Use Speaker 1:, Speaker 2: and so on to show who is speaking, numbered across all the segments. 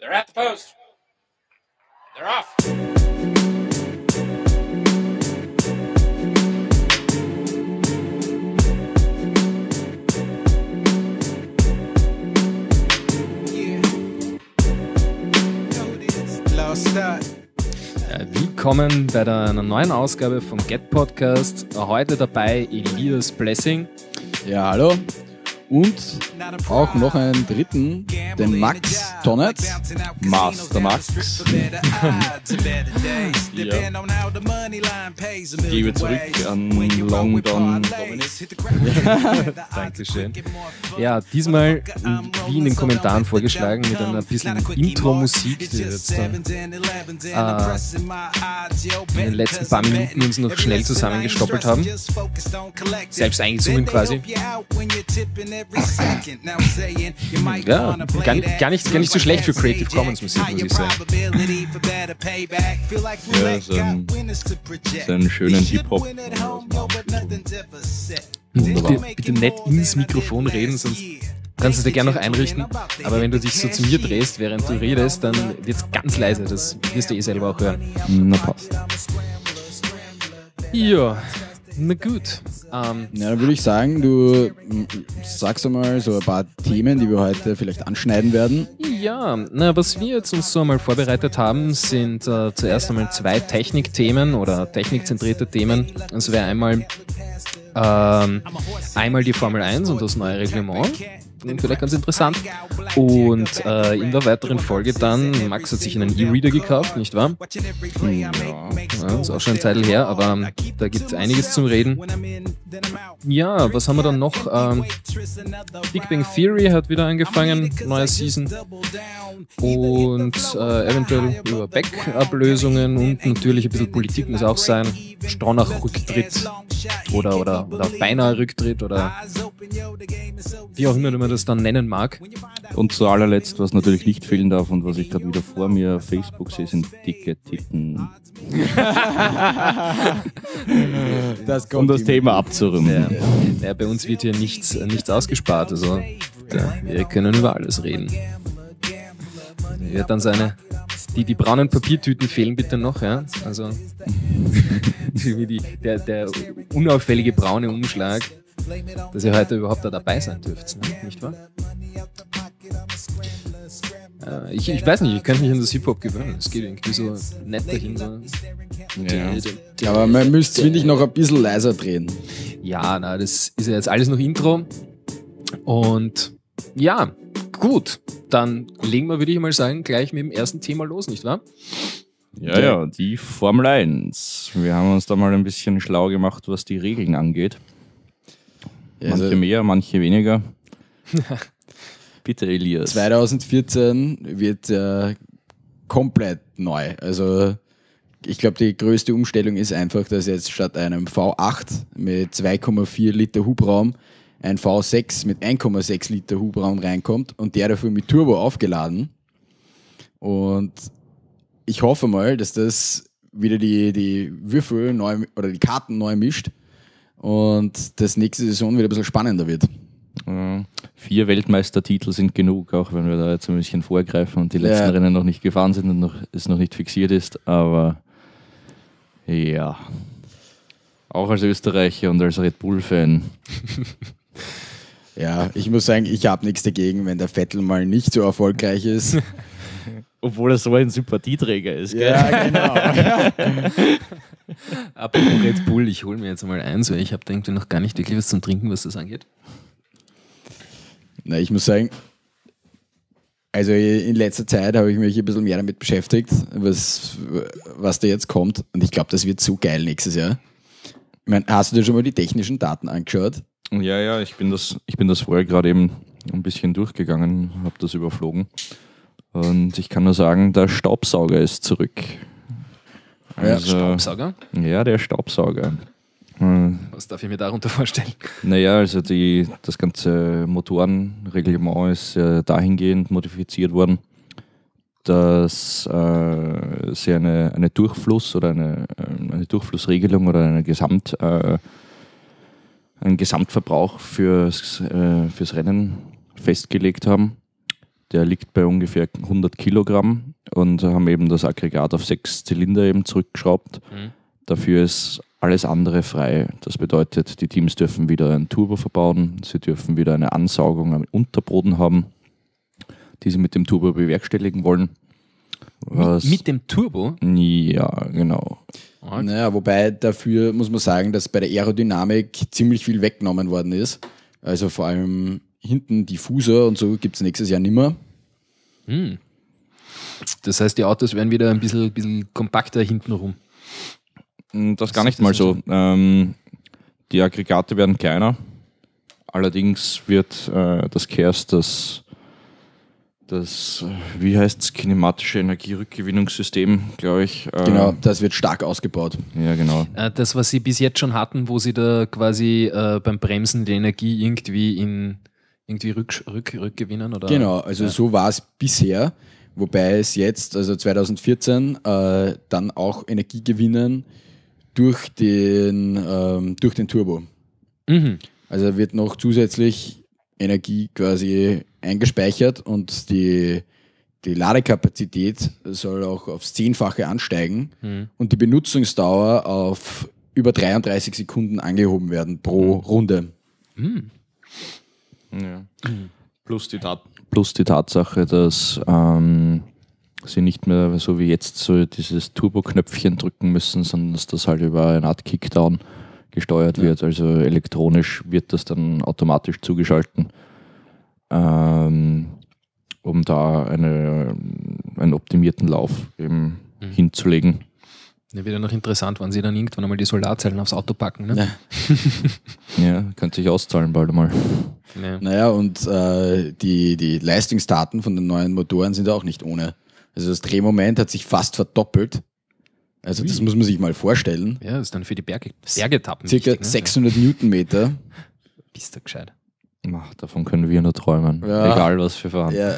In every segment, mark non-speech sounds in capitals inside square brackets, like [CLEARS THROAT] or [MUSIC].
Speaker 1: They're at the post. They're off.
Speaker 2: Willkommen bei der, einer neuen Ausgabe vom Get Podcast. Heute dabei Elias Blessing.
Speaker 3: Ja, hallo. Und auch noch einen dritten, den Max Tonnet.
Speaker 4: Master Max. [LAUGHS]
Speaker 5: ja.
Speaker 4: Gebe zurück an London Dominik. [LAUGHS]
Speaker 2: Dankeschön. Ja, diesmal, wie in den Kommentaren vorgeschlagen, mit einer bisschen Intro-Musik, die wir jetzt äh, in den letzten paar Minuten uns noch schnell zusammengestoppelt haben. Selbst eingesungen quasi. Ja, gar, nicht- gar, nicht, gar nicht so schlecht für Creative Commons Musik, muss ich sagen.
Speaker 4: Ja, so einen, so einen schönen Hip-Hop.
Speaker 2: Bitte, bitte nicht ins Mikrofon reden, sonst kannst du es dir gerne noch einrichten. Aber wenn du dich so zu mir drehst, während du redest, dann wird es ganz leise. Das wirst du eh selber auch hören.
Speaker 4: Na passt.
Speaker 2: Ja, na gut. Ähm,
Speaker 3: Ja, dann würde ich sagen, du sagst einmal so ein paar Themen, die wir heute vielleicht anschneiden werden.
Speaker 2: ja, na, was wir jetzt uns so einmal vorbereitet haben, sind äh, zuerst einmal zwei Technikthemen oder technikzentrierte Themen. Das wäre einmal ähm, einmal die Formel 1 und das neue Reglement. Vielleicht ganz interessant. Und äh, in der weiteren Folge dann, Max hat sich einen E-Reader gekauft, nicht wahr?
Speaker 4: Ja.
Speaker 2: Ja, ist auch schon ein Zeitl her, aber da gibt es einiges zum Reden. Ja, was haben wir dann noch? Ähm, Big Bang Theory hat wieder angefangen, neue Season. Und äh, eventuell über Backup-Lösungen und natürlich ein bisschen Politik muss auch sein. Stronach-Rücktritt oder, oder, oder beinahe Rücktritt oder wie auch immer man das dann nennen mag.
Speaker 4: Und zu allerletzt, was natürlich nicht fehlen darf und was ich gerade wieder vor mir auf Facebook sehe, sind dicke Titten. [LAUGHS]
Speaker 3: Das
Speaker 4: Um das Thema abzurunden.
Speaker 2: Ja, ja, bei uns wird hier nichts, nichts ausgespart. Also ja, wir können über alles reden. Ja, dann seine. Die, die braunen Papiertüten fehlen bitte noch, ja. Also [LAUGHS] wie die, der, der unauffällige braune Umschlag, dass ihr heute überhaupt da dabei sein dürft, ne? nicht wahr? Äh, ich, ich weiß nicht, ich könnte mich an das Hip-Hop gewöhnen. Es geht irgendwie so nett dahin. So.
Speaker 4: Ja.
Speaker 3: Aber man müsste, finde ich, noch ein bisschen leiser drehen.
Speaker 2: Ja, na, das ist ja jetzt alles noch Intro. Und ja, gut. Dann legen wir, würde ich mal sagen, gleich mit dem ersten Thema los, nicht wahr?
Speaker 4: ja, ja, die Formel 1. Wir haben uns da mal ein bisschen schlau gemacht, was die Regeln angeht.
Speaker 3: Also
Speaker 4: Manche mehr, manche weniger. [LAUGHS] Bitte, Elias.
Speaker 3: 2014 wird äh, komplett neu. Also ich glaube, die größte Umstellung ist einfach, dass jetzt statt einem V8 mit 2,4 Liter Hubraum ein V6 mit 1,6 Liter Hubraum reinkommt und der dafür mit Turbo aufgeladen. Und ich hoffe mal, dass das wieder die, die Würfel neu oder die Karten neu mischt und das nächste Saison wieder ein bisschen spannender wird.
Speaker 4: Vier Weltmeistertitel sind genug, auch wenn wir da jetzt ein bisschen vorgreifen und die letzten
Speaker 3: Ja.
Speaker 4: Rennen noch nicht gefahren sind und noch, es noch nicht fixiert ist. Aber ja, auch als Österreicher und als Red Bull-Fan.
Speaker 3: Ja, ich muss sagen, ich habe nichts dagegen, wenn der Vettel mal nicht so erfolgreich ist. [LAUGHS]
Speaker 4: Obwohl er so ein Sympathieträger ist. Gell?
Speaker 3: ja, genau. [LAUGHS]
Speaker 2: Apropos Red Bull, ich hole mir jetzt mal eins, weil ich habe irgendwie noch gar nicht wirklich was zum Trinken, was das angeht.
Speaker 3: Na, ich muss sagen, also in letzter Zeit habe ich mich ein bisschen mehr damit beschäftigt, was, was da jetzt kommt. Und ich glaube, das wird so geil nächstes Jahr. Ich meine, hast du dir schon mal die technischen Daten angeschaut?
Speaker 4: Ja, ja, ich bin das, ich bin das vorher gerade eben ein bisschen durchgegangen, habe das überflogen. Und ich kann nur sagen, der Staubsauger ist zurück. Also,
Speaker 2: Staubsauger?
Speaker 4: Ja, der Staubsauger. Äh,
Speaker 2: Was darf ich mir darunter vorstellen?
Speaker 4: Naja, also die, das ganze Motorenreglement ist äh, dahingehend modifiziert worden, dass äh, sie eine, eine Durchfluss oder eine, äh, eine Durchflussregelung oder eine Gesamt, äh, einen Gesamtverbrauch fürs, äh, fürs Rennen festgelegt haben. Der liegt bei ungefähr 100 Kilogramm und haben eben das Aggregat auf sechs Zylinder eben zurückgeschraubt.
Speaker 2: Mhm.
Speaker 4: Dafür ist alles andere frei. Das bedeutet, die Teams dürfen wieder ein Turbo verbauen, sie dürfen wieder eine Ansaugung am Unterboden haben, die sie mit dem Turbo bewerkstelligen wollen. Was,
Speaker 2: Mit dem Turbo?
Speaker 4: ja, genau.
Speaker 2: Arg.
Speaker 3: Naja, wobei dafür muss man sagen, dass bei der Aerodynamik ziemlich viel weggenommen worden ist. Also vor allem hinten Diffusor und so gibt es nächstes Jahr nimmer.
Speaker 2: Hm. Das heißt, die Autos werden wieder ein bisschen, bisschen kompakter hinten rum.
Speaker 4: Mm, Das gar nicht mal
Speaker 2: das
Speaker 4: so. Ähm, die Aggregate werden kleiner. Allerdings wird äh, das KERS, das, das, äh, wie heißt es, kinematische Energierückgewinnungssystem, glaube ich. Äh,
Speaker 3: Genau, das wird stark ausgebaut.
Speaker 4: Ja, genau.
Speaker 2: Äh, Das, was sie bis jetzt schon hatten, wo sie da quasi äh, beim Bremsen die Energie irgendwie in irgendwie rück, rück, rückgewinnen oder?
Speaker 3: Genau, also
Speaker 2: Ja.
Speaker 3: so war es bisher, wobei es jetzt, also 2014, äh, dann auch Energie gewinnen durch den, ähm, durch den Turbo.
Speaker 2: Mhm.
Speaker 3: Also wird noch zusätzlich Energie quasi eingespeichert und die, die Ladekapazität soll auch aufs Zehnfache ansteigen
Speaker 2: Mhm.
Speaker 3: und die Benutzungsdauer auf über 33 Sekunden angehoben werden pro Runde.
Speaker 2: Mhm.
Speaker 4: Ja. Plus, die Tat plus die Tatsache, dass ähm, sie nicht mehr so wie jetzt so dieses Turbo-Knöpfchen drücken müssen, sondern dass das halt über eine Art Kickdown gesteuert
Speaker 3: Ja.
Speaker 4: wird. Also elektronisch wird das dann automatisch zugeschalten, ähm, um da eine, einen optimierten Lauf eben
Speaker 2: Mhm.
Speaker 4: hinzulegen.
Speaker 2: Ja, wird ja noch interessant, wann sie dann irgendwann einmal die Solarzellen aufs Auto packen. Ne?
Speaker 3: Ja. [LAUGHS]
Speaker 4: Ja, könnte sich auszahlen bald einmal.
Speaker 2: Ja.
Speaker 3: Naja, und äh, die, die Leistungsdaten von den neuen Motoren sind auch nicht ohne. Also das Drehmoment hat sich fast verdoppelt. Also das muss man sich mal vorstellen.
Speaker 2: Ja, ist dann für die Berge, Bergetappen
Speaker 3: Circa
Speaker 2: wichtig, ne?
Speaker 3: 600 Newtonmeter. [LAUGHS]
Speaker 2: Bist du gescheit.
Speaker 4: Ach, davon können wir nur träumen.
Speaker 3: Ja.
Speaker 4: Egal, was wir fahren.
Speaker 3: Ja.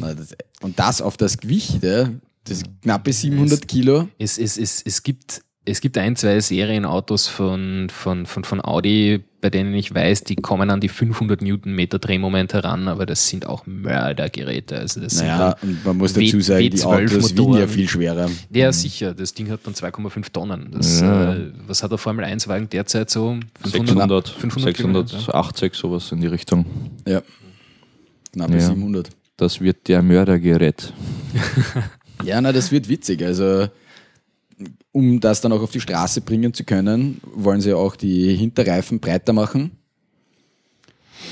Speaker 3: Das, und das auf das Gewicht, ja, das knappe 700 Kilo.
Speaker 2: Es, es, es, es, gibt, es gibt ein, zwei Serienautos von, von, von, von Audi, bei denen ich weiß, die kommen an die 500 Newtonmeter Drehmoment heran, aber das sind auch Mördergeräte. Also das
Speaker 3: Naja, man muss
Speaker 2: W-
Speaker 3: dazu sagen, die
Speaker 2: W12
Speaker 3: Autos wiegen ja viel schwerer.
Speaker 2: ja, sicher, das Ding hat dann 2,5 Tonnen. Das,
Speaker 4: Ja.
Speaker 2: äh, was hat der Formel 1-Wagen derzeit so?
Speaker 4: 600,
Speaker 2: 500 Kilometer.
Speaker 4: 680, sowas in die Richtung.
Speaker 3: Ja. Knappe
Speaker 4: Ja.
Speaker 3: 700.
Speaker 4: Das wird der Mördergerät. [LAUGHS]
Speaker 3: Ja, na, das wird witzig. Also, um das dann auch auf die Straße bringen zu können, wollen sie auch die Hinterreifen breiter machen.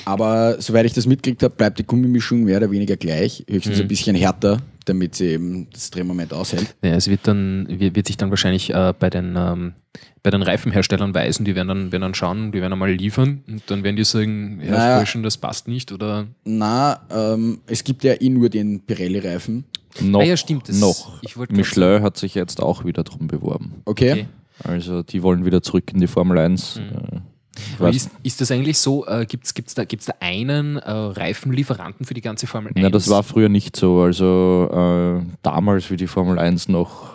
Speaker 3: Aber soweit ich das mitgekriegt habe, bleibt die Gummimischung mehr oder weniger gleich, höchstens
Speaker 2: Mhm.
Speaker 3: ein bisschen härter, damit sie eben das Drehmoment aushält.
Speaker 2: Ja, es wird dann, wird sich dann wahrscheinlich äh, bei, den, ähm, bei den Reifenherstellern weisen, die werden dann, werden dann schauen, die werden einmal liefern und dann werden die sagen, ja,
Speaker 3: Naja.
Speaker 2: Das passt nicht oder.
Speaker 3: Na, ähm, es gibt ja eh nur den Pirelli-Reifen.
Speaker 4: Noch,
Speaker 2: ah ja, stimmt. Das,
Speaker 4: noch. Michelin hat sich jetzt auch wieder drum beworben.
Speaker 3: Okay?
Speaker 2: Okay.
Speaker 4: Also die wollen wieder zurück in die Formel 1.
Speaker 2: Mhm.
Speaker 4: Äh,
Speaker 2: ist, ist das eigentlich so, äh, gibt es da, gibt's da einen äh, Reifenlieferanten für die ganze Formel 1?
Speaker 4: Ja, das war früher nicht so. Also äh, damals, wie die Formel 1 noch,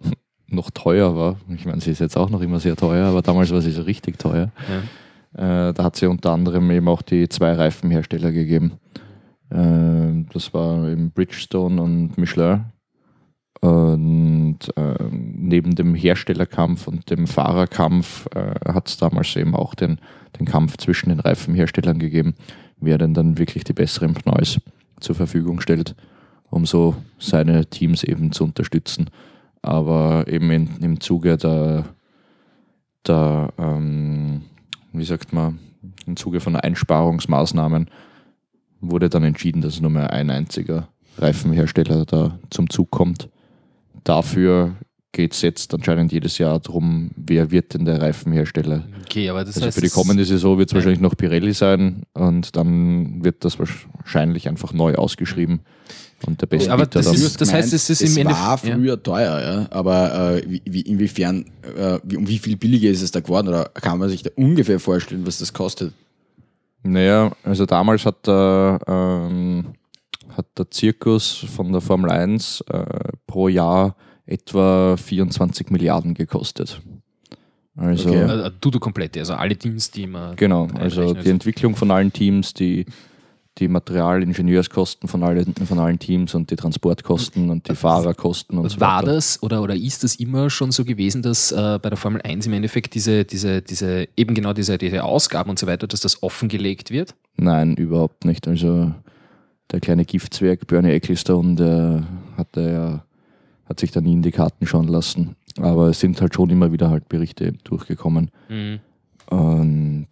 Speaker 4: [LAUGHS] noch teuer war, ich meine, sie ist jetzt auch noch immer sehr teuer, aber damals war sie so richtig teuer.
Speaker 2: Ja.
Speaker 4: Äh, da hat sie unter anderem eben auch die zwei Reifenhersteller gegeben. Äh, das war eben Bridgestone und Michelin. Und äh, neben dem Herstellerkampf und dem Fahrerkampf äh, hat es damals eben auch den, den Kampf zwischen den Reifenherstellern gegeben, wer denn dann wirklich die besseren Pneus zur Verfügung stellt, um so seine Teams eben zu unterstützen. Aber eben in, im Zuge der, der ähm, wie sagt man, im Zuge von Einsparungsmaßnahmen wurde dann entschieden, dass nur mehr ein einziger Reifenhersteller da zum Zug kommt. Dafür geht es jetzt anscheinend jedes Jahr darum, wer wird denn der Reifenhersteller.
Speaker 2: Okay, aber das
Speaker 4: Also
Speaker 2: heißt.
Speaker 4: für die
Speaker 2: es-
Speaker 4: kommende Saison wird es
Speaker 2: Ja.
Speaker 4: wahrscheinlich noch Pirelli sein und dann wird das wahrscheinlich einfach neu ausgeschrieben und der beste
Speaker 2: Aber das ist- das heißt, es ist
Speaker 3: es
Speaker 2: im
Speaker 3: war
Speaker 2: Endeffekt- ja.
Speaker 3: früher teuer, ja. aber äh, wie, wie, inwiefern, äh, wie, um wie viel billiger ist es da geworden? Oder kann man sich da ungefähr vorstellen, was das kostet?
Speaker 4: Naja, also damals hat der, ähm, hat der Zirkus von der Formel 1 äh, pro Jahr etwa 24 Milliarden gekostet. Also
Speaker 3: Okay.
Speaker 2: Äh, Dudu komplett, also alle Teams, die man.
Speaker 4: genau, also die Entwicklung von allen Teams, die die Material-, Ingenieurskosten von allen, von allen Teams und die Transportkosten und die Fahrerkosten und so
Speaker 2: War
Speaker 4: weiter.
Speaker 2: das oder, oder ist das immer schon so gewesen, dass äh, bei der Formel 1 im Endeffekt diese, diese, diese, eben genau diese, diese Ausgaben und so weiter, dass das offengelegt wird?
Speaker 4: Nein, überhaupt nicht. Also der kleine Giftzwerg Bernie Ecclestone, der hatte ja, hat sich da nie in die Karten schauen lassen. Aber es sind halt schon immer wieder halt Berichte durchgekommen.
Speaker 2: Mhm.
Speaker 4: Und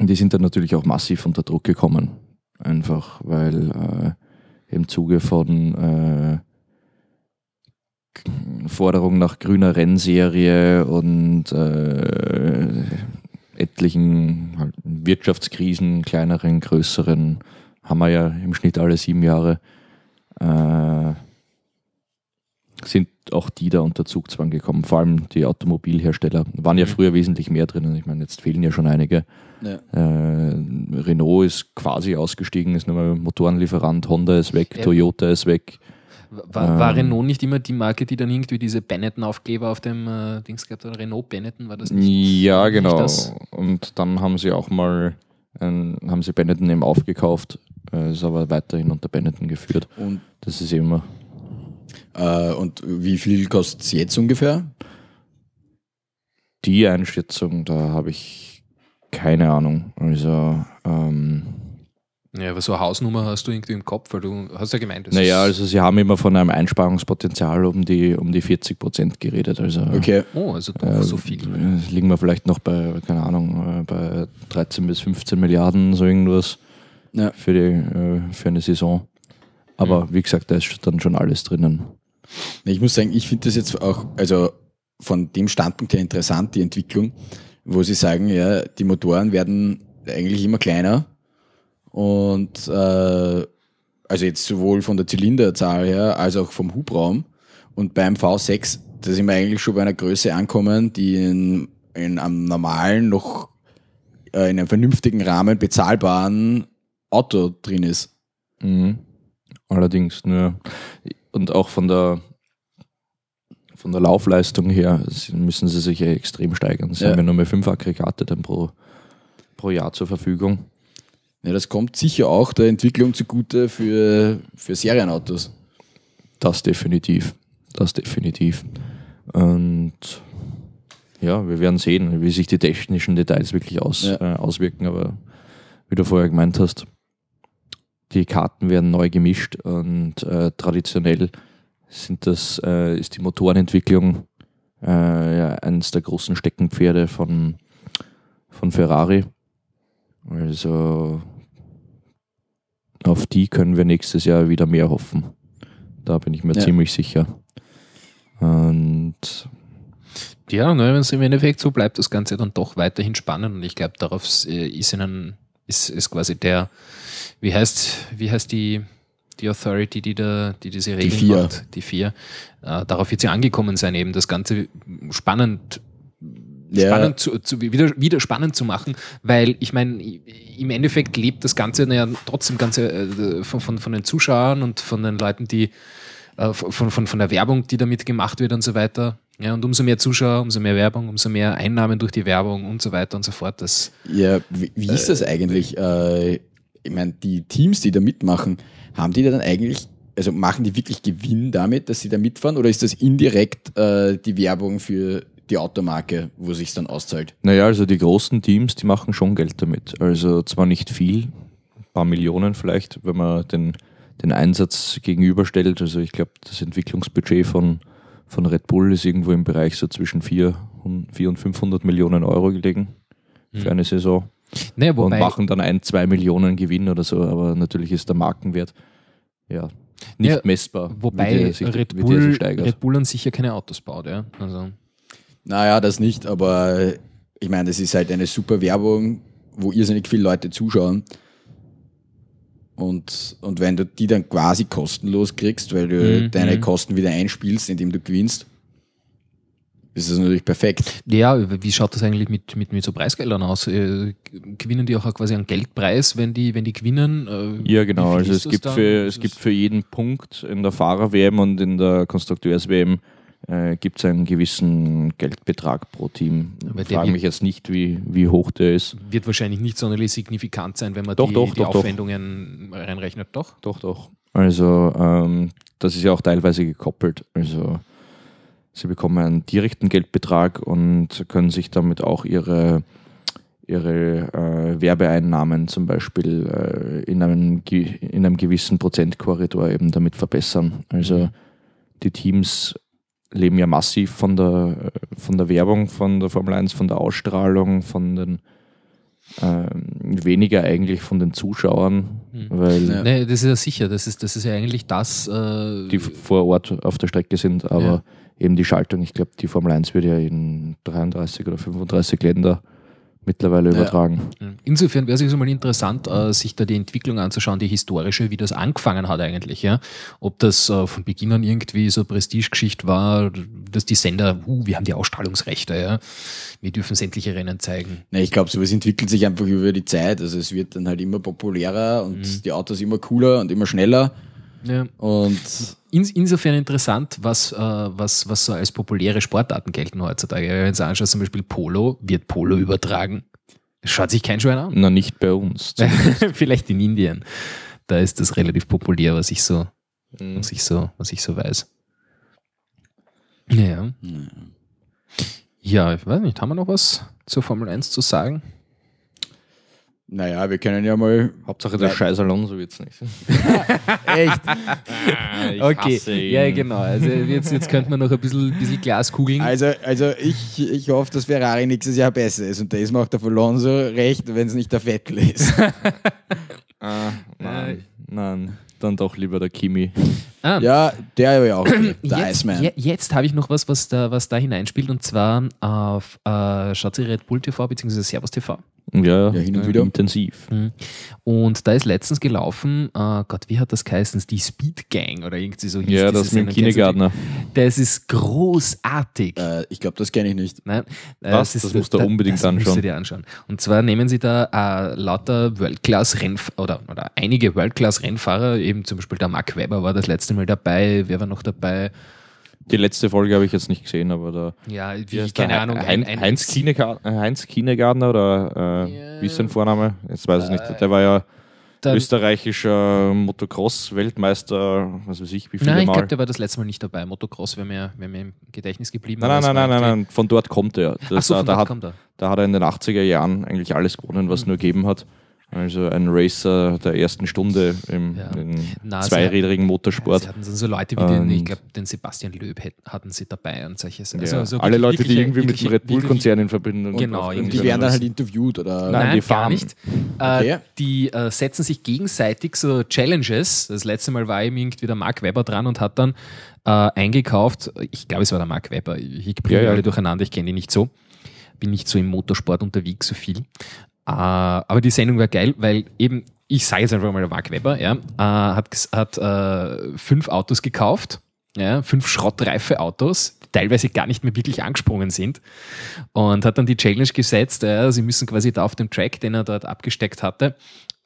Speaker 4: die sind dann natürlich auch massiv unter Druck gekommen. Einfach weil äh, im Zuge von äh, Forderung nach grüner Rennserie und äh, etlichen halt, Wirtschaftskrisen, kleineren, größeren, haben wir ja im Schnitt alle sieben Jahre, äh, sind auch die da unter Zugzwang gekommen. Vor allem die Automobilhersteller waren ja
Speaker 2: Mhm.
Speaker 4: früher wesentlich mehr drinnen. Ich meine, jetzt fehlen ja schon einige.
Speaker 3: Ja.
Speaker 4: Äh, Renault ist quasi ausgestiegen, ist nur mal Motorenlieferant, Honda ist weg,
Speaker 2: Ja.
Speaker 4: Toyota ist weg.
Speaker 2: War, war
Speaker 4: Ähm.
Speaker 2: Renault nicht immer die Marke, die dann irgendwie diese Benetton-Aufkleber auf dem äh, Dings gehabt hat? Renault Benetton war das nicht?
Speaker 4: Ja,
Speaker 2: nicht
Speaker 4: genau.
Speaker 2: das?
Speaker 4: Und dann haben sie auch mal, ein, haben sie Benetton eben aufgekauft, äh, ist aber weiterhin unter Benetton geführt.
Speaker 3: Und,
Speaker 4: Das ist immer,
Speaker 3: äh, und wie viel kostet es jetzt ungefähr?
Speaker 4: die Einschätzung, da habe ich keine Ahnung. Also, ähm,
Speaker 2: Ja, aber so eine Hausnummer hast du irgendwie im Kopf, weil du hast ja gemeint, das
Speaker 4: naja, also sie haben immer von einem Einsparungspotenzial um die, um die 40 Prozent geredet. Also,
Speaker 3: Okay.
Speaker 2: oh, also doch
Speaker 4: Äh,
Speaker 2: so viel.
Speaker 4: Liegen wir vielleicht noch bei, keine Ahnung, äh, bei 13 bis 15 Milliarden, so irgendwas
Speaker 3: Ja.
Speaker 4: für, die, äh, für eine Saison. Aber wie gesagt, da ist dann schon alles drinnen.
Speaker 3: Ich muss sagen, ich finde das jetzt auch, also von dem Standpunkt her interessant, die Entwicklung, wo sie sagen, ja, die Motoren werden eigentlich immer kleiner und äh, also jetzt sowohl von der Zylinderzahl her als auch vom Hubraum und beim V6, da sind wir eigentlich schon bei einer Größe ankommen, die in, in einem normalen, noch äh, in einem vernünftigen Rahmen bezahlbaren Auto drin ist.
Speaker 4: Mhm. Allerdings, nur und auch von der von der Laufleistung her müssen sie sich ja extrem steigern. Sie
Speaker 3: Ja.
Speaker 4: haben ja nur mehr fünf Aggregate dann pro, pro Jahr zur Verfügung.
Speaker 3: Ja, das kommt sicher auch der Entwicklung zugute für, für Serienautos.
Speaker 4: Das definitiv. Das definitiv. Und ja, wir werden sehen, wie sich die technischen Details wirklich aus,
Speaker 3: Ja.
Speaker 4: äh, auswirken. Aber wie du vorher gemeint hast, die Karten werden neu gemischt und äh, traditionell sind das, äh, ist die Motorenentwicklung äh, ja, eines der großen Steckenpferde von, von Ferrari. Also auf die können wir nächstes Jahr wieder mehr hoffen. Da bin ich mir
Speaker 3: Ja.
Speaker 4: ziemlich sicher. Und
Speaker 2: Ja, ne, wenn es im Endeffekt so bleibt, das Ganze dann doch weiterhin spannend und ich glaube, darauf äh, ist ihnen, ist, ist quasi der, wie heißt, wie heißt die, die Authority, die da, die diese Regeln
Speaker 3: FIA.
Speaker 2: macht, die vier, äh, darauf wird sie angekommen sein, eben das Ganze spannend
Speaker 3: Ja.
Speaker 2: spannend zu, zu, wieder, wieder spannend zu machen, weil ich meine, im Endeffekt lebt das Ganze ja trotzdem Ganze äh, von, von, von den Zuschauern und von den Leuten, die äh, von, von, von der Werbung, die damit gemacht wird und so weiter. Ja, und umso mehr Zuschauer, umso mehr Werbung, umso mehr Einnahmen durch die Werbung und so weiter und so fort. Das,
Speaker 3: Ja, wie, wie ist das eigentlich? Äh, ich meine, die Teams, die da mitmachen, haben die dann eigentlich, also machen die wirklich Gewinn damit, dass sie da mitfahren oder ist das indirekt äh, die Werbung für die Automarke, wo sich dann auszahlt?
Speaker 4: naja, also die großen Teams, die machen schon Geld damit. Also zwar nicht viel, ein paar Millionen vielleicht, wenn man den, den Einsatz gegenüberstellt. Also ich glaube, das Entwicklungsbudget von, von Red Bull ist irgendwo im Bereich so zwischen 400 400 und 500 Millionen Euro gelegen für eine Saison.
Speaker 2: Naja,
Speaker 4: und machen dann ein, zwei Millionen Gewinn oder so, aber natürlich ist der Markenwert ja nicht
Speaker 2: Ja,
Speaker 4: messbar,
Speaker 2: wobei
Speaker 4: wie der sich,
Speaker 2: Red,
Speaker 4: wie der sich
Speaker 2: Bull,
Speaker 4: steigert.
Speaker 2: Red Bull an sich ja keine Autos baut. Ja? Also,
Speaker 3: Naja, das nicht, aber ich meine, das ist halt eine super Werbung, wo irrsinnig viele Leute zuschauen. Und, und wenn du die dann quasi kostenlos kriegst, weil du
Speaker 2: Mhm,
Speaker 3: deine
Speaker 2: mhm.
Speaker 3: Kosten wieder einspielst, indem du gewinnst, ist das natürlich perfekt.
Speaker 2: Ja, wie schaut das eigentlich mit, mit, mit so Preisgeldern aus? Äh, Gewinnen die auch quasi einen Geldpreis, wenn die, wenn die gewinnen? Äh,
Speaker 4: Ja, genau. Also es gibt,
Speaker 2: dann?
Speaker 4: für, es gibt für jeden Punkt in der Fahrer-WM und in der Konstrukteurs-WM äh, gibt es einen gewissen Geldbetrag pro Team.
Speaker 2: Aber
Speaker 4: Ich frage mich jetzt nicht, wie, wie hoch der ist.
Speaker 2: Wird wahrscheinlich nicht sonderlich signifikant sein, wenn man
Speaker 4: Doch,
Speaker 2: die,
Speaker 4: doch,
Speaker 2: die
Speaker 4: doch, doch.
Speaker 2: Aufwendungen reinrechnet. Doch.
Speaker 4: Doch, doch. Also, ähm, das ist ja auch teilweise gekoppelt. Also, sie bekommen einen direkten Geldbetrag und können sich damit auch ihre, ihre äh, Werbeeinnahmen zum Beispiel äh, in, einem, in einem gewissen Prozentkorridor eben damit verbessern. Also, die Teams leben ja massiv von der, äh, von der Werbung, von der Formel 1, von der Ausstrahlung, von den ähm, weniger eigentlich von den Zuschauern,
Speaker 2: Mhm.
Speaker 4: weil
Speaker 3: Ja.
Speaker 2: Nee, das ist ja sicher. Das ist, das ist ja eigentlich das. Äh,
Speaker 4: die vor Ort auf der Strecke sind, aber
Speaker 2: Ja.
Speaker 4: Eben die Schaltung, ich glaube, die Formel 1 wird ja in 33 oder 35 Länder mittlerweile
Speaker 3: Ja.
Speaker 4: übertragen.
Speaker 2: Insofern wäre es jetzt mal interessant, äh, sich da die Entwicklung anzuschauen, die historische, wie das angefangen hat eigentlich. Ja? Ob das äh, von Beginn an irgendwie so eine Prestigegeschichte war, dass die Sender, uh, wir haben die Ausstrahlungsrechte, ja? wir dürfen sämtliche Rennen zeigen.
Speaker 3: Ne, ich glaube, sowas entwickelt sich einfach über die Zeit. Also es wird dann halt immer populärer und
Speaker 2: Mhm.
Speaker 3: die Autos immer cooler und immer schneller.
Speaker 2: Ja.
Speaker 3: Und
Speaker 2: insofern interessant, was, äh, was, was so als populäre Sportarten gelten heutzutage. Wenn du anschaust, zum Beispiel Polo, wird Polo übertragen. Schaut sich kein Schwein an.
Speaker 4: Na, nicht bei uns. [LAUGHS]
Speaker 2: Vielleicht in Indien. Da ist das relativ populär, was ich so,
Speaker 4: Mhm.
Speaker 2: was ich so, was ich so weiß. Ja. Ja, ich weiß nicht, haben wir noch was zur Formel 1 zu sagen?
Speaker 3: Naja, wir können ja mal.
Speaker 4: Hauptsache der scheiß Alonso wird es nicht. [LAUGHS]
Speaker 3: Echt?
Speaker 4: Ich
Speaker 2: okay,
Speaker 4: hasse ihn.
Speaker 2: ja genau. Also jetzt, jetzt könnte man noch ein bisschen, bisschen Glaskugeln.
Speaker 3: Also, also ich, ich hoffe, dass Ferrari nächstes Jahr besser ist. Und das macht der Alonso recht, wenn es nicht der Vettel ist. [LAUGHS]
Speaker 4: Ah, nein, nein, dann doch lieber der Kimi.
Speaker 2: Ah,
Speaker 3: ja, der ja auch. [CLEARS THROAT] Der
Speaker 2: jetzt,
Speaker 3: Iceman.
Speaker 2: je, jetzt habe ich noch was, was da, was da hineinspielt, und zwar auf äh, schaut ihr Red Bull TV bzw. Servus TV.
Speaker 4: Ja,
Speaker 3: Ja, hin und wieder.
Speaker 4: intensiv.
Speaker 2: Und da ist letztens gelaufen, äh, Gott, wie hat das geheißen? Die Speed Gang oder irgendwie so hieß
Speaker 4: Ja, das mit dem? Kindergärtner.
Speaker 2: Das ist großartig.
Speaker 3: Äh, ich glaube, das kenne ich nicht.
Speaker 2: Nein, äh,
Speaker 4: Was?
Speaker 2: es
Speaker 4: Das musst du unbedingt
Speaker 2: das musst du
Speaker 4: anschauen.
Speaker 2: dir anschauen. Und zwar nehmen sie da äh, lauter World-Class-Rennfahrer oder, oder einige World-Class-Rennfahrer, eben zum Beispiel der Mark Webber war das letzte Mal dabei, wer war noch dabei?
Speaker 4: Die letzte Folge habe ich jetzt nicht gesehen, aber da.
Speaker 2: Ja,
Speaker 4: Wie
Speaker 2: wie, keine? Ahnung.
Speaker 4: Hein,
Speaker 2: ein- ein-
Speaker 4: Heinz, Kienegard, äh, Heinz Kienegardner oder äh, wie ist sein Vorname? Jetzt weiß ich nicht. Der war ja
Speaker 2: dann-
Speaker 4: österreichischer Motocross-Weltmeister, was weiß ich, wie viele
Speaker 2: Nein, ich
Speaker 4: Mal.
Speaker 2: glaube, der war das letzte Mal nicht dabei. Motocross wäre mir, wär mir im Gedächtnis geblieben.
Speaker 4: Nein, nein, nein, nein, nein, nein, von dort kommt er. Das,
Speaker 2: Ach so, von
Speaker 4: da,
Speaker 2: dort
Speaker 4: hat,
Speaker 2: kommt er.
Speaker 4: da hat er in den 80er Jahren eigentlich alles gewonnen, was es nur gegeben hat. Also ein Racer der ersten Stunde im,
Speaker 2: Ja. Na,
Speaker 4: zweirädrigen Motorsport.
Speaker 2: Sie hatten so Leute wie den, ich
Speaker 4: Und-
Speaker 2: glaube, den Sebastian Löb hatten sie dabei und solche Sachen.
Speaker 4: ja.
Speaker 2: Also,
Speaker 4: Alle Leute, die irgendwie mit dem Red Bull-Konzern in Verbindung
Speaker 2: Genau,
Speaker 4: gebracht
Speaker 2: irgendwie
Speaker 3: Die werden dann halt interviewt oder.
Speaker 4: Nein,
Speaker 2: Nein,
Speaker 4: die
Speaker 2: gar
Speaker 4: fahren.
Speaker 2: nicht.
Speaker 3: Okay.
Speaker 2: Äh, die äh, setzen sich gegenseitig so Challenges. Das letzte Mal war eben irgendwie der Mark Webber dran und hat dann äh, eingekauft. Ich glaube, es war der Mark Webber. Ich bringe
Speaker 4: Ja, ja.
Speaker 2: alle durcheinander. Ich kenne ihn nicht so. Bin nicht so im Motorsport unterwegs so viel. Äh, aber die Sendung war geil, weil eben, ich sage jetzt einfach mal, der Mark Webber, ja, äh, hat, hat äh, fünf Autos gekauft. Ja, fünf schrottreife Autos, die teilweise gar nicht mehr wirklich angesprungen sind. Und hat dann die Challenge gesetzt, ja, sie müssen quasi da auf dem Track, den er dort abgesteckt hatte,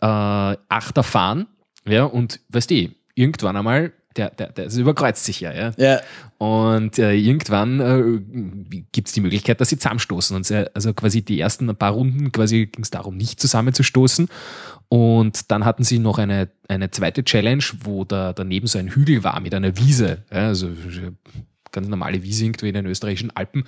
Speaker 2: äh, Achter fahren. Ja, und weißt du, irgendwann einmal, der, der, der das überkreuzt sich ja, ja.
Speaker 3: Ja,
Speaker 2: Und äh, irgendwann äh, gibt es die Möglichkeit, dass sie zusammenstoßen. Und sie, also quasi die ersten paar Runden quasi ging es darum, nicht zusammenzustoßen. Und dann hatten sie noch eine, eine zweite Challenge, wo da daneben so ein Hügel war mit einer Wiese. Ja, also ganz normale Wiese irgendwo in den österreichischen Alpen,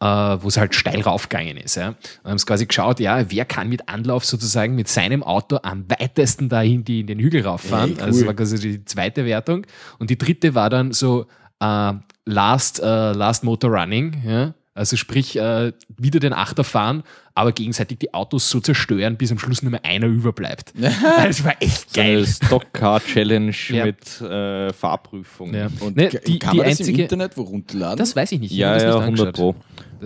Speaker 2: äh, wo es halt steil raufgegangen ist. Ja. Und haben es quasi geschaut, ja, wer kann mit Anlauf sozusagen mit seinem Auto am weitesten dahin die in den Hügel rauffahren.
Speaker 3: Hey, cool.
Speaker 2: Also das war quasi die zweite Wertung. Und die dritte war dann so äh, Last, äh, Last Motor Running. Ja. Also sprich, äh, wieder den Achter fahren, aber gegenseitig die Autos so zerstören, bis am Schluss nur mehr einer überbleibt. das war echt
Speaker 4: So eine
Speaker 2: geil.
Speaker 4: Stock-Car-Challenge [LAUGHS]
Speaker 2: Ja.
Speaker 4: mit äh, Fahrprüfung.
Speaker 2: Ja.
Speaker 3: und
Speaker 2: Ne, die,
Speaker 3: kann
Speaker 2: die
Speaker 3: man das im
Speaker 2: einzige,
Speaker 3: Internet wo runterladen?
Speaker 2: das weiß ich nicht. ich
Speaker 4: Ja, ja,
Speaker 2: nicht
Speaker 4: 100
Speaker 2: angeschaut.
Speaker 4: Pro.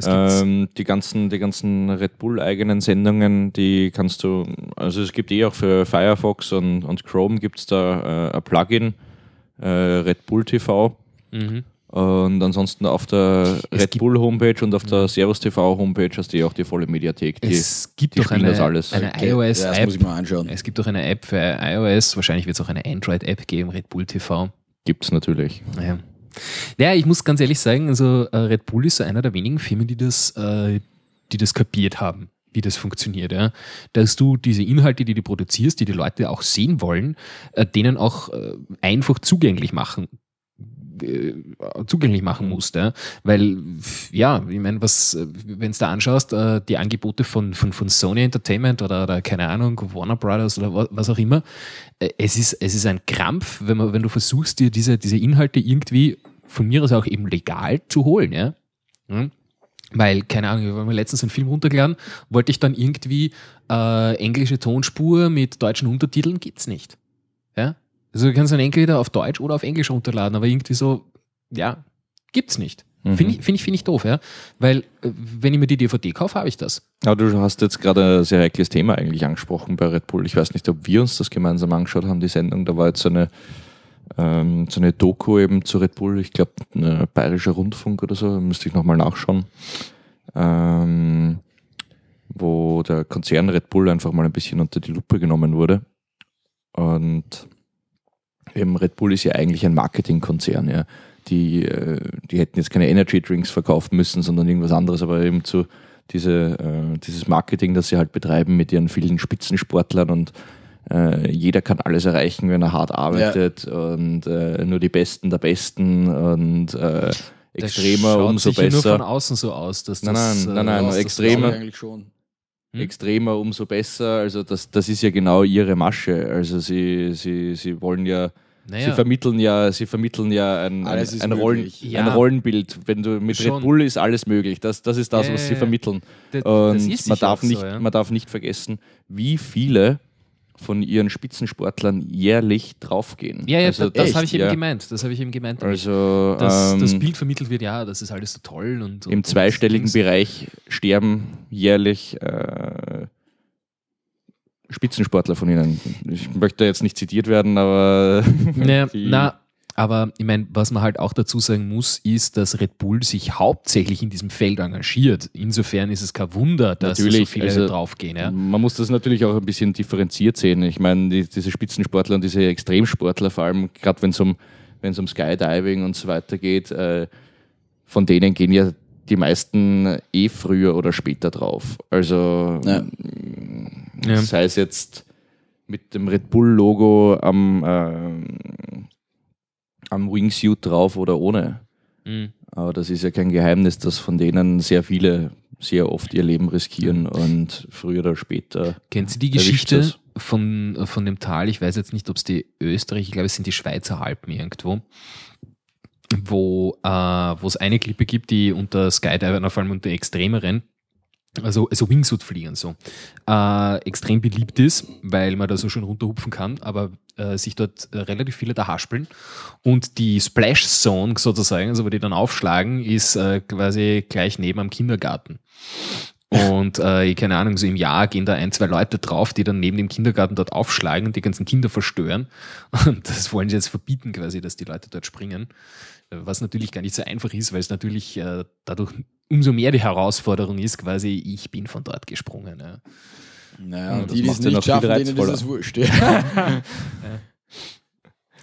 Speaker 4: Ähm, die, ganzen, die ganzen Red Bull-eigenen Sendungen, die kannst du, also es gibt eh auch für Firefox und, und Chrome gibt es da äh, ein Plugin, äh, Red Bull TV.
Speaker 2: Mhm.
Speaker 4: Und ansonsten auf der
Speaker 2: Es
Speaker 4: Red Bull Homepage und auf der Servus TV Homepage hast du eh auch die volle Mediathek. Die,
Speaker 2: Es gibt doch eine, eine
Speaker 3: Okay, ja, das muss
Speaker 2: iOS-App.
Speaker 3: ich mal anschauen.
Speaker 2: Es gibt auch eine App für iOS. Wahrscheinlich wird es auch eine Android-App geben, Red Bull TV.
Speaker 4: gibt es natürlich.
Speaker 2: Ja. Ja, ich muss ganz ehrlich sagen, also äh, Red Bull ist so einer der wenigen Firmen, die das, äh, die das kapiert haben, wie das funktioniert. Ja? Dass du diese Inhalte, die du produzierst, die die Leute auch sehen wollen, äh, denen auch einfach zugänglich machen äh, zugänglich machen musst. Ja? Weil, ja, ich meine, was, wenn du da anschaust, äh, die Angebote von, von, von Sony Entertainment oder, oder keine Ahnung, Warner Brothers oder wa- was auch immer, äh, es ist, es ist ein Krampf, wenn, man, wenn du versuchst, dir diese, diese Inhalte irgendwie von mir aus auch eben legal zu holen. Ja? Hm? Weil, keine Ahnung, wir haben letztens einen Film runtergeladen, wollte ich dann irgendwie äh, englische Tonspur mit deutschen Untertiteln, gibt's nicht. Ja? Also du kannst dann entweder auf Deutsch oder auf Englisch runterladen, aber irgendwie so, ja, gibt's nicht.
Speaker 4: Mhm.
Speaker 2: Finde ich, find ich, find ich doof, ja. Weil, äh, wenn ich mir die DVD kaufe, habe ich das.
Speaker 4: Aber du hast jetzt gerade ein sehr heikles Thema eigentlich angesprochen bei Red Bull. Ich weiß nicht, ob wir uns das gemeinsam angeschaut haben, die Sendung. Da war jetzt so eine, ähm, so eine Doku eben zu Red Bull. Ich glaube, ein bayerischer Rundfunk oder so. Müsste ich nochmal nachschauen. Ähm, wo der Konzern Red Bull einfach mal ein bisschen unter die Lupe genommen wurde. Und eben Red Bull ist ja eigentlich ein Marketingkonzern, ja. Die, äh, die hätten jetzt keine Energy Drinks verkaufen müssen, sondern irgendwas anderes, aber eben zu diese, äh, dieses Marketing, das sie halt betreiben mit ihren vielen Spitzensportlern und äh, jeder kann alles erreichen, wenn er hart arbeitet und äh, nur die Besten der Besten und äh, extremer
Speaker 2: schaut
Speaker 4: umso
Speaker 2: sicher nur von
Speaker 4: besser.
Speaker 2: außen so aus, dass
Speaker 4: Nein,
Speaker 2: das.
Speaker 4: nein, nein, nein,
Speaker 2: das-
Speaker 4: extremer-
Speaker 3: eigentlich schon.
Speaker 2: Hm?
Speaker 4: Extremer umso besser. Also das, das ist ja genau ihre Masche. Also sie, sie, sie wollen ja Sie
Speaker 2: Naja,
Speaker 4: vermitteln ja, sie vermitteln ja ein, ein, ein, Rollen,
Speaker 3: möglich.
Speaker 4: ein
Speaker 2: Ja.
Speaker 4: Rollenbild. Wenn du mit
Speaker 2: Schon.
Speaker 4: Red Bull ist alles möglich. Das, das ist das,
Speaker 2: Ja,
Speaker 4: was
Speaker 2: ja,
Speaker 4: sie
Speaker 2: ja.
Speaker 4: vermitteln. Und
Speaker 2: das ist
Speaker 4: man, darf nicht,
Speaker 2: so, ja.
Speaker 4: man darf nicht vergessen, wie viele von ihren Spitzensportlern jährlich draufgehen.
Speaker 2: ja, ja,
Speaker 4: also
Speaker 2: das habe ich eben
Speaker 4: ja.
Speaker 2: gemeint. Das habe ich eben gemeint.
Speaker 4: Also
Speaker 2: dass
Speaker 4: ähm,
Speaker 2: das Bild vermittelt wird, ja, das ist alles so toll und. und
Speaker 4: im zweistelligen
Speaker 2: und
Speaker 4: Bereich sterben jährlich äh, Spitzensportler von ihnen. Ich möchte jetzt nicht zitiert werden, aber [LAUGHS]
Speaker 2: Naja, na, aber ich meine, was man halt auch dazu sagen muss, ist, dass Red Bull sich hauptsächlich in diesem Feld engagiert. Insofern ist es kein Wunder, dass
Speaker 4: Natürlich,
Speaker 2: so viele
Speaker 4: also-
Speaker 2: draufgehen. Ja.
Speaker 4: Man muss das natürlich auch ein bisschen differenziert sehen. Ich meine, die, diese Spitzensportler und diese Extremsportler, vor allem gerade wenn es um, wenn's um Skydiving und so weiter geht, äh, von denen gehen ja die meisten eh früher oder später drauf. Also
Speaker 3: Ja.
Speaker 2: Ja.
Speaker 4: sei es jetzt mit dem Red Bull-Logo am, ähm, am Wingsuit drauf oder ohne.
Speaker 2: Mhm.
Speaker 4: Aber das ist ja kein Geheimnis, dass von denen sehr viele sehr oft ihr Leben riskieren und früher oder später.
Speaker 2: Kennt ihr die Geschichte von, von dem Tal? Ich weiß jetzt nicht, ob es die Österreich, ich glaube, es sind die Schweizer Alpen irgendwo, wo äh, wo es eine Klippe gibt, die unter Skydivern, vor allem unter Extremeren, also, also Wingsuit-Fliegern so, äh, extrem beliebt ist, weil man da so schön runterhupfen kann, aber äh, sich dort äh, relativ viele da haspeln. Und die Splash Zone sozusagen, also wo die dann aufschlagen, ist äh, quasi gleich neben am Kindergarten. Und äh, keine Ahnung, so im Jahr gehen da ein, zwei Leute drauf, die dann neben dem Kindergarten dort aufschlagen und die ganzen Kinder verstören. [LAUGHS] Und das wollen sie jetzt verbieten, quasi, dass die Leute dort springen. Was natürlich gar nicht so einfach ist, weil es natürlich äh, dadurch umso mehr die Herausforderung ist, quasi, ich bin von dort gesprungen. Ja.
Speaker 3: Naja,
Speaker 4: Ja,
Speaker 3: und die, die es nicht schaffen, denen ist es wurscht. Ja. [LAUGHS] [LAUGHS]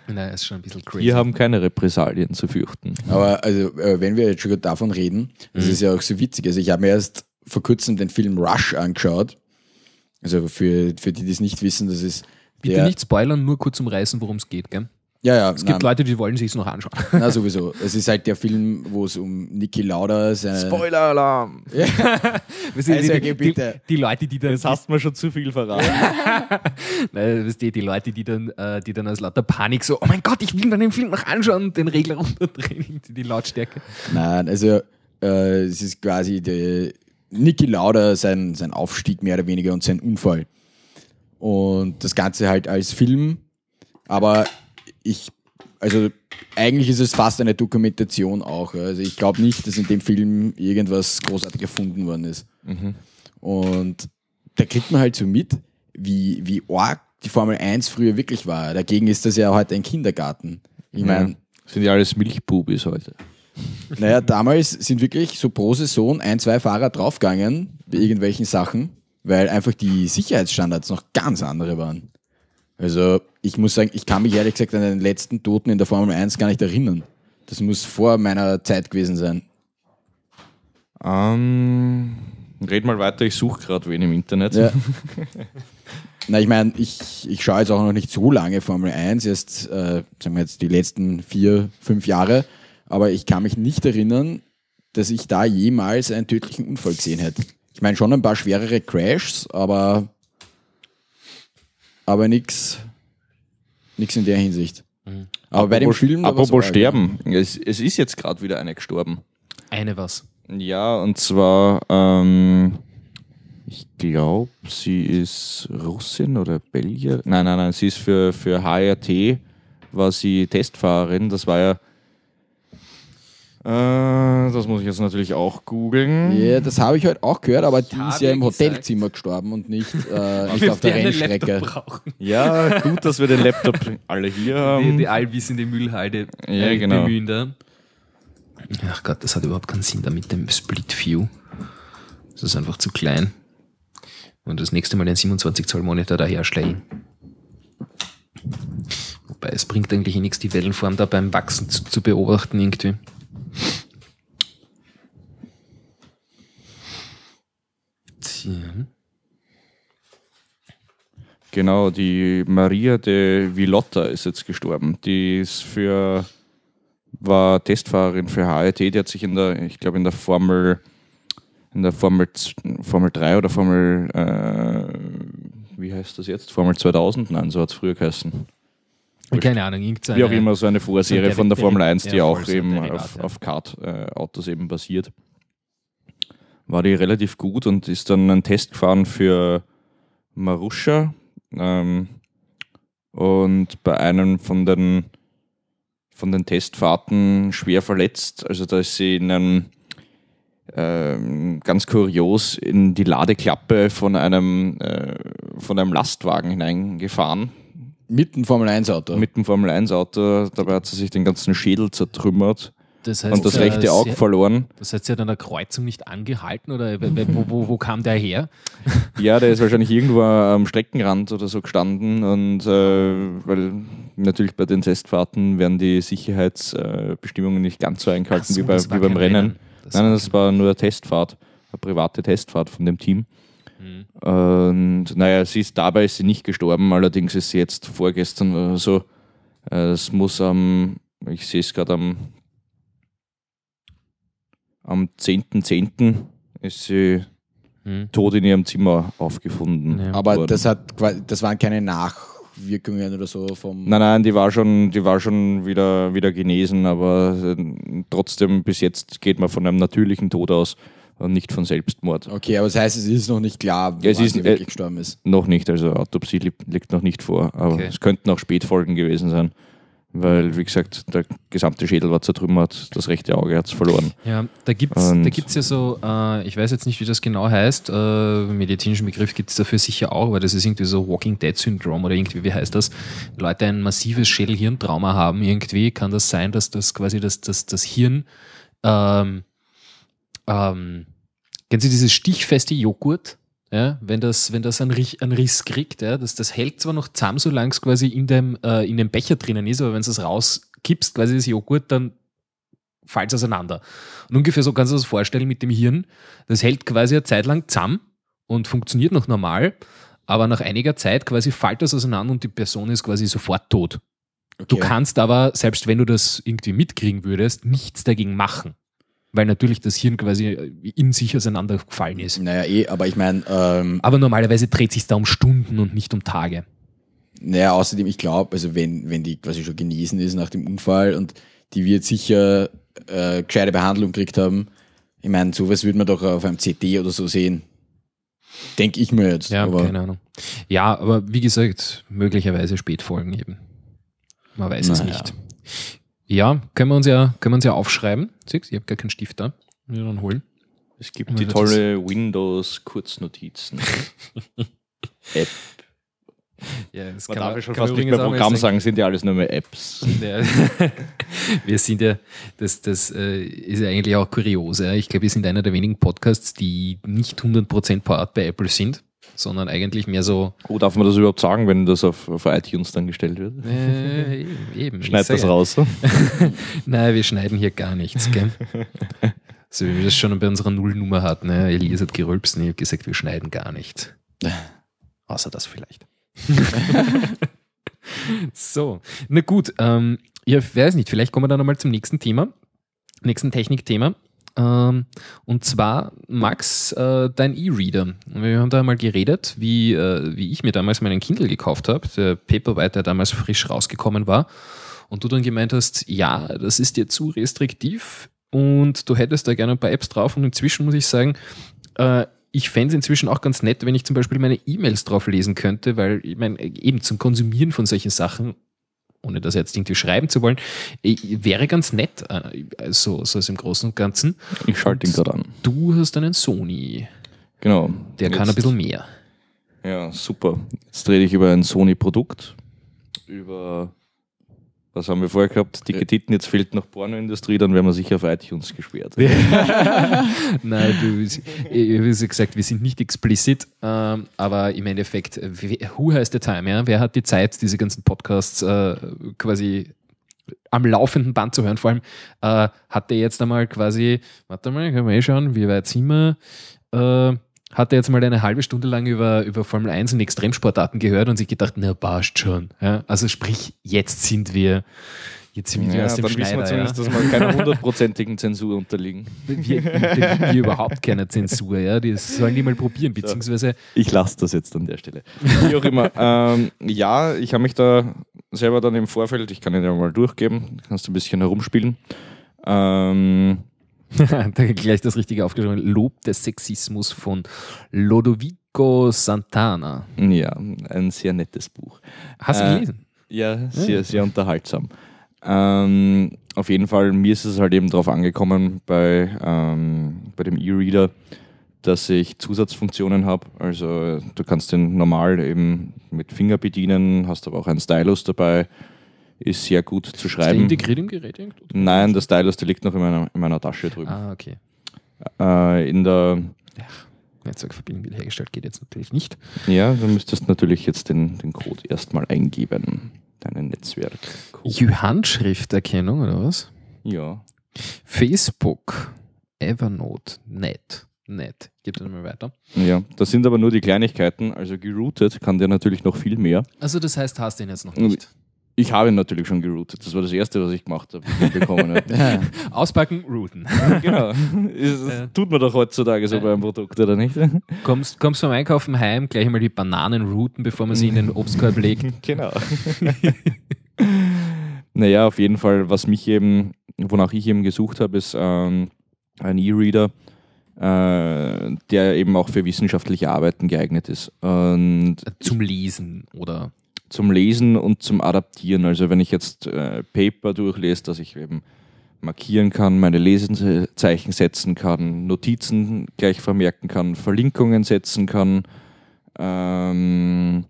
Speaker 2: Naja, ist schon ein bisschen crazy.
Speaker 4: Wir haben keine Repressalien zu fürchten.
Speaker 3: Aber also, äh, wenn wir jetzt schon davon reden, das
Speaker 2: Mhm.
Speaker 3: ist ja auch so witzig. Also ich habe mir erst vor kurzem den Film Rush angeschaut. Also für, für die, die es nicht wissen, das ist
Speaker 2: Bitte
Speaker 3: der,
Speaker 2: nicht spoilern, nur kurz umreißen, worum es geht. Gell?
Speaker 3: Ja, ja,
Speaker 2: Es gibt Leute, die wollen sich es noch anschauen. [LAUGHS]
Speaker 3: Na, sowieso. Es ist halt der Film, wo es um Niki Lauda, seine,
Speaker 4: Spoiler-Alarm! [LAUGHS]
Speaker 2: Weißt du,
Speaker 3: Also,
Speaker 2: die, die,
Speaker 3: bitte.
Speaker 2: die Leute, die dann,
Speaker 4: Jetzt hast du mir schon zu viel verraten. [LAUGHS]
Speaker 2: Nein, weißt du, die Leute, die dann, äh, die dann aus lauter Panik so, oh mein Gott, ich will mir den Film noch anschauen und den Regler runterdrehen, die, die Lautstärke.
Speaker 3: Nein, also äh, es ist quasi der Niki Lauda, sein, sein Aufstieg mehr oder weniger und sein Unfall. Und das Ganze halt als Film, aber ich, also eigentlich ist es fast eine Dokumentation auch. Also ich glaube nicht, dass in dem Film irgendwas großartig erfunden worden ist. Und da kriegt man halt so mit, wie, wie arg die Formel 1 früher wirklich war. Dagegen ist das ja heute ein Kindergarten. Ich meine,
Speaker 4: Sind ja alles Milchbubis heute.
Speaker 3: naja, damals sind wirklich so pro Saison ein, zwei Fahrer draufgegangen bei irgendwelchen Sachen, weil einfach die Sicherheitsstandards noch ganz andere waren. Also ich muss sagen, ich kann mich ehrlich gesagt an den letzten Toten in der Formel 1 gar nicht erinnern. Das muss vor meiner Zeit gewesen sein.
Speaker 4: Ähm, red mal weiter, ich suche gerade wen im Internet.
Speaker 3: Ja. [LAUGHS] Na, ich meine, ich, ich schaue jetzt auch noch nicht so lange Formel 1, erst, äh, sagen wir jetzt, die letzten vier, fünf Jahre. Aber ich kann mich nicht erinnern, dass ich da jemals einen tödlichen Unfall gesehen hätte. Ich meine schon ein paar schwerere Crashs, aber, aber nix, nix in der Hinsicht. Aber bei dem
Speaker 4: apropos,
Speaker 3: Film.
Speaker 4: apropos sterben, es, es ist jetzt gerade wieder eine gestorben.
Speaker 2: Eine was.
Speaker 4: Ja, und zwar, ähm, ich glaube, sie ist Russin oder Belgier. Nein, nein, nein, sie ist für, für HRT, war sie Testfahrerin. Das war ja, das muss ich jetzt natürlich auch googeln.
Speaker 3: Ja, das habe ich heute auch gehört, aber die ist ja im
Speaker 2: gesagt.
Speaker 3: Hotelzimmer gestorben und nicht, äh, [LAUGHS] nicht auf der Rennstrecke.
Speaker 4: Ja, gut, dass wir den Laptop alle hier haben.
Speaker 2: Die, die allwissende Müllhalde
Speaker 4: Ja,
Speaker 2: äh,
Speaker 4: genau.
Speaker 2: bemühen da. Ach Gott, das hat überhaupt keinen Sinn da mit dem Split View. Das ist einfach zu klein. Und das nächste Mal den 27 Zoll Monitor da herstellen. Wobei es bringt eigentlich eh nichts, die Wellenform da beim Wachsen zu, zu beobachten irgendwie. Tja.
Speaker 4: Genau, die Maria de Villotta ist jetzt gestorben. Die ist für, war Testfahrerin für HRT, die hat sich in der, ich glaube in der Formel, in der Formel, Formel 3 oder Formel, äh, wie heißt das jetzt? Formel 2000? Nein, so hat es früher geheißen.
Speaker 2: Keine Ahnung, irgendeine.
Speaker 4: Wie auch immer, so eine Vorserie
Speaker 2: So
Speaker 4: von der Formel 1, die
Speaker 2: ja,
Speaker 4: auch eben
Speaker 2: Derivat,
Speaker 4: auf,
Speaker 2: ja.
Speaker 4: auf Kart-Autos eben basiert. War die relativ gut und ist dann einen Test gefahren für Marussia. Ähm, und bei einem von den, von den Testfahrten schwer verletzt. Also da ist sie in einem ähm, ganz kurios in die Ladeklappe von einem, äh, von einem Lastwagen hineingefahren
Speaker 3: Mit dem Formel 1 Auto.
Speaker 4: mit dem Formel 1 Auto. Dabei hat sie sich den ganzen Schädel zertrümmert
Speaker 2: das heißt,
Speaker 4: und das
Speaker 2: äh,
Speaker 4: rechte Auge
Speaker 2: sie-
Speaker 4: verloren.
Speaker 2: Das heißt, sie hat an der Kreuzung nicht angehalten oder wo, wo, wo kam der her? [LAUGHS]
Speaker 4: Ja, der ist wahrscheinlich irgendwo am Streckenrand oder so gestanden und äh, weil natürlich bei den Testfahrten werden die Sicherheitsbestimmungen nicht ganz so eingehalten
Speaker 2: so,
Speaker 4: wie, bei, wie beim Rennen.
Speaker 2: Rennen. Das
Speaker 4: Nein, das war nur eine Testfahrt, eine private Testfahrt von dem Team.
Speaker 2: Mhm.
Speaker 4: Und naja, sie ist dabei ist sie nicht gestorben, allerdings ist sie jetzt vorgestern oder so. äh, Es muss am, ich sehe es gerade am, am 10.10. ist sie
Speaker 2: Mhm.
Speaker 4: tot in ihrem Zimmer aufgefunden.
Speaker 2: Ja.
Speaker 3: Aber
Speaker 4: worden.
Speaker 3: das, hat, das waren keine Nachwirkungen oder so vom.
Speaker 4: Nein, nein, die war schon, die war schon wieder, wieder genesen, aber äh, trotzdem bis jetzt geht man von einem natürlichen Tod aus und nicht von Selbstmord.
Speaker 3: Okay, aber das heißt, es ist noch nicht klar,
Speaker 4: Ja, es ist- äh,
Speaker 3: wirklich gestorben ist.
Speaker 4: Noch nicht, also Autopsie li liegt noch nicht vor, aber
Speaker 2: Okay.
Speaker 4: es könnten auch Spätfolgen gewesen sein, weil, wie gesagt, der gesamte Schädel war zertrümmert, das rechte Auge hat es verloren.
Speaker 2: Ja, da gibt es
Speaker 4: Und-
Speaker 2: da gibt's ja so, äh, ich weiß jetzt nicht, wie das genau heißt, äh, medizinischen Begriff gibt es dafür sicher auch, aber das ist irgendwie so Walking Dead Syndrom oder irgendwie, wie heißt das? Leute ein massives Schädelhirntrauma haben irgendwie, kann das sein, dass das quasi das, das, das Hirn, ähm, ähm, kennen Sie dieses stichfeste Joghurt? Ja, wenn das, wenn das einen, Rich- einen Riss kriegt, ja, das, das hält zwar noch zusammen, solange es quasi in dem, äh, in dem Becher drinnen ist, aber wenn du es rauskippst, quasi das Joghurt, dann fällt es auseinander. Und ungefähr so kannst du das vorstellen mit dem Hirn. Das hält quasi eine Zeit lang zusammen und funktioniert noch normal, aber nach einiger Zeit quasi fällt das auseinander und die Person ist quasi sofort tot. Du
Speaker 3: Okay.
Speaker 2: kannst aber, selbst wenn du das irgendwie mitkriegen würdest, nichts dagegen machen. Weil natürlich das Hirn quasi in sich auseinandergefallen ist.
Speaker 3: Naja, eh, aber ich meine, ähm,
Speaker 2: Aber normalerweise dreht sich da um Stunden und nicht um Tage.
Speaker 3: naja, außerdem, ich glaube, also wenn, wenn die quasi schon genesen ist nach dem Unfall und die wird sicher äh, gescheite Behandlung gekriegt haben, ich meine, sowas würde man doch auf einem CT oder so sehen. Denke ich mir jetzt.
Speaker 2: Ja,
Speaker 3: aber
Speaker 2: keine Ahnung. Ja, aber wie gesagt, möglicherweise Spätfolgen eben. Man weiß es
Speaker 3: Naja.
Speaker 2: nicht. Ja, können wir uns ja, können wir uns ja aufschreiben. Siehst, ich habe gar keinen Stift da. Wir dann holen.
Speaker 4: Es gibt
Speaker 2: Ja,
Speaker 4: die tolle Windows-Kurznotizen. [LAUGHS] App.
Speaker 2: Ja, das
Speaker 4: Man darf ja schon fast nicht mehr Programm sagen, sind ja alles nur mehr Apps. [LAUGHS]
Speaker 2: Ja. [LAUGHS] wir sind ja, das, das äh, ist ja eigentlich auch kurios. Ja. Ich glaube, wir sind einer der wenigen Podcasts, die nicht 100% powered bei Apple sind. Sondern eigentlich mehr so,
Speaker 4: Oh, darf man das überhaupt sagen, wenn das auf, auf iTunes dann gestellt wird?
Speaker 2: äh, eben,
Speaker 4: Schneid das raus. [LAUGHS]
Speaker 2: Nein, wir schneiden hier gar nichts, gell? [LAUGHS] so wie wir das schon bei unserer Nullnummer hatten. Ne? Elias hat gerülpst und ich habe gesagt, wir schneiden gar nichts. [LAUGHS] Außer das vielleicht. so, na gut. Ähm, ja, ich weiß nicht, vielleicht kommen wir dann nochmal zum nächsten Thema, nächsten Technikthema. Ähm, und zwar, Max, äh, dein E-Reader. Wir haben da mal geredet, wie, äh, wie ich mir damals meinen Kindle gekauft habe, der Paperwhite, der damals frisch rausgekommen war. Und du dann gemeint hast, ja, das ist dir zu restriktiv und du hättest da gerne ein paar Apps drauf. Und inzwischen muss ich sagen, äh, ich fände es inzwischen auch ganz nett, wenn ich zum Beispiel meine E-Mails drauf lesen könnte, weil ich meine, eben zum Konsumieren von solchen Sachen, ohne das jetzt irgendwie schreiben zu wollen, wäre ganz nett, äh, so, so ist im Großen und Ganzen.
Speaker 4: Ich schalte ihn gerade an.
Speaker 2: Du hast einen Sony,
Speaker 4: Genau.
Speaker 2: der kann ein
Speaker 4: Jetzt-
Speaker 2: bisschen mehr.
Speaker 4: Ja, super. Jetzt rede ich über ein Sony-Produkt. Über, was haben wir vorher gehabt? Dicke Titten, jetzt fehlt noch Pornoindustrie, dann werden wir sicher auf iTunes gesperrt. [LAUGHS]
Speaker 2: Nein, du, ich ja gesagt, wir sind nicht explicit, ähm, aber im Endeffekt, äh, wer- who has the time? Ja? Wer hat die Zeit, diese ganzen Podcasts äh, quasi am laufenden Band zu hören? Vor allem äh, hat der jetzt einmal quasi, warte mal, können wir eh schauen, wie weit sind wir? Äh, hat er jetzt mal eine halbe Stunde lang über, über Formel 1 und Extremsportarten gehört und sich gedacht, na passt schon. Ja? Also sprich, jetzt sind wir, jetzt sind wir
Speaker 4: Ja,
Speaker 2: aus dem
Speaker 4: dann wissen wir
Speaker 2: Schneider. ja?
Speaker 4: zumindest, dass wir keiner hundertprozentigen Zensur unterliegen. [LAUGHS]
Speaker 2: Wir hier überhaupt keiner Zensur, ja. Die sollen die mal probieren, beziehungsweise
Speaker 4: Ich lasse das jetzt an der Stelle. Wie auch immer. ähm, ja, ich habe mich da selber dann im Vorfeld, ich kann ihn ja mal durchgeben, kannst du ein bisschen herumspielen. Ähm, [LAUGHS]
Speaker 2: da gleich das Richtige aufgeschrieben. Lob des Sexismus von Lodovico Santana.
Speaker 4: ja, ein sehr nettes Buch.
Speaker 2: Hast du
Speaker 4: Äh,
Speaker 2: gelesen?
Speaker 4: Ja, sehr, sehr unterhaltsam. Ähm, auf jeden Fall, mir ist es halt eben darauf angekommen bei, ähm, bei dem E-Reader, dass ich Zusatzfunktionen habe. Also du kannst den normal eben mit Finger bedienen, hast aber auch einen Stylus dabei. Ist sehr gut zu
Speaker 2: Ist
Speaker 4: schreiben.
Speaker 2: integriert im Gerät? irgendwo?
Speaker 4: Nein, der Stylus, der liegt noch in meiner, in meiner Tasche drüben.
Speaker 2: Ah, okay.
Speaker 4: Äh, in der,
Speaker 2: Netzwerkverbindung wiederhergestellt geht jetzt natürlich nicht.
Speaker 4: ja, du müsstest natürlich jetzt den, den Code erstmal eingeben. Deinen Netzwerk.
Speaker 2: Handschrifterkennung oder was?
Speaker 4: Ja.
Speaker 2: Facebook, Evernote, Net. Net. Gib das mal weiter.
Speaker 4: Ja, das sind aber nur die Kleinigkeiten. Also geroutet kann der natürlich noch viel mehr.
Speaker 2: Also das heißt, hast du ihn jetzt noch nicht.
Speaker 4: Ich habe ihn natürlich schon geroutet. Das war das Erste, was ich gemacht habe, bekommen habe. [LAUGHS]
Speaker 2: Auspacken, routen. [LAUGHS]
Speaker 4: genau. Das tut man doch heutzutage so bei einem Produkt, oder nicht? [LAUGHS]
Speaker 2: kommst, kommst vom Einkaufen heim, gleich mal die Bananen routen, bevor man sie in den Obstkorb legt.
Speaker 4: Genau. naja, auf jeden Fall, was mich eben, wonach ich eben gesucht habe, ist ähm, ein E-Reader, äh, der eben auch für wissenschaftliche Arbeiten geeignet ist. Und
Speaker 2: Zum Lesen oder
Speaker 4: zum Lesen und zum Adaptieren. Also wenn ich jetzt äh, Paper durchlese, dass ich eben markieren kann, meine Lesezeichen setzen kann, Notizen gleich vermerken kann, Verlinkungen setzen kann, ähm,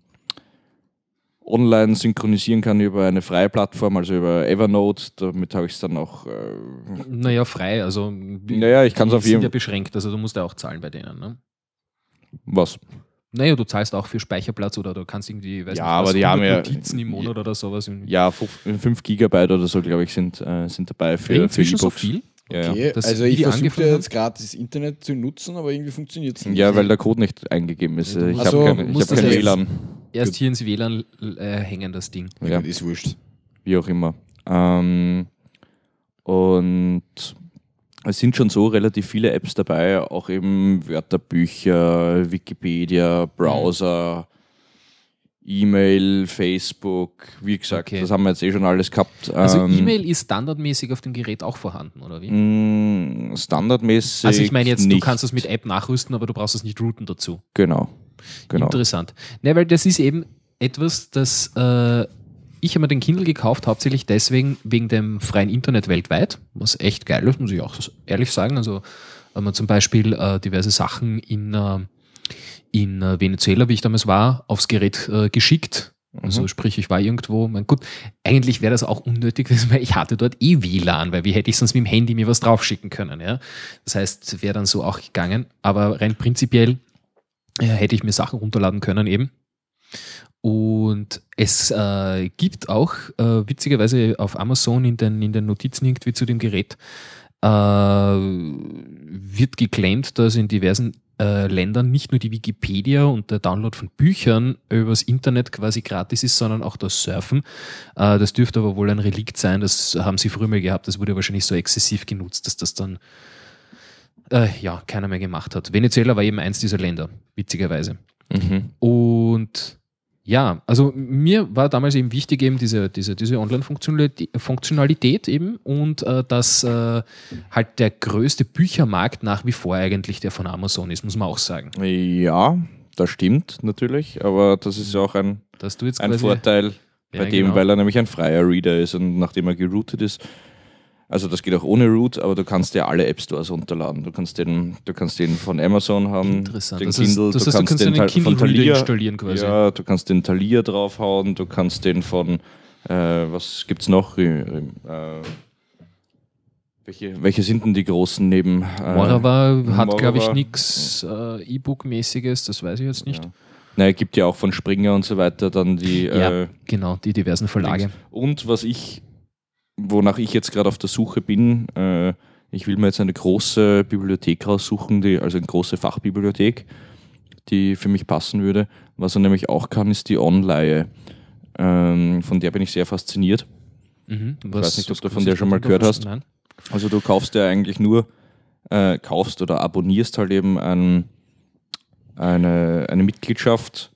Speaker 4: online synchronisieren kann über eine freie Plattform, also über Evernote. Damit habe ich es dann auch. Äh,
Speaker 2: Naja, frei, also
Speaker 4: Naja, ich kann's
Speaker 2: die
Speaker 4: auf
Speaker 2: sind
Speaker 4: jeden-
Speaker 2: ja beschränkt, also du musst ja auch zahlen bei denen. Ne?
Speaker 4: was?
Speaker 2: Naja, du zahlst auch für Speicherplatz oder du kannst irgendwie, weiß
Speaker 4: Ja,
Speaker 2: nicht,
Speaker 4: aber
Speaker 2: was,
Speaker 4: die haben
Speaker 2: 100
Speaker 4: ja-
Speaker 2: Notizen im Monat oder sowas.
Speaker 4: Ja, 5 Gigabyte oder so, glaube ich, sind, äh, sind dabei für, für
Speaker 2: Inzwischen so viel?
Speaker 4: Ja, ja.
Speaker 3: Okay,
Speaker 2: Das-
Speaker 3: also ich versuche jetzt gerade das Internet zu nutzen, aber irgendwie funktioniert es nicht.
Speaker 4: Ja, weil der Code nicht eingegeben ist.
Speaker 2: Ja,
Speaker 4: Ich
Speaker 2: musst-
Speaker 4: habe kein, ich hab kein WLAN.
Speaker 2: Erst hier ins WLAN äh, hängen das Ding.
Speaker 3: Ja,
Speaker 4: Ja.
Speaker 3: gut, ist wurscht.
Speaker 4: wie auch immer. Ähm, und es sind schon so relativ viele Apps dabei, auch eben Wörterbücher, Wikipedia, Browser, E-Mail, Facebook, wie gesagt,
Speaker 2: Okay.
Speaker 4: das haben wir jetzt eh schon alles gehabt.
Speaker 2: Also
Speaker 4: Ähm,
Speaker 2: E-Mail ist standardmäßig auf dem Gerät auch vorhanden, oder wie?
Speaker 4: mh, Standardmäßig.
Speaker 2: Also ich meine jetzt, du
Speaker 4: nicht.
Speaker 2: kannst es mit App nachrüsten, aber du brauchst es nicht routen dazu.
Speaker 4: Genau. genau.
Speaker 2: Interessant. Ne, weil das ist eben etwas, das äh, ich habe mir den Kindle gekauft, hauptsächlich deswegen wegen dem freien Internet weltweit, was echt geil ist, muss ich auch ehrlich sagen. Also wenn man zum Beispiel äh, diverse Sachen in, äh, in äh, Venezuela, wie ich damals war, aufs Gerät äh, geschickt. Also
Speaker 4: Mhm.
Speaker 2: sprich, ich war irgendwo, mein gut, eigentlich wäre das auch unnötig gewesen, weil ich hatte dort eh WLAN, weil wie hätte ich sonst mit dem Handy mir was draufschicken können, ja. Das heißt, wäre dann so auch gegangen, aber rein prinzipiell ja, hätte ich mir Sachen runterladen können eben. Und es äh, gibt auch äh, witzigerweise auf Amazon in den, in den Notizen irgendwie zu dem Gerät äh, wird geclaimed, dass in diversen äh, Ländern nicht nur die Wikipedia und der Download von Büchern übers Internet quasi gratis ist, sondern auch das Surfen. Äh, das dürfte aber wohl ein Relikt sein, das haben sie früher mal gehabt, das wurde wahrscheinlich so exzessiv genutzt, dass das dann äh, ja keiner mehr gemacht hat. Venezuela war eben eins dieser Länder, witzigerweise.
Speaker 4: Mhm.
Speaker 2: Und ja, also mir war damals eben wichtig eben diese, diese, diese Online-Funktionalität Funktionalität eben und äh, dass äh, halt der größte Büchermarkt nach wie vor eigentlich der von Amazon ist, muss man auch sagen.
Speaker 4: Ja, das stimmt natürlich, aber das ist auch ein, ein Vorteil bei
Speaker 2: Ja,
Speaker 4: dem,
Speaker 2: genau.
Speaker 4: weil er nämlich ein freier Reader ist und nachdem er geroutet ist, also das geht auch ohne Root, aber du kannst ja alle App Stores runterladen. Du kannst den, du kannst den von Amazon haben,
Speaker 2: Interessant.
Speaker 4: den
Speaker 2: Das
Speaker 4: Kindle,
Speaker 2: das
Speaker 4: du
Speaker 2: heißt, du
Speaker 4: kannst
Speaker 2: kannst
Speaker 4: den von
Speaker 2: Kindle Reader
Speaker 4: Thalia
Speaker 2: installieren quasi.
Speaker 4: Ja, du kannst den Thalia draufhauen, du kannst den von, äh, was gibt's noch? Äh, welche, welche sind denn die großen neben? Äh,
Speaker 2: Morava hat, glaube ich, nichts äh, E-Book-mäßiges, das weiß ich jetzt nicht.
Speaker 4: Ja. Nein, gibt ja auch von Springer und so weiter dann die.
Speaker 2: Ja,
Speaker 4: Äh,
Speaker 2: genau, die diversen Verlage.
Speaker 4: Und was ich, wonach ich jetzt gerade auf der Suche bin, äh, ich will mir jetzt eine große Bibliothek raussuchen, die, also eine große Fachbibliothek, die für mich passen würde. Was er nämlich auch kann, ist die Online. Ähm, von der bin ich sehr fasziniert.
Speaker 2: Mhm.
Speaker 4: weiß nicht, ob du von der schon mal gehört hast.
Speaker 2: Nein.
Speaker 4: Also du kaufst ja eigentlich nur, äh, kaufst oder abonnierst halt eben ein, eine, eine Mitgliedschaft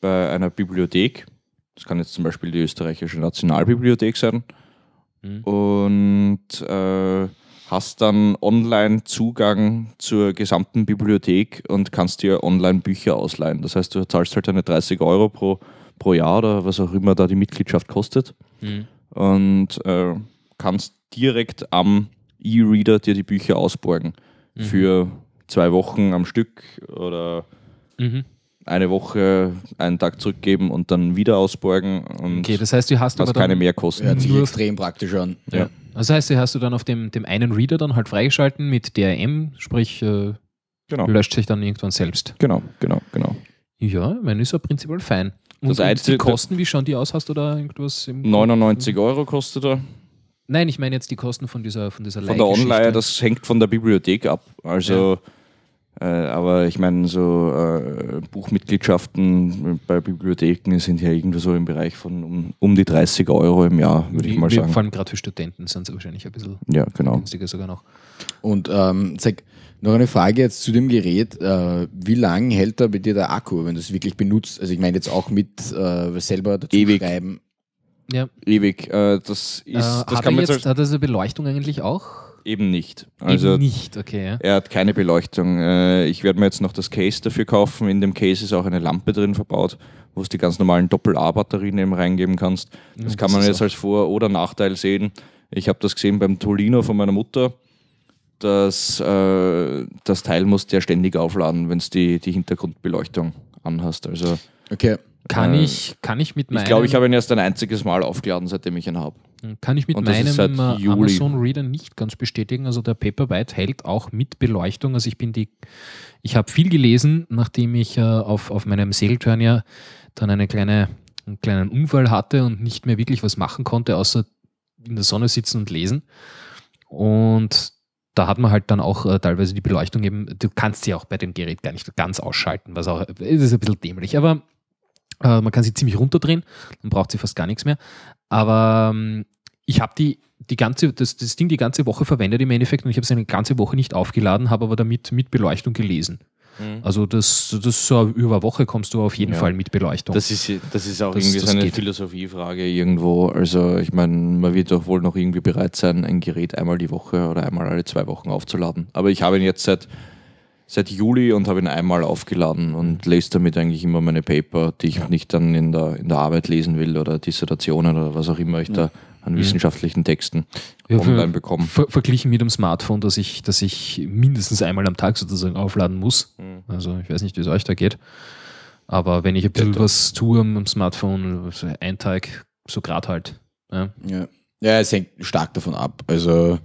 Speaker 4: bei einer Bibliothek. Das kann jetzt zum Beispiel die österreichische Nationalbibliothek sein.
Speaker 2: Mhm.
Speaker 4: Und äh, hast dann online Zugang zur gesamten Bibliothek und kannst dir online Bücher ausleihen. Das heißt, du zahlst halt deine 30 Euro pro, pro Jahr oder was auch immer da die Mitgliedschaft kostet
Speaker 2: Mhm.
Speaker 4: und äh, kannst direkt am E-Reader dir die Bücher ausborgen.
Speaker 2: Mhm.
Speaker 4: Für zwei Wochen am Stück oder
Speaker 2: Mhm.
Speaker 4: Eine Woche einen Tag zurückgeben und dann wieder ausborgen und
Speaker 2: Okay, das heißt, du hast
Speaker 4: hast keine Mehrkosten.
Speaker 3: Hört sich extrem praktisch an.
Speaker 4: Ja.
Speaker 2: Das heißt, du hast du dann auf dem, dem einen Reader dann halt freigeschalten mit DRM, sprich äh,
Speaker 4: Genau,
Speaker 2: löscht sich dann irgendwann selbst.
Speaker 4: genau, genau, genau.
Speaker 2: Ja, mein ist ja prinzipiell fein. Und,
Speaker 4: Das
Speaker 2: und die Kosten, wie schauen die aus? Hast du da irgendwas im
Speaker 4: 99 Euro kostet er.
Speaker 2: Nein, ich meine jetzt die Kosten von dieser von dieser
Speaker 4: Von der. Online, das hängt von der Bibliothek ab. Also, äh, aber ich meine, so äh, Buchmitgliedschaften bei Bibliotheken sind ja irgendwo so im Bereich von um, um die 30 Euro im Jahr, würde ich mal sagen.
Speaker 2: Vor allem gerade für Studenten sind sie wahrscheinlich ein bisschen
Speaker 4: Ja, genau.
Speaker 2: günstiger sogar noch.
Speaker 3: Und ähm, sag, noch eine Frage jetzt zu dem Gerät. Äh, wie lang hält da bei dir der Akku, wenn du es wirklich benutzt? Also ich meine jetzt auch mit äh, selber dazu
Speaker 4: Ewig.
Speaker 3: schreiben.
Speaker 2: Ja.
Speaker 4: Ewig. Äh, das ist,
Speaker 2: Äh,
Speaker 4: das
Speaker 2: hat,
Speaker 4: kann
Speaker 2: er
Speaker 4: man jetzt
Speaker 2: jetzt, hat er so Beleuchtung eigentlich auch?
Speaker 4: Eben nicht. Also,
Speaker 2: Eben nicht, okay. Ja.
Speaker 4: er hat keine Beleuchtung. Äh, ich werde mir jetzt noch das Case dafür kaufen. In dem Case ist auch eine Lampe drin verbaut, wo du die ganz normalen Doppel-A-Batterien eben reingeben kannst. Das
Speaker 2: Ja,
Speaker 4: kann man jetzt
Speaker 2: auch-
Speaker 4: als Vor- oder Nachteil sehen. Ich habe das gesehen beim Tolino von meiner Mutter. Das, äh, das Teil musst du ja ständig aufladen, wenn du die, die Hintergrundbeleuchtung anhast. Also
Speaker 3: Okay.
Speaker 2: Kann,
Speaker 4: Äh,
Speaker 2: ich, kann ich mit meinem,
Speaker 4: ich glaube, ich habe ihn erst ein einziges Mal aufgeladen, seitdem ich ihn habe.
Speaker 2: kann ich mit meinem äh. Amazon Reader nicht ganz bestätigen. Also der Paperwhite hält auch mit Beleuchtung. Also ich bin die, ich habe viel gelesen, nachdem ich äh, auf, auf meinem Segelturn ja dann eine kleine, einen kleinen Unfall hatte und nicht mehr wirklich was machen konnte, außer in der Sonne sitzen und lesen. Und da hat man halt dann auch äh, teilweise die Beleuchtung eben, du kannst sie auch bei dem Gerät gar nicht ganz ausschalten, was auch, es ist ein bisschen dämlich, aber äh, man kann sie ziemlich runterdrehen, dann braucht sie fast gar nichts mehr. Aber ähm, ich habe die, die ganze, das, das Ding die ganze Woche verwendet im Endeffekt und ich habe es eine ganze Woche nicht aufgeladen, habe aber damit mit Beleuchtung gelesen. Also das, das so über eine Woche kommst du auf jeden
Speaker 4: Ja.
Speaker 2: Fall mit Beleuchtung.
Speaker 4: Das ist, das ist auch
Speaker 2: Das-
Speaker 4: irgendwie
Speaker 2: das
Speaker 4: so eine
Speaker 2: geht.
Speaker 4: Philosophiefrage irgendwo. Also ich meine, man wird doch wohl noch irgendwie bereit sein, ein Gerät einmal die Woche oder einmal alle zwei Wochen aufzuladen. Aber ich habe ihn jetzt seit, seit Juli und habe ihn einmal aufgeladen und lese damit eigentlich immer meine Paper, die ich nicht dann in der, in der Arbeit lesen will oder Dissertationen oder was auch immer ich da an wissenschaftlichen Texten
Speaker 2: Ja,
Speaker 4: online bekomme.
Speaker 2: ver verglichen mit dem Smartphone, dass ich, dass ich mindestens einmal am Tag sozusagen aufladen muss.
Speaker 4: Mhm.
Speaker 2: Also ich weiß nicht, wie es euch da geht. Aber wenn ich ein bisschen was tue am Smartphone, so ein Tag, so grad halt. Ja.
Speaker 3: Ja. ja, es hängt stark davon ab. Also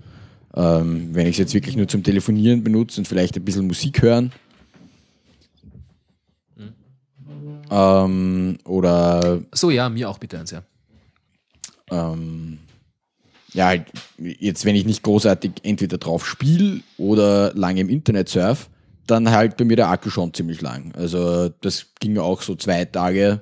Speaker 3: ähm, wenn ich es jetzt wirklich nur zum Telefonieren benutze und vielleicht ein bisschen Musik hören, Ähm, oder
Speaker 2: So, ja, mir auch bitte eins, ja.
Speaker 3: ähm, ja, halt, jetzt wenn ich nicht großartig entweder drauf spiele oder lange im Internet surf, dann halt bei mir der Akku schon ziemlich lang. Also das ging auch so zwei Tage.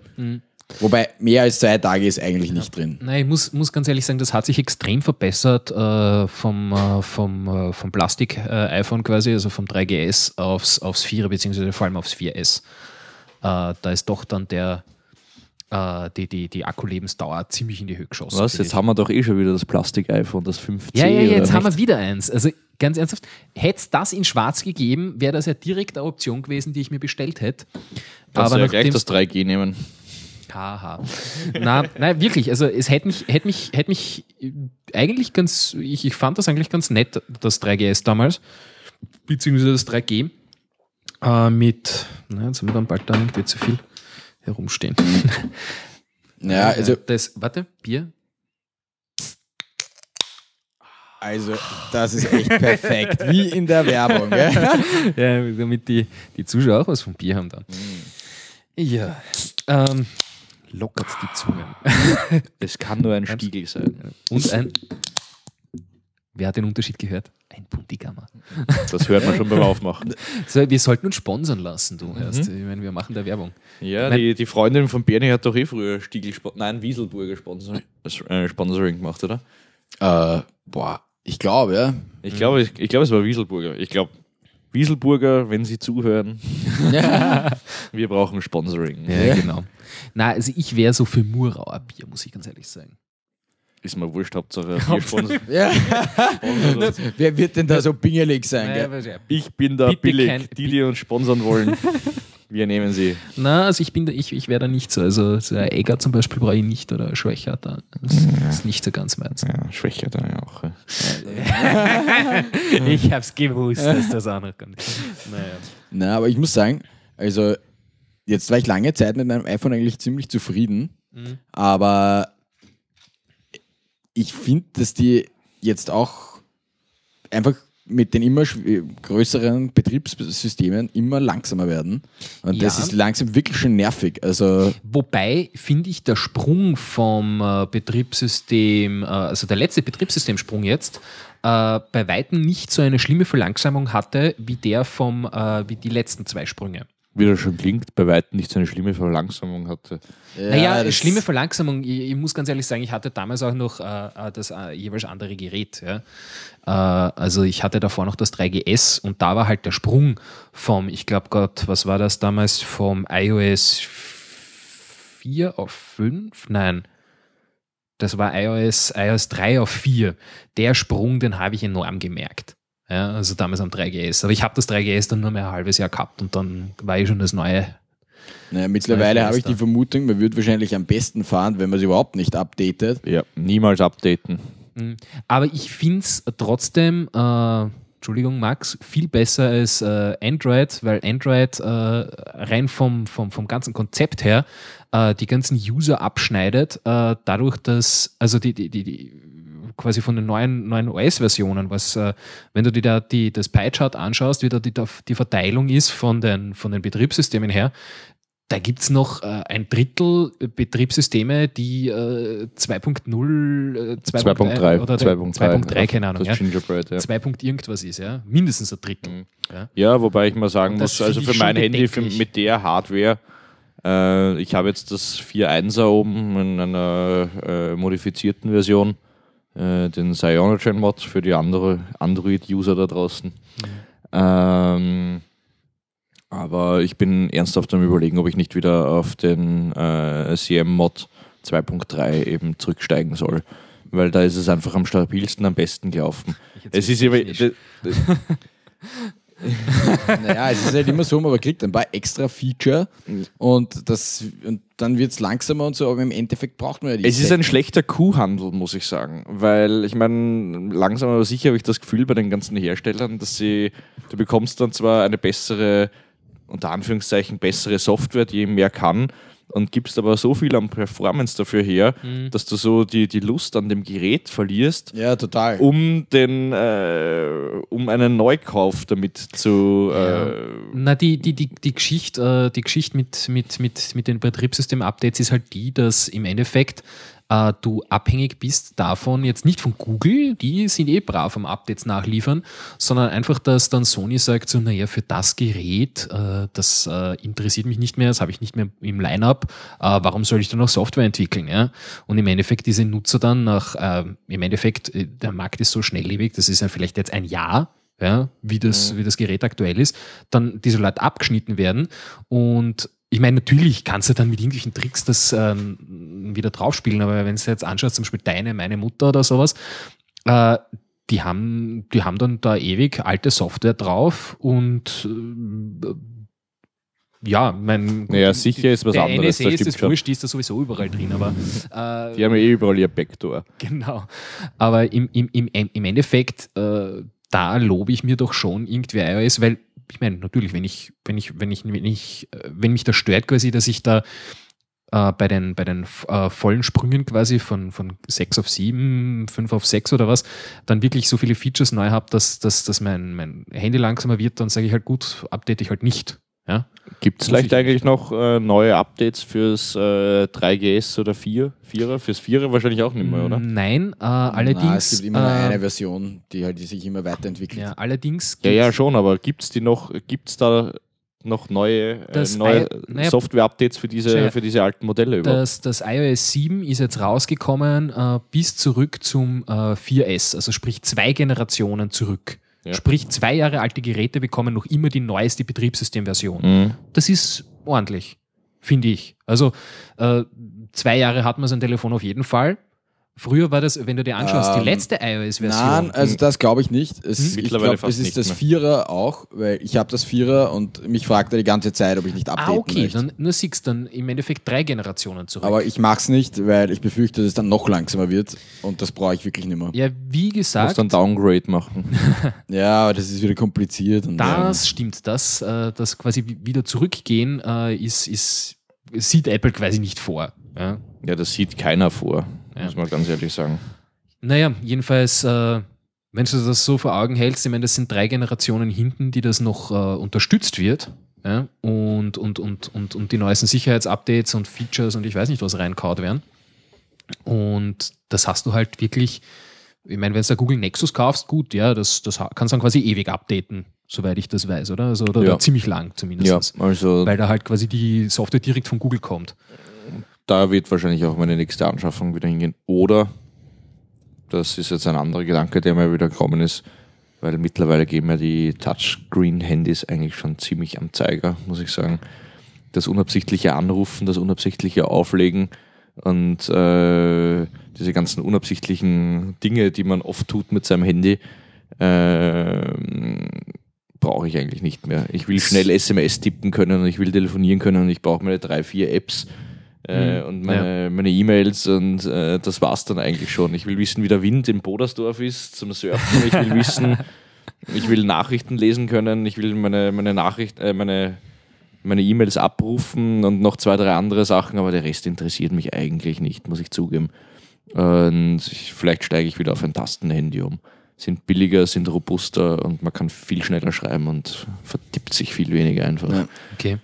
Speaker 3: Wobei mehr als zwei Tage ist eigentlich nicht drin.
Speaker 2: Nein, ich muss, muss ganz ehrlich sagen, das hat sich extrem verbessert äh, vom, äh, vom, äh, vom Plastik-iPhone quasi, also vom 3GS aufs, aufs 4er, beziehungsweise vor allem aufs 4S. Äh, da ist doch dann der, äh, die, die, die Akkulebensdauer ziemlich in die Höhe geschossen.
Speaker 4: Was? Jetzt haben wir doch eh schon wieder das Plastik-iPhone, das 5C.
Speaker 2: Ja, ja, ja, jetzt haben wir wieder eins. Also ganz ernsthaft, hätte es das in schwarz gegeben, wäre das ja direkt eine Option gewesen, die ich mir bestellt hätte.
Speaker 4: Kannst du ja gleich das 3G nehmen.
Speaker 2: Haha. Na, nein, wirklich. Also es hätte mich, hätte mich, hätte mich äh, eigentlich ganz, ich, ich fand das eigentlich ganz nett, das 3GS damals, beziehungsweise das 3G äh, mit, na, jetzt haben wir dann bald da irgendwie zu viel herumstehen.
Speaker 3: Ja, also,
Speaker 2: das, warte, Bier?
Speaker 3: also das ist echt perfekt, wie in der Werbung. [LAUGHS]
Speaker 2: Ja, damit die, die Zuschauer auch was vom Bier haben dann. Ja, ähm, lockert die Zungen. [LAUGHS]
Speaker 4: Es kann nur ein Stiegel sein.
Speaker 2: Und ein, wer hat den Unterschied gehört? Ein Puntigammer.
Speaker 4: Das hört man schon beim Aufmachen. [LAUGHS]
Speaker 2: So, wir sollten uns sponsern lassen, du erst. Ich meine, wir machen da Werbung.
Speaker 4: Ja,
Speaker 2: Nein.
Speaker 4: die, die Freundin von Bernie hat doch eh früher Stiegel, nein, Wieselburger Sponsoring, äh, Sponsoring gemacht, oder?
Speaker 3: Äh, boah, ich glaube, ja.
Speaker 4: Ich glaube, ich, ich glaube, es war Wieselburger. Ich glaube, Wieselburger, wenn Sie zuhören, [LAUGHS] wir brauchen Sponsoring.
Speaker 2: Ja, genau. Na, also ich wäre so für Murauer Bier, muss ich ganz ehrlich sagen.
Speaker 4: Ist mir wurscht, Hauptsache [LAUGHS] Biersponsor.
Speaker 3: ja.
Speaker 4: Sponsor.
Speaker 3: Wer wird denn da so pingelig sein? Gell?
Speaker 4: Ich bin da
Speaker 2: Bitte
Speaker 4: billig.
Speaker 2: kein-
Speaker 4: die, die uns sponsern wollen, [LAUGHS] wir nehmen sie.
Speaker 2: Na, also ich bin da, ich, ich wäre da nicht so. Also so ein Egger zum Beispiel brauche ich nicht oder ein Schwächer da. Das ist nicht so ganz meins.
Speaker 4: Ja, Schwächer dann ja auch. ja. [LAUGHS]
Speaker 2: Ich hab's gewusst, dass das auch noch kommt. Naja.
Speaker 3: Na, aber ich muss sagen, also jetzt war ich lange Zeit mit meinem iPhone eigentlich ziemlich zufrieden, aber ich finde, dass die jetzt auch einfach mit den immer größeren Betriebssystemen immer langsamer werden. Und das
Speaker 2: Ja.
Speaker 3: ist langsam wirklich schon nervig. Also,
Speaker 2: Wobei finde ich der Sprung vom äh, Betriebssystem, äh, also der letzte Betriebssystemsprung jetzt, äh, bei weitem nicht so eine schlimme Verlangsamung hatte wie der vom, äh, wie die letzten zwei Sprünge.
Speaker 4: Wie das schon klingt, bei weitem nicht so eine schlimme Verlangsamung hatte.
Speaker 2: naja,
Speaker 3: das-
Speaker 2: schlimme Verlangsamung, ich, ich muss ganz ehrlich sagen, ich hatte damals auch noch äh, äh, das äh, jeweils andere Gerät. Ja. Äh, also ich hatte davor noch das 3GS und da war halt der Sprung vom, ich glaube Gott, was war das damals, vom iOS 4 auf 5? Nein. Das war iOS, iOS 3 auf 4. Der Sprung, den habe ich enorm gemerkt. Ja, also damals am 3GS. Aber ich habe das 3GS dann nur mehr ein halbes Jahr gehabt und dann war ich schon das neue
Speaker 3: naja, mittlerweile habe ich die Vermutung, man würde wahrscheinlich am besten fahren, wenn man es überhaupt nicht updatet.
Speaker 4: Ja, niemals updaten.
Speaker 2: Aber ich finde es trotzdem, äh, Entschuldigung, Max, viel besser als äh, Android, weil Android äh, rein vom, vom, vom ganzen Konzept her äh, die ganzen User abschneidet, äh, dadurch, dass, also die, die, die, die quasi von den neuen, neuen OS-Versionen, was, äh, wenn du dir da die, das Pie-Chart anschaust, wie da die, die Verteilung ist von den, von den Betriebssystemen her, da gibt es noch äh, ein Drittel Betriebssysteme, die äh, 2.0, äh,
Speaker 4: 2.3
Speaker 2: oder
Speaker 4: 2.3,
Speaker 2: 2.3, keine Ahnung. Ja.
Speaker 4: Gingerbread, ja.
Speaker 2: 2. Punkt irgendwas ist, ja. Mindestens ein Drittel. Ja.
Speaker 4: Ja, wobei ich mal sagen muss, also für mein Handy für, mit der Hardware, äh, ich habe jetzt das 4.1er oben in einer äh, modifizierten Version, äh, den Cyanogen Mod für die andere Android-User da draußen. Ähm, aber ich bin ernsthaft am überlegen, ob ich nicht wieder auf den äh, CM-Mod 2.3 eben zurücksteigen soll. Weil da ist es einfach am stabilsten, am besten gelaufen. Es ist aber. [LAUGHS]
Speaker 3: Naja, es ist halt immer so, man kriegt ein paar extra Feature und, das, und dann wird es langsamer und so, aber im Endeffekt braucht man ja die
Speaker 4: Es ist
Speaker 3: Set-
Speaker 4: ein schlechter Kuhhandel, muss ich sagen. Weil ich meine, langsam aber sicher habe ich das Gefühl bei den ganzen Herstellern, dass sie, du bekommst dann zwar eine bessere, unter Anführungszeichen, bessere Software, die mehr kann, und gibst aber so viel an Performance dafür her,
Speaker 2: Mhm.
Speaker 4: dass du so die, die Lust an dem Gerät verlierst,
Speaker 3: Ja, total.
Speaker 4: um den äh, um einen Neukauf damit zu
Speaker 2: Ja.
Speaker 4: äh,
Speaker 2: Na, die, die, die, die Geschichte, äh, die Geschichte mit, mit, mit, mit den Betriebssystem-Updates ist halt die, dass im Endeffekt äh, du abhängig bist davon, jetzt nicht von Google, die sind eh brav am Updates nachliefern, sondern einfach, dass dann Sony sagt, so, naja, für das Gerät, äh, das äh, interessiert mich nicht mehr, das habe ich nicht mehr im Line-Up, äh, warum soll ich dann noch Software entwickeln? Ja? Und im Endeffekt diese Nutzer dann nach, äh, im Endeffekt, äh, der Markt ist so schnelllebig, das ist ja vielleicht jetzt ein Jahr, ja, wie, das, wie das Gerät aktuell ist, dann diese Leute abgeschnitten werden. Und ich meine, natürlich kannst du dann mit irgendwelchen Tricks das ähm, wieder draufspielen, aber wenn du jetzt anschaust, zum Beispiel deine, meine Mutter oder sowas, äh, die haben, die haben dann da ewig alte Software drauf und äh, ja, mein
Speaker 4: Naja, sicher ist was
Speaker 2: der
Speaker 4: anderes,
Speaker 2: NSA
Speaker 4: das
Speaker 2: ist das wurscht, die ist da sowieso überall drin, aber äh,
Speaker 4: die haben ja eh überall ihr Backdoor. [LAUGHS]
Speaker 2: Genau. Aber im, im, im, im Endeffekt, äh, da lobe ich mir doch schon irgendwie iOS, weil ich meine, natürlich, wenn ich, wenn ich, wenn ich, wenn ich, wenn mich das stört quasi, dass ich da äh, bei den, bei den äh, vollen Sprüngen quasi von, von 6 auf 7, 5 auf 6 oder was, dann wirklich so viele Features neu habe, dass, dass, dass mein, mein Handy langsamer wird, dann sage ich halt gut, update ich halt nicht. Ja?
Speaker 4: Gibt es vielleicht
Speaker 2: ich
Speaker 4: eigentlich noch äh, neue Updates fürs äh, 3GS oder 4? Vierer? Fürs Vierer wahrscheinlich auch nicht mehr, oder?
Speaker 2: Nein, äh, allerdings.
Speaker 3: Na, es gibt immer nur
Speaker 2: äh,
Speaker 3: eine Version, die halt die sich immer weiterentwickelt.
Speaker 2: ja, allerdings.
Speaker 4: Ja, ja, schon, aber gibt es die noch, gibt es da noch neue, äh, neue
Speaker 2: naja,
Speaker 4: Software-Updates für diese, für diese alten Modelle überhaupt?
Speaker 2: Das, das iOS 7 ist jetzt rausgekommen äh, bis zurück zum äh, 4S, also sprich zwei Generationen zurück.
Speaker 4: Ja.
Speaker 2: Sprich, zwei Jahre alte Geräte bekommen noch immer die neueste Betriebssystemversion.
Speaker 4: Mhm.
Speaker 2: Das ist ordentlich, finde ich. Also äh, zwei Jahre hat man sein Telefon auf jeden Fall. Früher war das, wenn du dir anschaust, die
Speaker 3: Ähm,
Speaker 2: letzte iOS-Version.
Speaker 3: Nein, also das glaube ich nicht. Es,
Speaker 2: Hm?
Speaker 3: ich
Speaker 4: Mittlerweile
Speaker 3: glaube,
Speaker 4: fast
Speaker 3: es ist das Vierer auch, weil ich habe das Vierer und mich fragt er die ganze Zeit, ob ich nicht updaten
Speaker 2: ah, okay,
Speaker 3: möchte.
Speaker 2: dann nur siehst dann im Endeffekt drei Generationen zurück.
Speaker 3: Aber ich mache es nicht, weil ich befürchte, dass es dann noch langsamer wird und das brauche ich wirklich nicht mehr.
Speaker 2: ja, wie
Speaker 4: Muss
Speaker 2: gesagt,
Speaker 4: dann Downgrade machen. [LAUGHS]
Speaker 3: Ja, aber das ist wieder kompliziert. Und,
Speaker 2: Das stimmt, das, äh, das quasi wi- wieder zurückgehen äh, ist, ist, sieht Apple quasi nicht vor. Ja.
Speaker 4: ja, das sieht keiner vor,
Speaker 2: Ja.
Speaker 4: muss man ganz ehrlich sagen.
Speaker 2: Naja, jedenfalls, äh, wenn du das so vor Augen hältst, ich meine, das sind drei Generationen hinten, die das noch äh, unterstützt wird. Ja, und, und, und, und, und die neuesten Sicherheitsupdates und Features und ich weiß nicht, was reinkaut werden. Und das hast du halt wirklich, ich meine, wenn du da Google Nexus kaufst, gut, ja, das, das kannst du dann quasi ewig updaten, soweit ich das weiß, oder? Also, oder,
Speaker 4: Ja.
Speaker 2: oder ziemlich lang
Speaker 4: Ja,
Speaker 2: zumindest.
Speaker 4: also
Speaker 2: Weil da halt quasi die Software direkt von Google kommt.
Speaker 4: Da wird wahrscheinlich auch meine nächste Anschaffung wieder hingehen. Oder, das ist jetzt ein anderer Gedanke, der mir wieder gekommen ist, weil mittlerweile gehen mir die Touchscreen-Handys eigentlich schon ziemlich am Zeiger, muss ich sagen. Das unabsichtliche Anrufen, das unabsichtliche Auflegen und äh, diese ganzen unabsichtlichen Dinge, die man oft tut mit seinem Handy, äh, brauche ich eigentlich nicht mehr. Ich will schnell SMS tippen können und ich will telefonieren können und ich brauche meine drei, vier Apps äh,
Speaker 2: Mhm.
Speaker 4: und meine meine E-Mails und äh, das war's dann eigentlich schon. Ich will wissen, wie der Wind in Bodersdorf ist zum Surfen. Ich will wissen, [LAUGHS] ich will Nachrichten lesen können. Ich will meine, meine Nachricht, äh, meine meine E-Mails abrufen und noch zwei, drei andere Sachen, aber der Rest interessiert mich eigentlich nicht, muss ich zugeben. Und ich, vielleicht steige ich wieder auf ein Tastenhandy um. Sind billiger, sind robuster und man kann viel schneller schreiben und vertippt sich viel weniger einfach.
Speaker 3: Ja.
Speaker 2: Okay.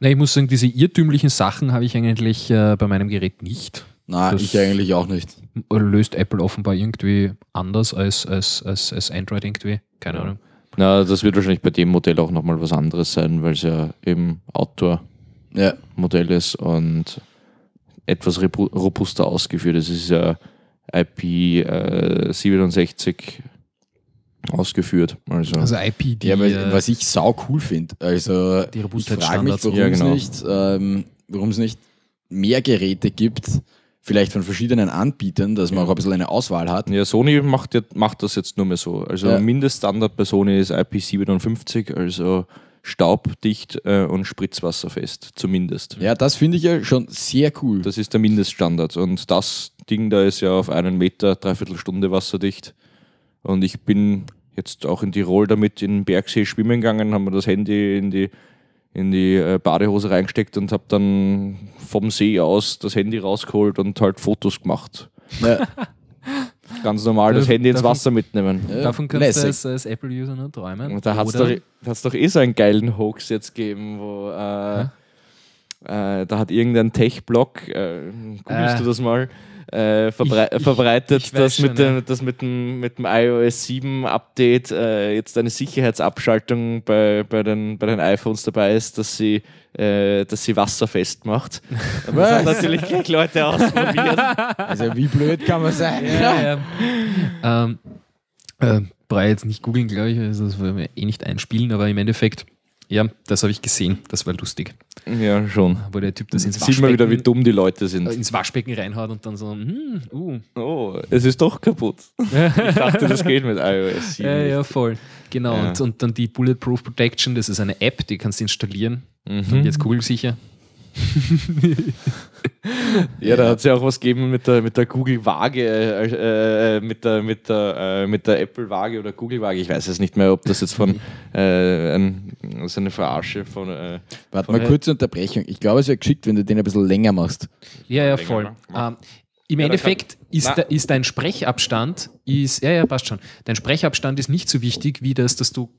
Speaker 2: Na, ich muss sagen, diese irrtümlichen Sachen habe ich eigentlich äh, bei meinem Gerät nicht.
Speaker 3: Na,
Speaker 2: Das-
Speaker 3: ich eigentlich auch nicht.
Speaker 2: Oder löst Apple offenbar irgendwie anders als, als, als, als Android irgendwie? Keine. Ahnung.
Speaker 4: Na, das wird wahrscheinlich bei dem Modell auch nochmal was anderes sein, weil es ja eben Outdoor-Modell
Speaker 3: Ja,
Speaker 4: ist und etwas robuster ausgeführt ist. Es ist ja IP67 ausgeführt. Also,
Speaker 2: Also IP, die,
Speaker 3: ja aber
Speaker 2: äh,
Speaker 3: was ich sau cool finde, also
Speaker 2: die
Speaker 3: ich frage mich, warum
Speaker 4: Ja,
Speaker 3: es
Speaker 4: genau.
Speaker 3: nicht, ähm, warum es nicht mehr Geräte gibt, vielleicht von verschiedenen Anbietern, dass man auch ein bisschen eine Auswahl hat.
Speaker 4: ja, Sony macht, ja- macht das jetzt nur mehr so. Also
Speaker 3: Ja.
Speaker 4: Mindeststandard bei Sony ist IP57, also staubdicht äh, und spritzwasserfest, zumindest.
Speaker 3: Ja, das finde ich ja schon sehr cool.
Speaker 4: Das ist der Mindeststandard. Und das Ding da ist ja auf einen Meter, dreiviertel Stunde wasserdicht. Und ich bin jetzt auch in Tirol damit in den Bergsee schwimmen gegangen, haben wir das Handy in die, in die äh, Badehose reingesteckt und habe dann vom See aus das Handy rausgeholt und halt Fotos gemacht.
Speaker 3: Ja. [LAUGHS]
Speaker 4: Ganz normal das Handy ins
Speaker 2: darf ich-
Speaker 4: Wasser mitnehmen.
Speaker 2: Davon kannst
Speaker 3: lässig.
Speaker 2: du als, als Apple-User nur träumen.
Speaker 4: Und da hat es doch, hat's doch eh so einen geilen Hoax jetzt gegeben, wo äh, äh, da hat irgendein Tech-Blog, äh, googelst
Speaker 2: Äh.
Speaker 4: du das mal, äh, verbrei
Speaker 2: Ich- ich-
Speaker 4: verbreitet,
Speaker 2: ich
Speaker 4: dass, mit dem,
Speaker 2: ja.
Speaker 4: dass mit dem, mit dem iOS 7 Update äh, jetzt eine Sicherheitsabschaltung bei, bei, den, bei den iPhones dabei ist, dass sie, äh, dass sie wasserfest macht. Und das haben natürlich gleich Leute ausprobiert.
Speaker 3: Also wie blöd kann man sein?
Speaker 2: Ja, ja. ähm, äh, brauche ich jetzt nicht googeln, glaube ich, also das wollen wir eh nicht einspielen, aber im Endeffekt, ja, das habe ich gesehen, das war lustig.
Speaker 4: ja, schon.
Speaker 2: Wo der Typ das ins
Speaker 4: Sieht man wieder, wie
Speaker 2: Waschbecken,
Speaker 4: dumm die Leute sind.
Speaker 2: äh, ins Waschbecken reinhaut und dann so, hm, uh.
Speaker 4: Oh, es ist doch kaputt. [LAUGHS] Ich dachte, das geht mit iOS 7.
Speaker 2: Ja, ja, voll. Genau.
Speaker 4: Ja.
Speaker 2: Und, und dann die Bulletproof Protection, das ist eine App, die kannst du installieren.
Speaker 4: Mhm.
Speaker 2: Jetzt kugelsicher. [LAUGHS]
Speaker 4: Ja, da hat es ja auch was gegeben mit der, mit der Google Waage, äh, äh, mit der, mit der, äh, mit der Apple Waage oder Google Waage. Ich weiß jetzt nicht mehr, ob das jetzt von äh, ein, so eine Verarsche von. Äh,
Speaker 3: Warte
Speaker 4: von
Speaker 3: mal, kurze Unterbrechung. Ich glaube, es wäre geschickt, wenn du den ein bisschen länger machst.
Speaker 2: Ja, ja, voll. Ähm, Im
Speaker 4: Ja,
Speaker 2: Endeffekt ist,
Speaker 4: Na.
Speaker 2: da, ist dein Sprechabstand, ist, ja, ja, passt schon. Dein Sprechabstand ist nicht so wichtig, wie das, dass du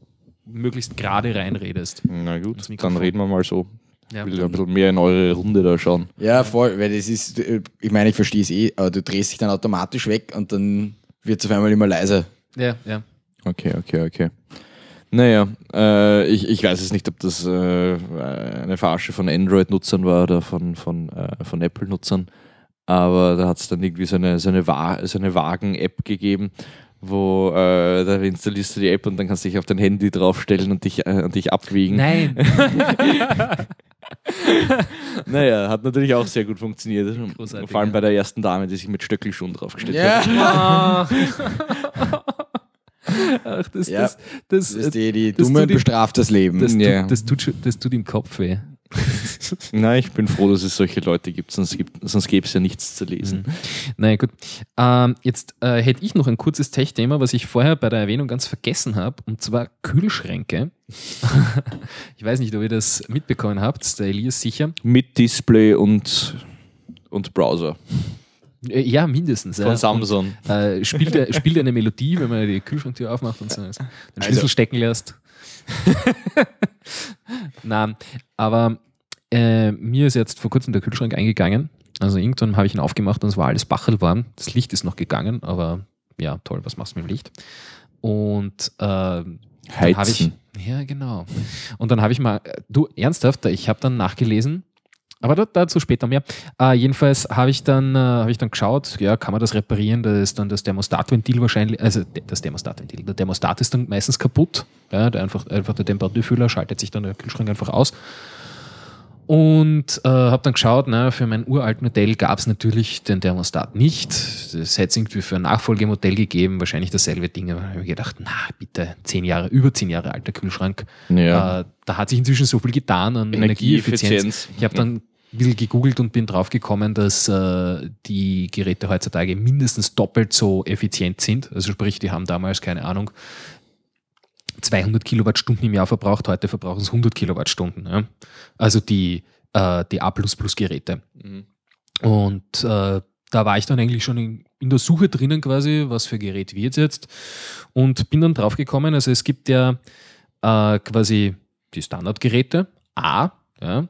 Speaker 2: möglichst gerade reinredest.
Speaker 4: Na gut, dann reden wir mal so.
Speaker 2: Ja.
Speaker 4: Ich will ein bisschen mehr in eure Runde da schauen.
Speaker 3: Ja, voll, weil das ist, äh, ich meine, ich verstehe es eh, aber du drehst dich dann automatisch weg und dann wird es auf einmal immer leiser.
Speaker 2: Ja, ja.
Speaker 4: Okay, okay, okay. Naja, äh, ich, ich weiß jetzt nicht, ob das äh, eine Verarsche von Android-Nutzern war oder von, von, äh, von Apple-Nutzern, aber da hat es dann irgendwie so eine, so eine, Wa so eine Wagen-App gegeben, wo äh, da installierst du die App und dann kannst du dich auf dein Handy draufstellen und dich, äh, und dich abwiegen.
Speaker 2: Nein. [LAUGHS] [LAUGHS] [LAUGHS]
Speaker 4: Naja, hat natürlich auch sehr gut funktioniert.
Speaker 2: Großartig,
Speaker 4: Vor allem
Speaker 2: ja.
Speaker 4: bei der ersten Dame, die sich mit Stöckelschuhen draufgestellt hat.
Speaker 3: Ja, [LAUGHS]
Speaker 2: Ach, das,
Speaker 3: Ja.
Speaker 2: das, das,
Speaker 3: das ist die, die
Speaker 2: ihm-
Speaker 3: bestraft das Leben.
Speaker 2: das,
Speaker 4: Ja.
Speaker 2: tut, das, tut, das tut im Kopf weh.
Speaker 4: Nein, ich bin froh, dass es solche Leute gibt, sonst, gibt, sonst gäbe es ja nichts zu lesen.
Speaker 2: Naja, gut. Ähm, jetzt äh, hätte ich noch ein kurzes Tech-Thema, was ich vorher bei der Erwähnung ganz vergessen habe, und zwar Kühlschränke. [LAUGHS] ich weiß nicht, ob ihr das mitbekommen habt, der Elias sicher.
Speaker 4: Mit Display und, und Browser
Speaker 2: Äh, Ja, mindestens.
Speaker 4: von
Speaker 2: ja.
Speaker 4: Samsung.
Speaker 2: Und, äh, spielt, er, spielt eine Melodie, wenn man die Kühlschranktür aufmacht und so den Schlüssel
Speaker 3: Also-
Speaker 2: stecken lässt. [LAUGHS] Nein, aber äh, mir ist jetzt vor kurzem der Kühlschrank eingegangen. Also irgendwann habe ich ihn aufgemacht und es war alles bachelwarm. Das Licht ist noch gegangen, aber ja, toll, was machst du mit dem Licht? Und äh, dann habe ich, ja, genau. Und dann habe ich mal, du, ernsthaft, ich habe dann nachgelesen, aber da, dazu später mehr. Äh, jedenfalls habe ich, dann, äh, habe ich dann geschaut, ja, kann man das reparieren? Da ist dann das Thermostatventil wahrscheinlich, also das Thermostatventil, der Thermostat ist dann meistens kaputt. Ja, der einfach, einfach der Temperaturfühler schaltet sich dann der Kühlschrank einfach aus. Und äh, habe dann geschaut, na, für mein uralten Modell gab es natürlich den Thermostat nicht. Das hätte es irgendwie für ein Nachfolgemodell gegeben, wahrscheinlich dasselbe Ding. Aber habe ich gedacht, na bitte, zehn Jahre, über zehn Jahre alter Kühlschrank.
Speaker 4: Ja.
Speaker 2: Äh, da hat sich inzwischen so viel getan an Energieeffizienz.
Speaker 4: Energieeffizienz.
Speaker 2: Ich habe dann ein bisschen gegoogelt und bin drauf gekommen, dass äh, die Geräte heutzutage mindestens doppelt so effizient sind. Also sprich, die haben damals, keine Ahnung, 200 Kilowattstunden im Jahr verbraucht, heute verbrauchen es 100 Kilowattstunden. Ja? Also die, äh, die A++-Geräte.
Speaker 4: Mhm.
Speaker 2: Und äh, da war ich dann eigentlich schon in, in der Suche drinnen quasi, was für Gerät wird jetzt. Und bin dann drauf gekommen, also es gibt ja äh, quasi die Standardgeräte, A, ja.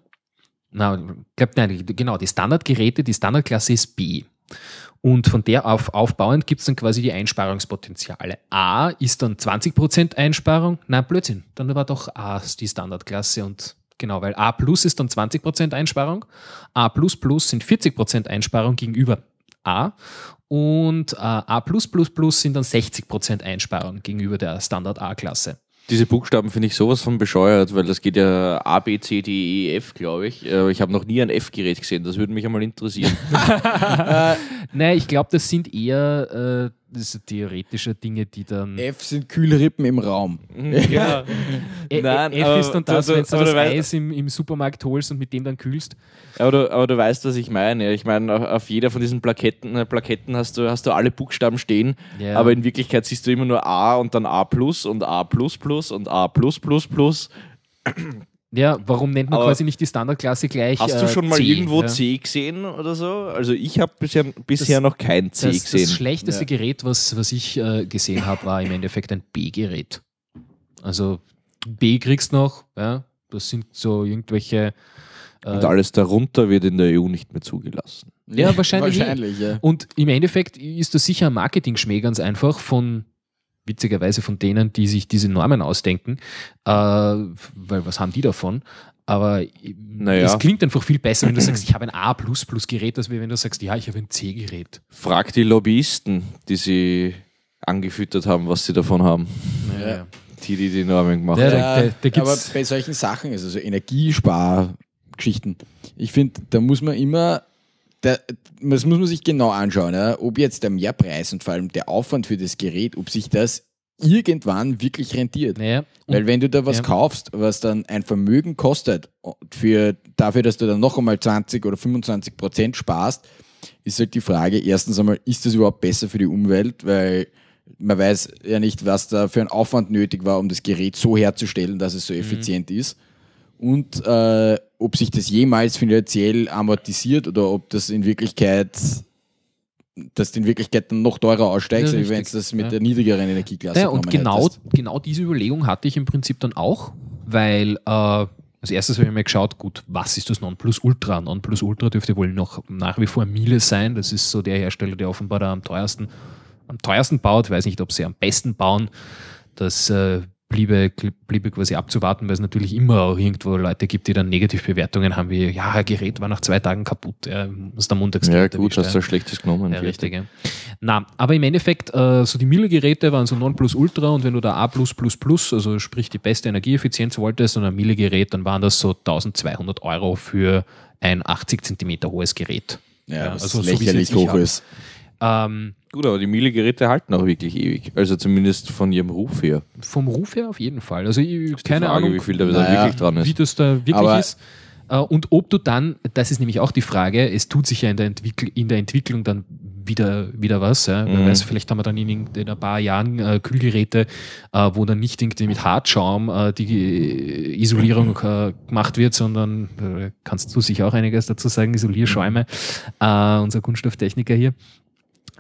Speaker 2: Na, glaub, nein, genau, die Standardgeräte, die Standardklasse ist B. Und von der auf aufbauend gibt es dann quasi die Einsparungspotenziale. A ist dann 20% Einsparung. Nein, Blödsinn. Dann war doch A die Standardklasse und genau, weil A plus ist dann 20% Einsparung. A plus plus sind 40% Einsparung gegenüber A. Und äh, A plus plus plus sind dann 60% Einsparung gegenüber der Standard A-Klasse.
Speaker 4: Diese Buchstaben finde ich sowas von bescheuert, weil das geht ja A, B, C, D, E, F, glaube ich. Äh, Ich habe noch nie ein F-Gerät gesehen, das würde mich einmal interessieren. [LAUGHS]
Speaker 2: Nein, ich glaube, das sind eher äh, das sind theoretische Dinge, die dann.
Speaker 3: F sind Kühlrippen im Raum. [LAUGHS]
Speaker 4: ja.
Speaker 2: Ä-
Speaker 4: Nein,
Speaker 2: F
Speaker 4: aber
Speaker 2: ist dann das, wenn du das Eis im, im Supermarkt holst und mit dem dann kühlst.
Speaker 4: Aber du, aber du weißt, was ich meine. Ich meine, auf- jeder von diesen Plaketten, äh, Plaketten hast, du, hast du alle Buchstaben stehen,
Speaker 2: Ja.
Speaker 4: aber in Wirklichkeit siehst du immer nur A und dann A plus und A plus plus und A plus plus plus.
Speaker 2: Ja, warum nennt man
Speaker 4: Aber
Speaker 2: quasi nicht die Standardklasse gleich?
Speaker 4: Hast du
Speaker 2: äh,
Speaker 4: schon mal
Speaker 2: C,
Speaker 4: irgendwo
Speaker 2: ja?
Speaker 4: C gesehen oder so? Also ich habe bisher, bisher noch kein C
Speaker 2: Das,
Speaker 4: gesehen.
Speaker 2: das schlechteste Gerät, was, was ich äh, gesehen habe, war im Endeffekt ein B-Gerät. Also B kriegst noch, ja, das sind so irgendwelche. Äh,
Speaker 4: Und alles darunter wird in der EU nicht mehr zugelassen.
Speaker 2: Ja, wahrscheinlich.
Speaker 3: Wahrscheinlich, ja.
Speaker 2: Und im Endeffekt ist das sicher ein Marketing-Schmäh ganz einfach von, witzigerweise von denen, die sich diese Normen ausdenken, äh, weil was haben die davon? Aber
Speaker 4: Naja.
Speaker 2: es klingt einfach viel besser, wenn du sagst, ich habe ein A-Gerät, als wenn du sagst, ja, ich habe ein C-Gerät.
Speaker 4: Frag die Lobbyisten, die sie angefüttert haben, was sie davon haben.
Speaker 2: Ja.
Speaker 4: Die, die die Normen gemacht
Speaker 2: Ja,
Speaker 4: haben.
Speaker 2: da- da- da
Speaker 3: aber bei solchen Sachen, also so Energiespargeschichten, ich finde, da muss man immer, da, das muss man sich genau anschauen, ja, ob jetzt der Mehrpreis und vor allem der Aufwand für das Gerät, ob sich das irgendwann wirklich rentiert.
Speaker 2: Naja,
Speaker 3: Weil wenn du da was
Speaker 2: Ja.
Speaker 3: kaufst, was dann ein Vermögen kostet, für, dafür, dass du dann noch einmal 20 oder 25 Prozent sparst, ist halt die Frage, erstens einmal, ist das überhaupt besser für die Umwelt? Weil man weiß ja nicht, was da für ein Aufwand nötig war, um das Gerät so herzustellen, dass
Speaker 2: Mhm.
Speaker 3: es so effizient ist. Und äh, ob sich das jemals finanziell amortisiert oder ob das in Wirklichkeit, dass du in Wirklichkeit dann noch teurer aussteigst,
Speaker 2: Ja,
Speaker 3: als wenn du das mit
Speaker 2: Ja.
Speaker 3: der niedrigeren Energieklasse
Speaker 2: Ja, und genau,
Speaker 3: hättest.
Speaker 2: genau diese Überlegung hatte ich im Prinzip dann auch, weil äh, als erstes habe ich mir geschaut, gut, was ist das Nonplusultra? Nonplusultra dürfte wohl noch nach wie vor Miele sein. Das ist so der Hersteller, der offenbar da am teuersten, am teuersten baut. Ich weiß nicht, ob sie am besten bauen. Das äh, bliebe, bliebe quasi abzuwarten, weil es natürlich immer auch irgendwo Leute gibt, die dann Negativbewertungen haben, wie, ja, ein Gerät war nach zwei Tagen kaputt, äh, muss der Montags
Speaker 4: Ja, gut, hast du ein schlechtes genommen.
Speaker 2: ja, richtig. Ja. Na, aber im Endeffekt, äh, so die Miele-Geräte waren so Non Plus Ultra und wenn du da A, also sprich die beste Energieeffizienz wolltest und ein Miele-Gerät, dann waren das so 1200 Euro für ein 80 Zentimeter hohes Gerät.
Speaker 3: Ja,
Speaker 2: Ja,
Speaker 3: was
Speaker 2: also so
Speaker 3: lächerlich hoch ist.
Speaker 2: Ähm,
Speaker 4: Gut, aber die Miele-Geräte halten auch wirklich ewig. Also zumindest von ihrem Ruf her.
Speaker 2: vom Ruf her auf jeden Fall. Also ich, keine
Speaker 4: Frage,
Speaker 2: Ahnung,
Speaker 4: wie viel da
Speaker 3: Naja,
Speaker 4: wirklich dran ist.
Speaker 2: wie das da wirklich
Speaker 3: Aber-
Speaker 2: ist. Äh, Und ob du dann, das ist nämlich auch die Frage, es tut sich ja in der, Entwickl in der Entwicklung dann wieder, wieder was. Ja? Wer
Speaker 4: Mhm.
Speaker 2: weiß, vielleicht haben wir dann in, in ein paar Jahren äh, Kühlgeräte, äh, wo dann nicht irgendwie mit Hartschaum äh, die Isolierung äh, gemacht wird, sondern äh, kannst du sicher auch einiges dazu sagen, Isolierschäume, unser Kunststofftechniker hier.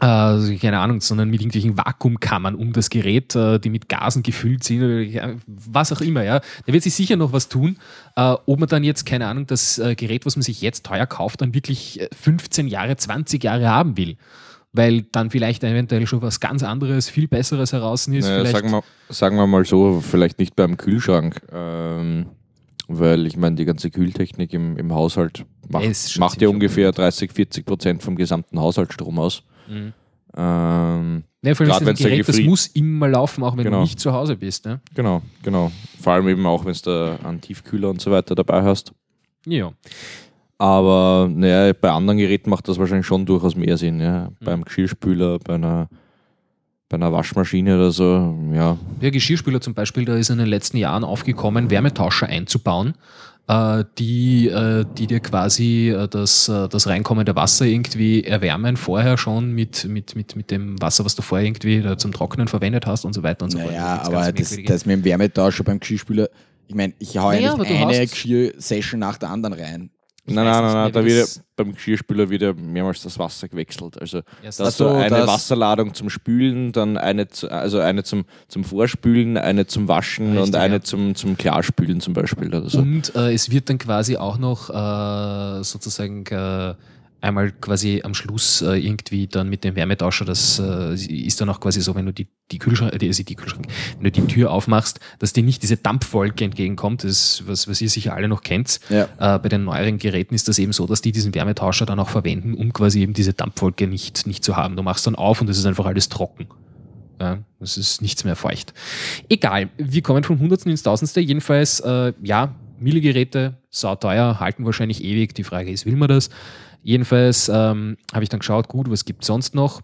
Speaker 2: Äh, Also, keine Ahnung, sondern mit irgendwelchen Vakuumkammern um das Gerät, äh, die mit Gasen gefüllt sind, oder ja, was auch immer, ja. Da wird sich sicher noch was tun. Äh, ob man dann jetzt, keine Ahnung, das äh, Gerät, was man sich jetzt teuer kauft, dann wirklich äh, 15 Jahre, 20 Jahre haben will. Weil dann vielleicht eventuell schon was ganz anderes, viel Besseres heraus ist.
Speaker 4: Naja, sagen, wir, sagen wir mal so, vielleicht nicht beim Kühlschrank. Ähm, weil ich meine, die ganze Kühltechnik im, im Haushalt macht, macht ja ungefähr 30, 40 Prozent vom gesamten Haushaltsstrom aus.
Speaker 2: Mhm.
Speaker 4: Ähm,
Speaker 2: ja, vor allem
Speaker 4: grad
Speaker 2: ist das ein Gerät, das muss immer laufen, auch wenn
Speaker 4: Genau.
Speaker 2: du nicht zu Hause bist. Ne?
Speaker 4: genau, genau. Vor allem eben auch, wenn du da einen Tiefkühler und so weiter dabei hast.
Speaker 2: Ja.
Speaker 4: Aber naja, bei anderen Geräten macht das wahrscheinlich schon durchaus mehr Sinn. Ja. Beim Geschirrspüler, bei einer, bei einer Waschmaschine oder so, ja.
Speaker 2: Der Geschirrspüler zum Beispiel, da ist in den letzten Jahren aufgekommen, Wärmetauscher einzubauen, die, äh, die dir quasi äh, das, äh, das reinkommende Wasser irgendwie erwärmen, vorher schon mit, mit, mit, mit dem Wasser, was du vorher irgendwie zum Trocknen verwendet hast und so weiter und so fort.
Speaker 3: Naja,
Speaker 2: gibt's
Speaker 3: aber
Speaker 2: ganz
Speaker 3: das, das mit dem Wärmetauscher beim Geschirrspüler, ich meine, ich hau
Speaker 2: Naja,
Speaker 3: ja
Speaker 2: aber
Speaker 3: nicht
Speaker 2: du
Speaker 3: eine Geschirr-Session nach der anderen rein.
Speaker 4: Nein, nein, nein, nein, da wird beim Geschirrspüler wieder mehrmals das Wasser gewechselt. Also
Speaker 2: Erst-
Speaker 4: da hast du
Speaker 3: so,
Speaker 4: eine
Speaker 3: das-
Speaker 4: Wasserladung zum Spülen, dann eine, zu- also eine zum, zum Vorspülen, eine zum Waschen
Speaker 2: Richtig,
Speaker 4: und eine
Speaker 2: ja.
Speaker 4: zum, zum Klarspülen zum Beispiel oder so.
Speaker 2: Und äh, es wird dann quasi auch noch äh, sozusagen äh, einmal quasi am Schluss äh, irgendwie dann mit dem Wärmetauscher, das äh, ist dann auch quasi so, wenn du die, die Kühlschrank, die, also die Kühlschrank, wenn du die Tür aufmachst, dass dir nicht diese Dampfwolke entgegenkommt, das ist, was, was ihr sicher alle noch kennt.
Speaker 3: Ja.
Speaker 2: Äh, bei den neueren Geräten ist das eben so, dass die diesen Wärmetauscher dann auch verwenden, um quasi eben diese Dampfwolke nicht, nicht zu haben. Du machst dann auf und es ist einfach alles trocken. Ja, es ist nichts mehr feucht. Egal, wir kommen vom Hundertsten ins Tausendste. Jedenfalls, äh, ja, Miele-Geräte, sauteuer, halten wahrscheinlich ewig. Die Frage ist, will man das? Jedenfalls ähm, habe ich dann geschaut, gut, was gibt sonst noch?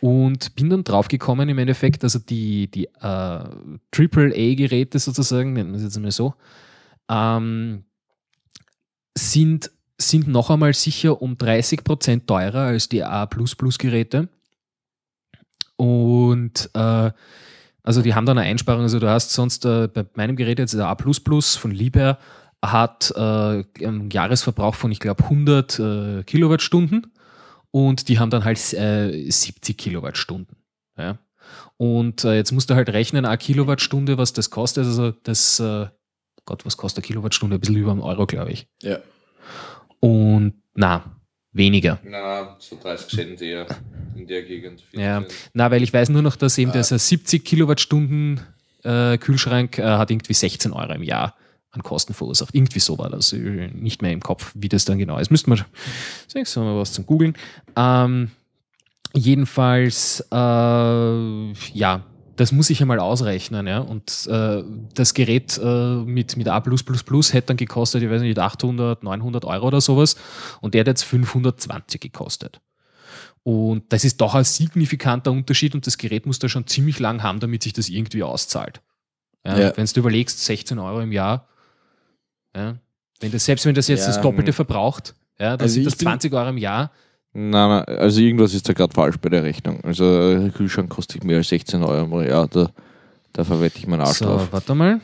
Speaker 2: Und bin dann draufgekommen im Endeffekt, also die, die äh, AAA-Geräte sozusagen, nennen wir es jetzt mal so, ähm, sind, sind noch einmal sicher um 30% teurer als die A++-Geräte. Und äh, also die haben dann eine Einsparung, also du hast sonst äh, bei meinem Gerät jetzt der A++ von Liebherr hat äh, einen Jahresverbrauch von, ich glaube, 100 äh, Kilowattstunden und die haben dann halt äh, 70 Kilowattstunden. Ja. Und äh, jetzt musst du halt rechnen, eine Kilowattstunde, was das kostet. Also das, äh, Gott, was kostet eine Kilowattstunde? Ein bisschen über einen Euro, glaube ich.
Speaker 3: Ja.
Speaker 2: Und na, weniger.
Speaker 4: Na, so 30 Cent eher in der Gegend.
Speaker 2: Ja, na, weil ich weiß nur noch, dass eben
Speaker 3: Ah.
Speaker 2: dieser 70 Kilowattstunden äh, Kühlschrank äh, hat irgendwie 16 Euro im Jahr an Kosten verursacht. Irgendwie so war das. äh, Nicht mehr im Kopf, wie das dann genau ist. Müssten wir, sechs haben wir was zum Googeln. Ähm, jedenfalls, äh, ja, das muss ich einmal ausrechnen, ja. Und äh, das Gerät äh, mit, mit A hätte dann gekostet, ich weiß nicht, 800, 900 Euro oder sowas. Und der hat jetzt 520 gekostet. Und das ist doch ein signifikanter Unterschied und das Gerät muss da schon ziemlich lang haben, damit sich das irgendwie auszahlt. Ja,
Speaker 3: Ja.
Speaker 2: Wenn du überlegst, 16 Euro im Jahr, ja, wenn das, selbst wenn das jetzt
Speaker 3: Ja,
Speaker 2: das Doppelte verbraucht, ja, dann
Speaker 3: Also
Speaker 2: sind das
Speaker 3: bin-
Speaker 2: 20 Euro im Jahr.
Speaker 4: Nein, nein, also irgendwas ist da gerade falsch bei der Rechnung. Also ein Kühlschrank kostet mehr als 16 Euro im Jahr. Da, da verwette ich meinen Arsch
Speaker 2: So,
Speaker 4: drauf.
Speaker 2: warte mal.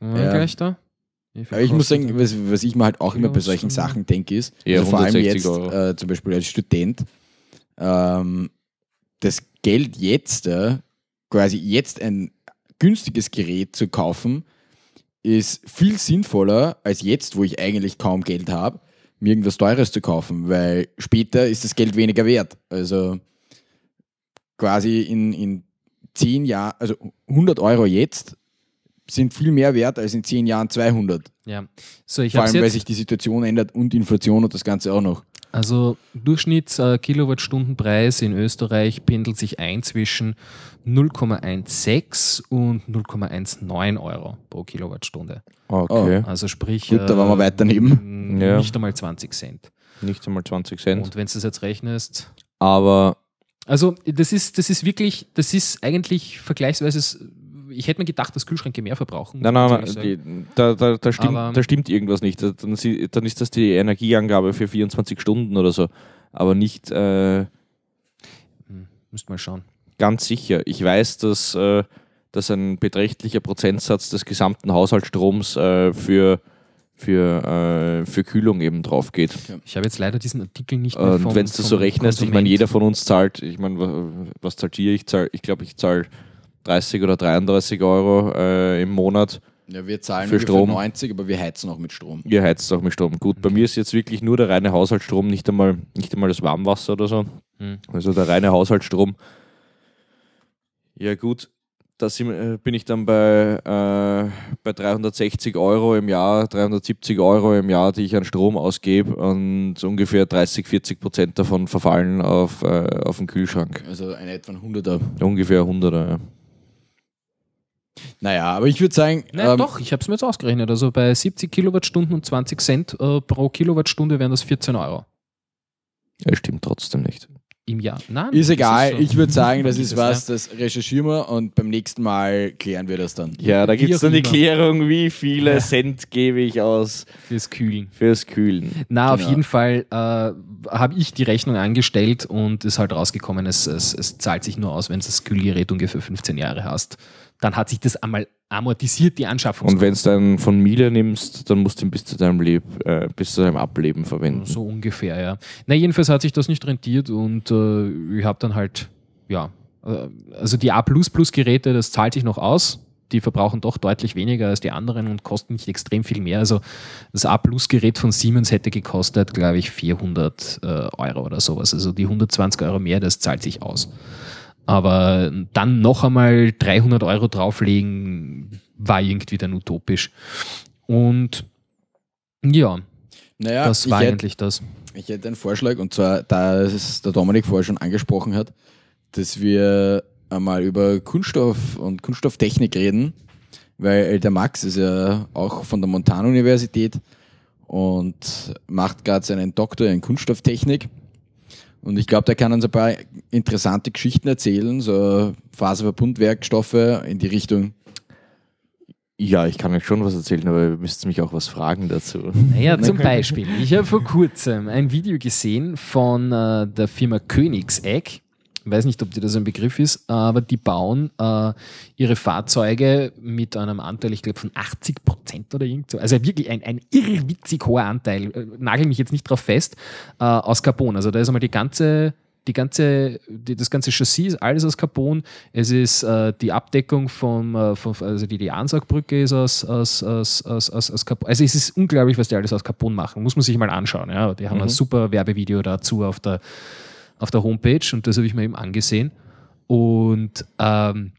Speaker 2: Mal
Speaker 3: Ja.
Speaker 2: Gleich da.
Speaker 3: Aber ich muss sagen, was, was ich mir halt auch immer bei solchen? Sachen denke, ist,
Speaker 4: Ja,
Speaker 3: also vor allem
Speaker 4: 160
Speaker 3: jetzt äh, zum Beispiel als Student, ähm, das Geld jetzt, äh, quasi jetzt ein günstiges Gerät zu kaufen, ist viel sinnvoller als jetzt, wo ich eigentlich kaum Geld habe, mir irgendwas Teures zu kaufen, weil später ist das Geld weniger wert. Also quasi in, in zehn Jahren, also 100 Euro jetzt sind viel mehr wert als in zehn Jahren 200.
Speaker 2: Ja. So,
Speaker 3: Vor allem, weil sich die Situation ändert und Inflation und das Ganze auch noch.
Speaker 2: Also Durchschnitts äh, Kilowattstundenpreis in Österreich pendelt sich ein zwischen 0,16 und 0,19 Euro pro Kilowattstunde.
Speaker 4: Okay.
Speaker 2: Also sprich,
Speaker 3: Gut, da waren wir weit daneben.
Speaker 4: Ja.
Speaker 2: nicht einmal 20 Cent.
Speaker 4: Nicht einmal 20 Cent.
Speaker 2: Und wenn du das jetzt rechnest,
Speaker 4: Aber
Speaker 2: also das ist, das ist wirklich, das ist eigentlich vergleichsweise, ich hätte mir gedacht, dass Kühlschränke mehr verbrauchen.
Speaker 4: nein, nein, nein, die, da, da, da, stimmt, da stimmt irgendwas nicht. Da- Dann, ist das die Energieangabe für 24 Stunden oder so. Aber nicht äh,
Speaker 2: Hm, müsst mal schauen.
Speaker 4: ganz sicher. Ich weiß, dass, äh, dass ein beträchtlicher Prozentsatz des gesamten Haushaltsstroms äh, für, für, äh, für Kühlung eben drauf geht.
Speaker 2: Ich habe jetzt leider diesen Artikel nicht mehr
Speaker 4: Und wenn du so rechnest, ich meine,
Speaker 2: Konsument.
Speaker 4: jeder von uns zahlt, ich meine, wa- was zahlt ihr? Ich zahle, ich glaube, ich zahle 30 oder 33 Euro äh, im Monat.
Speaker 3: Ja, wir zahlen
Speaker 4: Für Strom.
Speaker 3: 90, aber wir heizen auch mit Strom.
Speaker 4: Ihr heizt auch mit Strom. Gut, bei mir ist jetzt wirklich nur der reine Haushaltsstrom, nicht einmal, nicht einmal das Warmwasser oder so.
Speaker 2: Hm.
Speaker 4: Also der reine Haushaltsstrom. Ja gut, da äh, bin ich dann bei, äh, bei 360 Euro im Jahr, 370 Euro im Jahr, die ich an Strom ausgebe und ungefähr 30, 40 Prozent davon verfallen auf, äh, auf den Kühlschrank.
Speaker 3: Also ein etwa ein 100er.
Speaker 4: Ungefähr 100er. Ja.
Speaker 3: Naja, aber ich würde sagen,
Speaker 2: Nein,
Speaker 3: ähm,
Speaker 2: doch, ich habe es mir jetzt ausgerechnet. Also bei 70 Kilowattstunden und 20 Cent äh, pro Kilowattstunde wären das 14 Euro
Speaker 4: Es stimmt trotzdem nicht.
Speaker 2: im Jahr. Nein,
Speaker 3: ist egal.
Speaker 2: so.
Speaker 3: Ich würde sagen, das [LAUGHS] ist was, das recherchieren wir und beim nächsten Mal klären wir das dann.
Speaker 4: Ja, da gibt es dann die. Klärung, wie viele
Speaker 2: Ja.
Speaker 4: Cent gebe ich aus
Speaker 2: ja, fürs Kühlen.
Speaker 4: fürs Kühlen.
Speaker 2: Na, auf
Speaker 3: Genau.
Speaker 2: jeden Fall äh, habe ich die Rechnung angestellt und ist halt rausgekommen, es, es, es zahlt sich nur aus, wenn du das Kühlgerät ungefähr 15 Jahre hast. Dann hat sich das einmal amortisiert, die Anschaffung.
Speaker 4: Und wenn du dann von Miele nimmst, dann musst du ihn bis zu deinem, Leb äh, bis zu deinem Ableben verwenden.
Speaker 2: So ungefähr, ja. Na, jedenfalls hat sich das nicht rentiert und äh, ich habe dann halt, ja, äh, also die A-Geräte, das zahlt sich noch aus. Die verbrauchen doch deutlich weniger als die anderen und kosten nicht extrem viel mehr. Also das A-Gerät von Siemens hätte gekostet, glaube ich, 400 äh, Euro oder sowas. Also die 120 Euro mehr, das zahlt sich aus. Aber dann noch einmal 300 Euro drauflegen, war irgendwie dann utopisch. Und ja,
Speaker 3: Naja,
Speaker 2: das war
Speaker 3: hätte,
Speaker 2: eigentlich das.
Speaker 3: ich hätte einen Vorschlag und zwar, da es der Dominik vorher schon angesprochen hat, dass wir einmal über Kunststoff und Kunststofftechnik reden, weil der Max ist ja auch von der Montanuniversität und macht gerade seinen Doktor in Kunststofftechnik. Und ich glaube, der kann uns ein paar interessante Geschichten erzählen, so Faserverbundwerkstoffe in die Richtung.
Speaker 4: Ja, ich kann euch schon was erzählen, aber ihr müsst mich auch was fragen dazu.
Speaker 2: Naja, zum Beispiel. Ich habe vor kurzem ein Video gesehen von äh, der Firma Königseck. Ich weiß nicht, ob dir das ein Begriff ist, aber die bauen äh, ihre Fahrzeuge mit einem Anteil, ich glaube, von 80 Prozent oder irgend so. Also wirklich ein, ein irrwitzig hoher Anteil. Äh, nagel mich jetzt nicht drauf fest, äh, aus Carbon. Also da ist einmal die ganze die ganze, die, das ganze Chassis ist alles aus Carbon. Es ist äh, die Abdeckung vom, äh, vom, also die, die Ansaugbrücke ist aus, aus, aus, aus, aus, aus Carbon. Also es ist unglaublich, was die alles aus Carbon machen. Muss man sich mal anschauen. Ja. Die haben
Speaker 4: Mhm.
Speaker 2: ein super Werbevideo dazu auf der, auf der Homepage und das habe ich mir eben angesehen. Und ähm,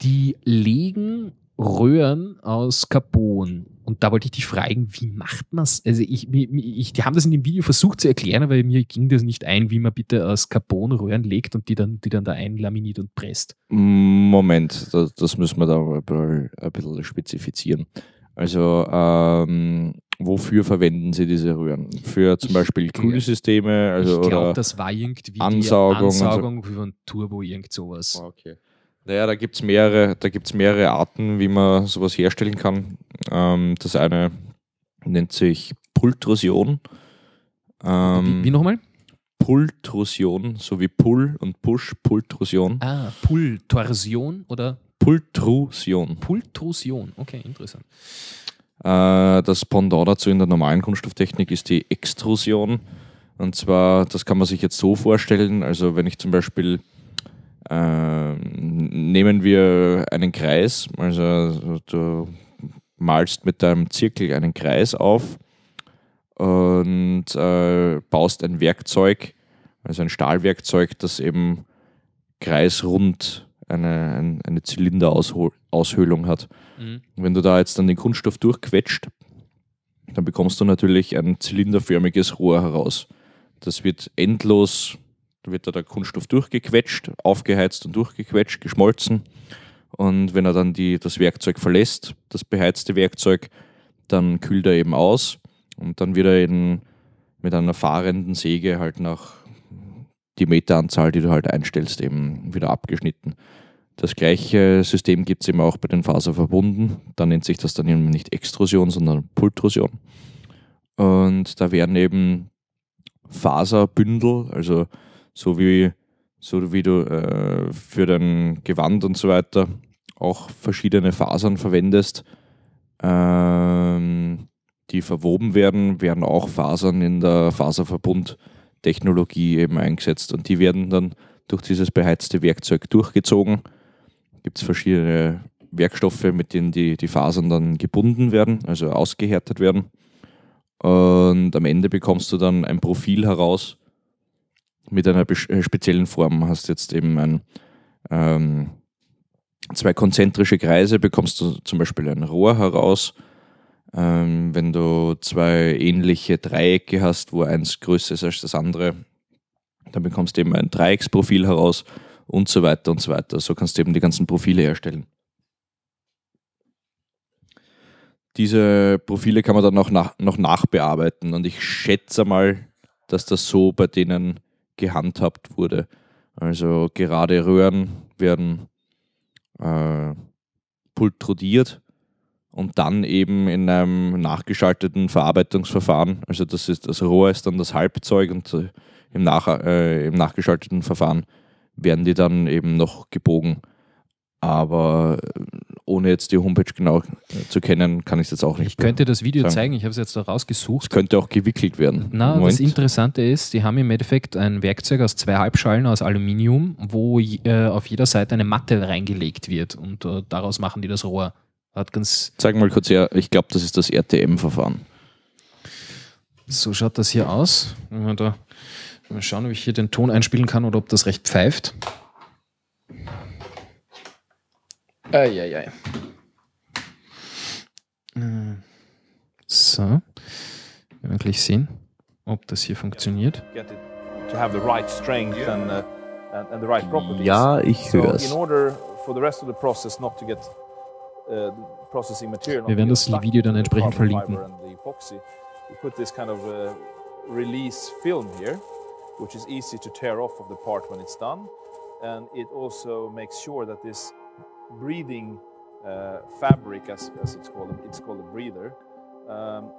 Speaker 2: die legen Röhren aus Carbon. Und da wollte ich dich fragen, wie macht man es? Also ich, ich, die haben das in dem Video versucht zu erklären, aber mir ging das nicht ein, wie man bitte aus Carbon Röhren legt und die dann, die dann da einlaminiert und presst.
Speaker 4: Moment, das, das müssen wir da ein bisschen spezifizieren. Also, ähm, wofür verwenden Sie diese Röhren? Für zum Beispiel Kühlsysteme? Also,
Speaker 2: ich glaube, das war irgendwie
Speaker 4: Ansaugung
Speaker 2: die
Speaker 4: und so.
Speaker 2: Ansaugung von Turbo, irgend sowas.
Speaker 4: Ah, Okay. Naja, da gibt es mehrere, da gibt's mehrere Arten, wie man sowas herstellen kann. Ähm, das eine nennt sich Pultrusion. Ähm,
Speaker 2: wie, wie nochmal?
Speaker 4: Pultrusion, so wie Pull und Push, Pultrusion.
Speaker 2: Ah, Pultorsion oder
Speaker 4: Pultrusion.
Speaker 2: Pultrusion. Okay, interessant.
Speaker 4: Äh, das Pendant dazu in der normalen Kunststofftechnik ist die Extrusion. Und zwar, das kann man sich jetzt so vorstellen, also wenn ich zum Beispiel ähm, nehmen wir einen Kreis, also du malst mit deinem Zirkel einen Kreis auf und äh, baust ein Werkzeug, also ein Stahlwerkzeug, das eben kreisrund eine, ein, eine Zylinderaushöhlung hat.
Speaker 2: Mhm.
Speaker 4: Wenn du da jetzt dann den Kunststoff durchquetscht, dann bekommst du natürlich ein zylinderförmiges Rohr heraus. Das wird endlos, da wird da der Kunststoff durchgequetscht, aufgeheizt und durchgequetscht, geschmolzen. Und wenn er dann die, das Werkzeug verlässt, das beheizte Werkzeug, dann kühlt er eben aus und dann wird er eben mit einer fahrenden Säge halt nach die Meteranzahl, die du halt einstellst, eben wieder abgeschnitten. Das gleiche System gibt es eben auch bei den Faserverbunden. Da nennt sich das dann eben nicht Extrusion, sondern Pultrusion. Und da werden eben Faserbündel, also so wie, so wie du äh, für dein Gewand und so weiter auch verschiedene Fasern verwendest, ähm, die verwoben werden, werden auch Fasern in der Faserverbundtechnologie eben eingesetzt. Und die werden dann durch dieses beheizte Werkzeug durchgezogen gibt es verschiedene Werkstoffe, mit denen die, die Fasern dann gebunden werden, also ausgehärtet werden. Und am Ende bekommst du dann ein Profil heraus mit einer äh, speziellen Form. Hast jetzt eben ein, ähm, zwei konzentrische Kreise, bekommst du zum Beispiel ein Rohr heraus. Ähm, wenn du zwei ähnliche Dreiecke hast, wo eins größer ist als das andere, dann bekommst du eben ein Dreiecksprofil heraus und so weiter und so weiter. So kannst du eben die ganzen Profile herstellen. Diese Profile kann man dann noch, nach, noch nachbearbeiten und ich schätze mal, dass das so bei denen gehandhabt wurde. Also gerade Röhren werden äh, pultrudiert und dann eben in einem nachgeschalteten Verarbeitungsverfahren, also das ist das Rohr ist dann das Halbzeug und äh, im, nach, äh, im nachgeschalteten Verfahren werden die dann eben noch gebogen. Aber äh, ohne jetzt die Homepage genau äh, zu kennen, kann ich es jetzt auch nicht.
Speaker 2: Ich könnte das Video
Speaker 4: sagen.
Speaker 2: zeigen, ich habe es jetzt da rausgesucht.
Speaker 4: Es könnte auch gewickelt werden.
Speaker 2: Na,
Speaker 4: Moment.
Speaker 2: das Interessante ist, die haben im Endeffekt ein Werkzeug aus zwei Halbschalen aus Aluminium, wo äh, auf jeder Seite eine Matte reingelegt wird und äh, daraus machen die das Rohr. Hat ganz,
Speaker 4: Zeig mal kurz her, ich glaube, das ist das RTM-Verfahren.
Speaker 2: so schaut das hier aus. Wenn wir da mal schauen, ob ich hier den Ton einspielen kann oder ob das recht pfeift. Eieiei. Äh, So. Werden wir gleich sehen, ob das hier funktioniert.
Speaker 1: uh.
Speaker 4: Ja, ich höre es.
Speaker 1: uh,
Speaker 2: Wir werden das Video dann entsprechend verlinken.
Speaker 1: put this kind of uh, release film here, which is easy to tear off of the part when it's done, and it also makes sure that this breathing uh, fabric, as, as it's called, it's called a breather, um,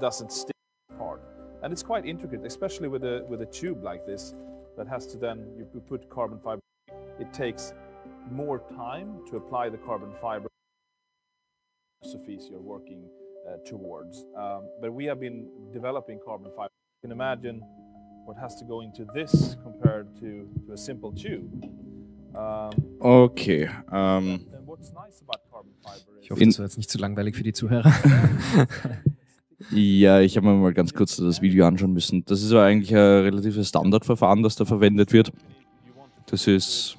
Speaker 1: doesn't stick apart. And it's quite intricate, especially with a with a tube like this. that has to then you you put carbon fiber. It takes more time to apply the carbon fiber philosophies you're working uh, towards. Um, but we have been developing carbon fiber. You can imagine what has to go into this compared to, to a simple tube. Um,
Speaker 4: Okay.
Speaker 1: And what's nice about carbon fiber
Speaker 2: Ich
Speaker 1: is
Speaker 2: hoffe, das war jetzt nicht zu langweilig für die Zuhörer.
Speaker 4: ja, ich habe mir mal ganz kurz das Video anschauen müssen. Das ist aber eigentlich ein relatives Standardverfahren, das da verwendet wird. Das ist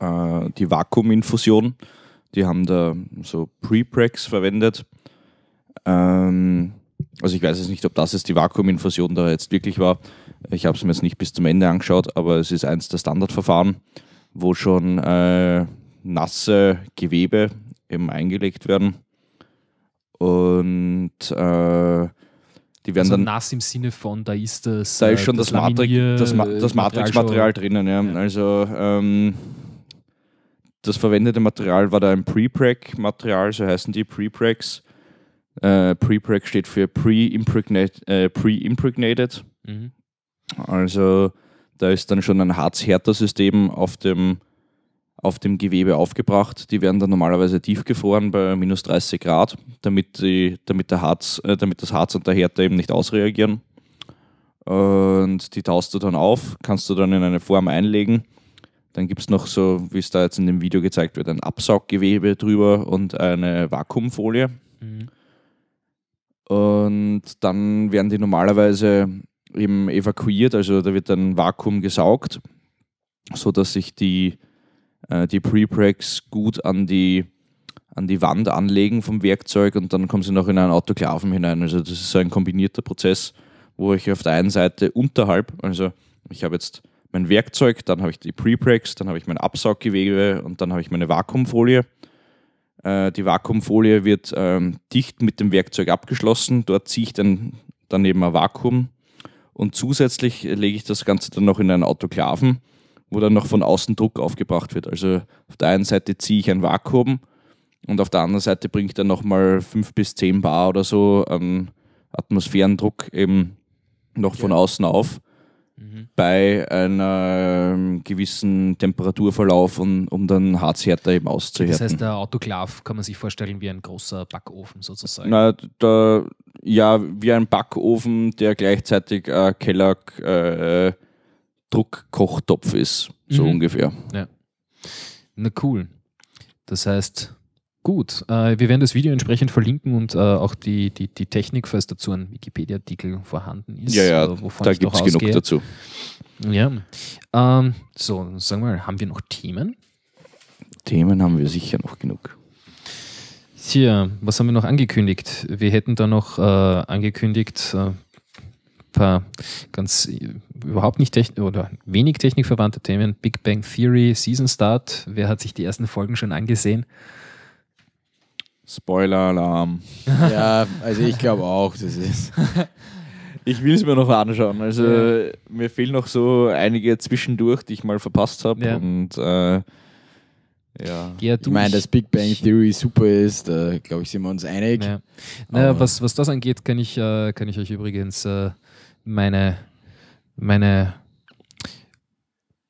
Speaker 1: and, uh,
Speaker 4: äh, die Vakuuminfusion. Die haben da so Prepregs verwendet. Ähm, also ich weiß jetzt nicht, ob das jetzt die Vakuuminfusion da jetzt wirklich war. Ich habe es mir jetzt nicht bis zum Ende angeschaut, aber es ist eins der Standardverfahren, wo schon äh, nasse Gewebe eben eingelegt werden. Und äh, die werden
Speaker 2: Also
Speaker 4: dann
Speaker 2: nass im Sinne von, da ist das.
Speaker 4: da
Speaker 2: äh,
Speaker 4: ist schon das, Matrix,
Speaker 2: Laminier-
Speaker 4: das, Ma das Matrixmaterial drinnen. Ja.
Speaker 2: Ja.
Speaker 4: Also ähm, das verwendete Material war da ein Prepreg-Material, so heißen die Prepregs. Äh, Prepreg steht für Pre-Impregnated. Äh, Pre-impregnated.
Speaker 2: Mhm.
Speaker 4: Also da ist dann schon ein Harz-Härter-System auf dem, auf dem Gewebe aufgebracht. Die werden dann normalerweise tiefgefroren bei minus 30 Grad, damit, die, damit, der Harz, äh, damit das Harz und der Härter eben nicht ausreagieren. Und die taust du dann auf, kannst du dann in eine Form einlegen. Dann gibt es noch so, wie es da jetzt in dem Video gezeigt wird, ein Absauggewebe drüber und eine Vakuumfolie.
Speaker 2: Mhm.
Speaker 4: Und dann werden die normalerweise eben evakuiert, also da wird dann Vakuum gesaugt, sodass sich die, äh, die Prepregs gut an die, an die Wand anlegen vom Werkzeug und dann kommen sie noch in einen Autoklaven hinein. Also das ist so ein kombinierter Prozess, wo ich auf der einen Seite unterhalb, also ich habe jetzt mein Werkzeug, dann habe ich die Prepregs, dann habe ich mein Absauggewebe und dann habe ich meine Vakuumfolie. Äh, die Vakuumfolie wird ähm, dicht mit dem Werkzeug abgeschlossen. Dort ziehe ich dann daneben ein Vakuum und zusätzlich lege ich das Ganze dann noch in einen Autoklaven, wo dann noch von außen Druck aufgebracht wird. Also auf der einen Seite ziehe ich ein Vakuum und auf der anderen Seite bringe ich dann nochmal 5 bis 10 Bar oder so an Atmosphärendruck eben noch von außen auf
Speaker 2: Mhm.
Speaker 4: bei einem gewissen Temperaturverlauf, um, um dann Harzhärter eben auszuhärten.
Speaker 2: Das heißt, der Autoklav kann man sich vorstellen wie ein großer Backofen sozusagen.
Speaker 4: Na, da, ja, wie ein Backofen, der gleichzeitig ein Kellogg äh, Druckkochtopf ist, so
Speaker 2: Mhm.
Speaker 4: ungefähr.
Speaker 2: Na cool. Das heißt, gut. Äh, wir werden das Video entsprechend verlinken und äh, auch die, die, die Technik, falls dazu ein Wikipedia-Artikel vorhanden ist.
Speaker 4: Ja, ja,
Speaker 2: äh,
Speaker 4: da gibt es genug dazu.
Speaker 2: Ja. Ähm, so, sagen wir mal, haben wir noch Themen?
Speaker 4: Themen haben wir sicher noch genug.
Speaker 2: Tja, was haben wir noch angekündigt? Wir hätten da noch äh, angekündigt, äh, paar ganz äh, überhaupt nicht techn oder wenig technikverwandte Themen. Big Bang Theory, Season Start. Wer hat sich die ersten Folgen schon angesehen?
Speaker 4: Spoiler-Alarm. [LAUGHS]
Speaker 3: Ja, also ich glaube auch, das ist. [LAUGHS]
Speaker 4: Ich will es mir noch anschauen. Also mir fehlen noch so einige zwischendurch, die ich mal verpasst habe.
Speaker 2: Ja.
Speaker 4: Und äh, ja.
Speaker 2: Ja,
Speaker 3: Ich meine, dass Big Bang Theory super ist, da glaube ich, sind wir uns einig.
Speaker 2: Ja. Naja, was, was das angeht, kann ich, äh, kann ich euch übrigens äh, meine, meine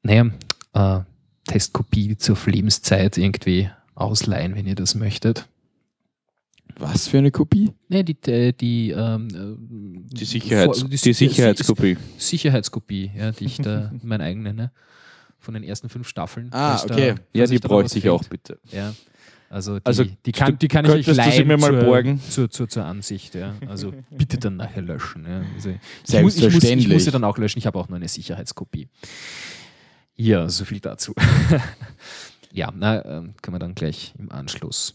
Speaker 2: naja, äh, Testkopie zur Lebenszeit irgendwie ausleihen, wenn ihr das möchtet.
Speaker 3: Was für eine Kopie?
Speaker 2: Nee, die, die, die, ähm,
Speaker 4: Die, Sicherheits
Speaker 2: vor-
Speaker 4: die,
Speaker 2: die-
Speaker 4: Sicherheitskopie.
Speaker 2: Sicherheitskopie, ja, die ich da [LAUGHS] mein eigen nenne, von den ersten fünf Staffeln.
Speaker 3: Ah,
Speaker 2: da-
Speaker 3: okay.
Speaker 2: falls
Speaker 4: Ja, die
Speaker 2: da
Speaker 4: bräuchte ich auch bitte.
Speaker 2: Ja. Also die,
Speaker 4: Also,
Speaker 2: die, kann, die kann ich euch
Speaker 4: könntest du sie
Speaker 2: leihen
Speaker 4: mir mal
Speaker 2: zur,
Speaker 4: borgen?
Speaker 2: Zur, zur, zur Ansicht. Ja. Also [LAUGHS] bitte dann nachher löschen. Ja. Also ich, muss, ich, muss, ich muss sie dann auch löschen. Ich habe auch nur eine Sicherheitskopie. Ja, so viel dazu. [LAUGHS] ja, na, ähm, kann man dann gleich im Anschluss.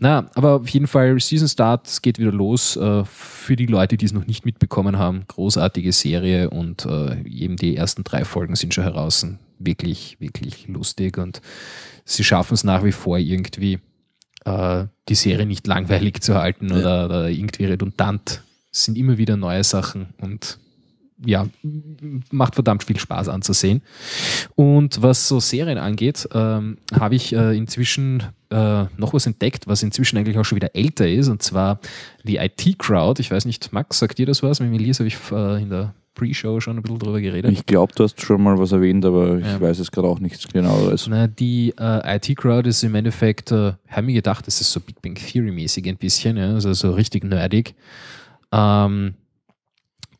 Speaker 2: Na, aber auf jeden Fall, Season Start, es geht wieder los. Äh, für die Leute, die es noch nicht mitbekommen haben, großartige Serie und äh, eben die ersten drei Folgen sind schon heraus. Wirklich, wirklich lustig und sie schaffen es nach wie vor irgendwie, äh, die Serie nicht langweilig zu halten oder, oder irgendwie redundant. Es sind immer wieder neue Sachen und ja, macht verdammt viel Spaß anzusehen. Und was so Serien angeht, ähm, habe ich äh, inzwischen äh, noch was entdeckt, was inzwischen eigentlich auch schon wieder älter ist, und zwar die IT-Crowd. Ich weiß nicht, Max, sagt dir das was? Mit Elias habe ich äh, in der Pre-Show schon ein bisschen drüber geredet.
Speaker 4: Ich glaube, du hast schon mal was erwähnt, aber ich
Speaker 2: Ja.
Speaker 4: weiß es gerade auch nichts genaueres.
Speaker 2: Na, die äh, IT-Crowd ist im Endeffekt, äh, haben mir gedacht, das ist so Big Bang Theory-mäßig ein bisschen, ja, also so richtig nerdig. Ähm,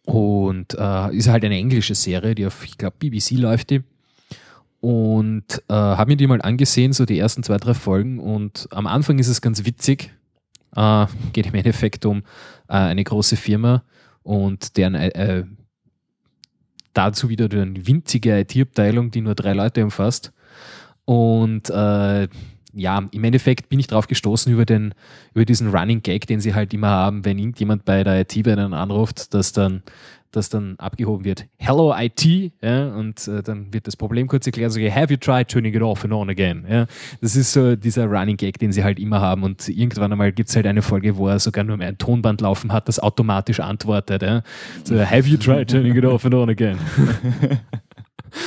Speaker 2: und äh, ist halt eine englische Serie, die auf, ich glaube, BBC läuft die. Und äh, habe mir die mal angesehen, so die ersten zwei, drei Folgen. Und am Anfang ist es ganz witzig. Äh, geht im Endeffekt um äh, eine große Firma und deren äh, dazu wieder eine winzige IT-Abteilung, die nur drei Leute umfasst. Und äh, ja, im Endeffekt bin ich drauf gestoßen über, den, über diesen Running Gag, den sie halt immer haben, wenn irgendjemand bei der IT bei ihnen anruft, dass dann, dass dann abgehoben wird. Hello IT, ja, und äh, dann wird das Problem kurz erklärt, so, have you tried turning it off and on again? Ja, das ist so dieser Running Gag, den sie halt immer haben. Und irgendwann einmal gibt es halt eine Folge, wo er sogar nur ein Tonband laufen hat, das automatisch antwortet. Ja. So, have you tried turning it off and on again? [LAUGHS]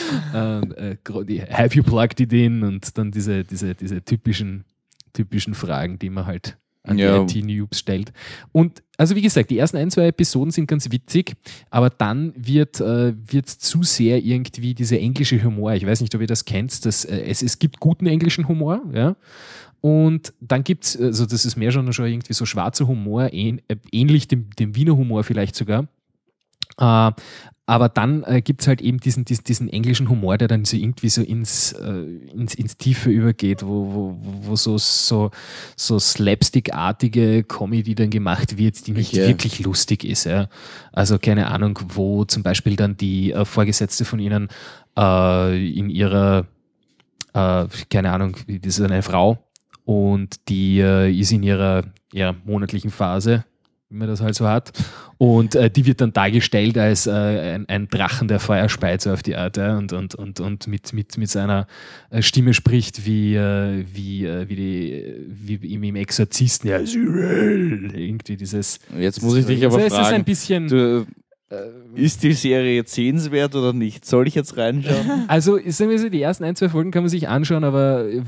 Speaker 2: [LAUGHS] ähm, äh, die Have you plugged it in? Und dann diese, diese, diese typischen, typischen Fragen, die man halt an
Speaker 4: Ja.
Speaker 2: die IT-Noobs stellt. Und also wie gesagt, die ersten ein, zwei Episoden sind ganz witzig, aber dann wird äh, wird zu sehr irgendwie dieser englische Humor. Ich weiß nicht, ob ihr das kennt. Dass, äh, es, es gibt guten englischen Humor, ja. Und dann gibt es, also das ist mehr schon, schon irgendwie so schwarzer Humor, ähn, äh, ähnlich dem, dem Wiener Humor vielleicht sogar. Äh, aber dann äh, gibt es halt eben diesen, diesen, diesen englischen Humor, der dann so irgendwie so ins, äh, ins, ins Tiefe übergeht, wo, wo, wo so, so, so slapstick-artige Comedy dann gemacht wird, die nicht
Speaker 3: Ja.
Speaker 2: wirklich lustig ist. Ja. Also keine Ahnung, wo zum Beispiel dann die äh, Vorgesetzte von ihnen äh, in ihrer, äh, keine Ahnung, das ist eine Frau und die äh, ist in ihrer ja, monatlichen Phase, wie man das halt so hat. Und äh, die wird dann dargestellt als äh, ein, ein Drachen, der Feuer speit, so auf die Art, ja, und, und, und, und mit, mit, mit seiner äh, Stimme spricht wie, äh, wie, äh, wie, die, wie im, im Exorzisten, ja, irgendwie dieses.
Speaker 4: Jetzt muss ich dich aber
Speaker 2: es ist ein
Speaker 4: fragen,
Speaker 2: bisschen.
Speaker 4: du, ist die Serie jetzt sehenswert oder nicht? Soll ich jetzt reinschauen? [LAUGHS]
Speaker 2: Also, sagen wir so, die ersten ein, zwei Folgen kann man sich anschauen, aber äh,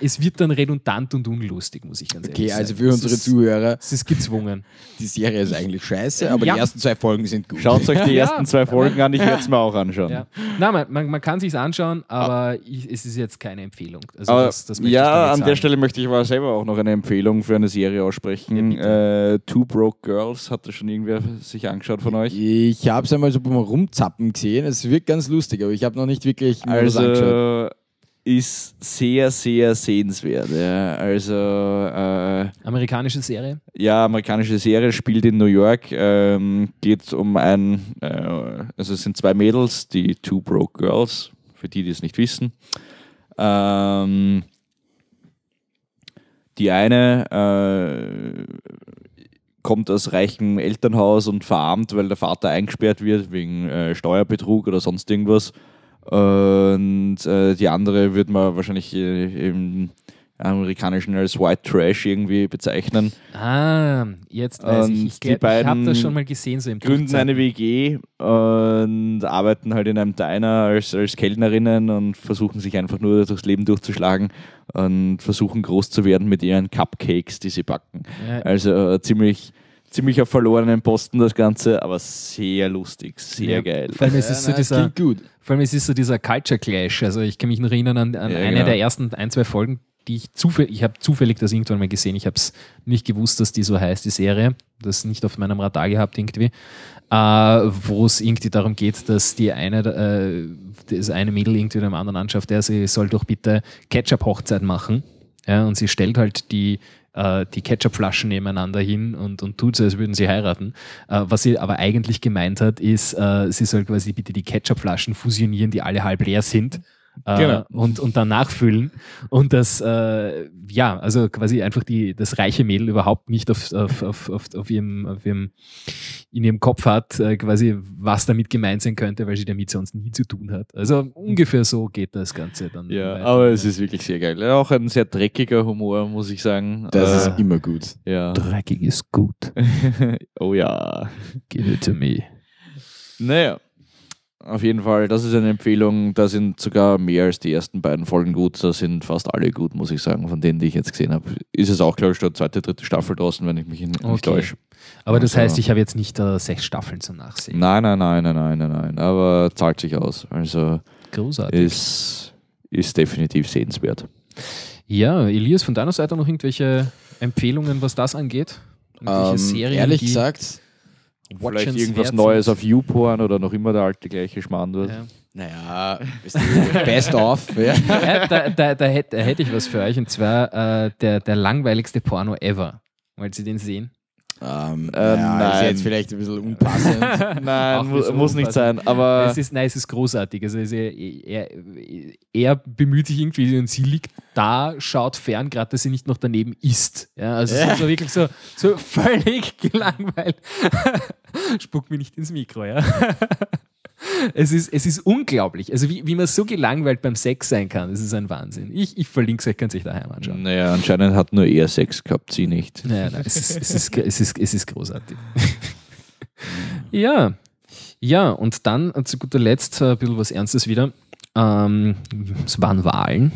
Speaker 2: es wird dann redundant und unlustig, muss ich ganz
Speaker 3: Okay,
Speaker 2: ehrlich sagen.
Speaker 3: also für
Speaker 2: Es
Speaker 3: unsere
Speaker 2: ist,
Speaker 3: Zuhörer,
Speaker 2: Es ist gezwungen.
Speaker 3: die Serie ist eigentlich scheiße, aber
Speaker 2: Ja.
Speaker 3: die ersten zwei Folgen sind gut.
Speaker 4: Schaut euch die [LAUGHS]
Speaker 2: Ja.
Speaker 4: ersten zwei Folgen an, ich [LAUGHS] werde es mir auch anschauen.
Speaker 2: Ja. Nein, man, man, man kann sich anschauen, aber ich, es ist jetzt keine Empfehlung. Also
Speaker 4: Aber
Speaker 2: das, das
Speaker 4: ja, an der
Speaker 2: sagen.
Speaker 4: Stelle möchte ich aber selber auch noch eine Empfehlung für eine Serie aussprechen.
Speaker 2: Ja,
Speaker 4: äh, Two Broke Girls, hat das schon irgendwer sich angeschaut von euch?
Speaker 3: Ich habe es einmal so beim Rumzappen gesehen. Es wirkt ganz lustig, aber ich habe noch nicht wirklich angeschaut.
Speaker 4: Also ist sehr, sehr sehenswert. Ja. Also äh,
Speaker 2: Amerikanische Serie.
Speaker 4: ja, amerikanische Serie spielt in New York, ähm, geht um ein, äh, also es sind zwei Mädels, die Two Broke Girls, für die, die es nicht wissen. Ähm, die eine äh, kommt aus reichem Elternhaus und verarmt, weil der Vater eingesperrt wird wegen äh, Steuerbetrug oder sonst irgendwas. Und äh, die andere wird man wahrscheinlich äh, im amerikanischen als White Trash irgendwie bezeichnen.
Speaker 2: Ah, jetzt weiß ich.
Speaker 4: Und
Speaker 2: Ich,
Speaker 4: die
Speaker 2: glaub, ich habe
Speaker 4: beiden
Speaker 2: das schon mal gesehen, so im
Speaker 4: gründen
Speaker 2: Durchzeigen.
Speaker 4: eine WG und arbeiten halt in einem Diner als, als Kellnerinnen und versuchen sich einfach nur durchs Leben durchzuschlagen und versuchen groß zu werden mit ihren Cupcakes, die sie backen.
Speaker 2: Ja,
Speaker 4: Also äh, ziemlich, ziemlich auf verlorenen Posten das Ganze, aber sehr lustig, sehr
Speaker 2: Ja,
Speaker 4: geil.
Speaker 2: Vor allem, es ist so
Speaker 3: nein, es
Speaker 2: dieser,
Speaker 3: gut.
Speaker 2: vor allem es ist so dieser Culture Clash. Also ich kann mich noch erinnern an, an
Speaker 4: Ja,
Speaker 2: eine
Speaker 4: genau.
Speaker 2: der ersten ein, zwei Folgen, die ich zufällig, ich habe zufällig das irgendwann mal gesehen. Ich habe es nicht gewusst, dass die so heißt, die Serie. Das nicht auf meinem Radar gehabt irgendwie. Äh, wo es irgendwie darum geht, dass die eine, äh, das eine Mädel irgendwie dem anderen anschafft, der sie soll doch bitte Ketchup-Hochzeit machen. Ja, und sie stellt halt die, äh, die Ketchupflaschen nebeneinander hin und, und tut so, als würden sie heiraten. Äh, was sie aber eigentlich gemeint hat, ist, äh, sie soll quasi bitte die Ketchupflaschen fusionieren, die alle halb leer sind. Äh,
Speaker 4: Genau.
Speaker 2: und, und dann nachfüllen. Und das, äh, ja, also quasi einfach die, das reiche Mädel überhaupt nicht auf, auf, auf, auf, auf, ihrem, auf ihrem, in ihrem Kopf hat, äh, quasi, was damit gemeint sein könnte, weil sie damit sonst nie zu tun hat. Also ungefähr so geht das Ganze dann.
Speaker 4: Ja,
Speaker 2: weiter.
Speaker 4: aber es ist wirklich sehr geil. Auch ein sehr dreckiger Humor, muss ich sagen.
Speaker 3: Das
Speaker 4: Äh,
Speaker 3: ist immer gut.
Speaker 4: ja.
Speaker 2: Dreckig ist gut. [LAUGHS]
Speaker 4: oh ja.
Speaker 2: Give it to me.
Speaker 4: Naja. Auf jeden Fall, das ist eine Empfehlung. Da sind sogar mehr als die ersten beiden Folgen gut. Da sind fast alle gut, muss ich sagen, von denen, die ich jetzt gesehen habe. Ist es auch, glaube ich, schon zweite, dritte Staffel draußen, wenn ich mich nicht
Speaker 2: Okay.
Speaker 4: täusche.
Speaker 2: Aber das
Speaker 4: Also-
Speaker 2: heißt, ich habe jetzt nicht äh, sechs Staffeln zum Nachsehen.
Speaker 4: Nein, nein, nein, nein, nein, nein, nein. Aber zahlt sich aus. Also
Speaker 2: Großartig.
Speaker 4: ist, ist definitiv sehenswert.
Speaker 2: Ja, Elias, von deiner Seite noch irgendwelche Empfehlungen, was das angeht? Irgendwelche
Speaker 3: Ähm,
Speaker 2: Serien,
Speaker 3: ehrlich
Speaker 2: die
Speaker 3: gesagt,
Speaker 4: Vielleicht irgendwas? Neues auf YouPorn oder noch immer der alte gleiche Schmarrn.
Speaker 2: Ja.
Speaker 3: naja, [LAUGHS] best of. Ja.
Speaker 2: Ja, da, da, da, hätte, da hätte ich was für euch und zwar äh, der, der langweiligste Porno ever. Wollt ihr den sehen?
Speaker 3: Ähm,
Speaker 4: Äh,
Speaker 3: ja,
Speaker 4: nein.
Speaker 3: Ist jetzt vielleicht ein bisschen unpassend. [LAUGHS]
Speaker 4: Nein, mu muss nicht sein. Aber
Speaker 2: es ist, nein, es ist großartig. Also es ist, er, er bemüht sich irgendwie und sie liegt da, schaut fern, gerade dass sie nicht noch daneben isst. Ja, also
Speaker 3: Ja.
Speaker 2: so wirklich so, so [LAUGHS] völlig gelangweilt. [LAUGHS] Spuck mir nicht ins Mikro, ja. Es ist, es ist unglaublich. Also wie, wie man so gelangweilt beim Sex sein kann, das ist ein Wahnsinn. Ich, ich verlinke es euch, könnt ihr euch daheim anschauen.
Speaker 4: naja, anscheinend hat nur er Sex gehabt, sie nicht.
Speaker 2: Naja, nein, es, ist, es, ist, es, ist, es ist großartig. [LAUGHS] ja, ja, und dann zu guter Letzt äh, ein bisschen was Ernstes wieder. Ähm, es waren Wahlen.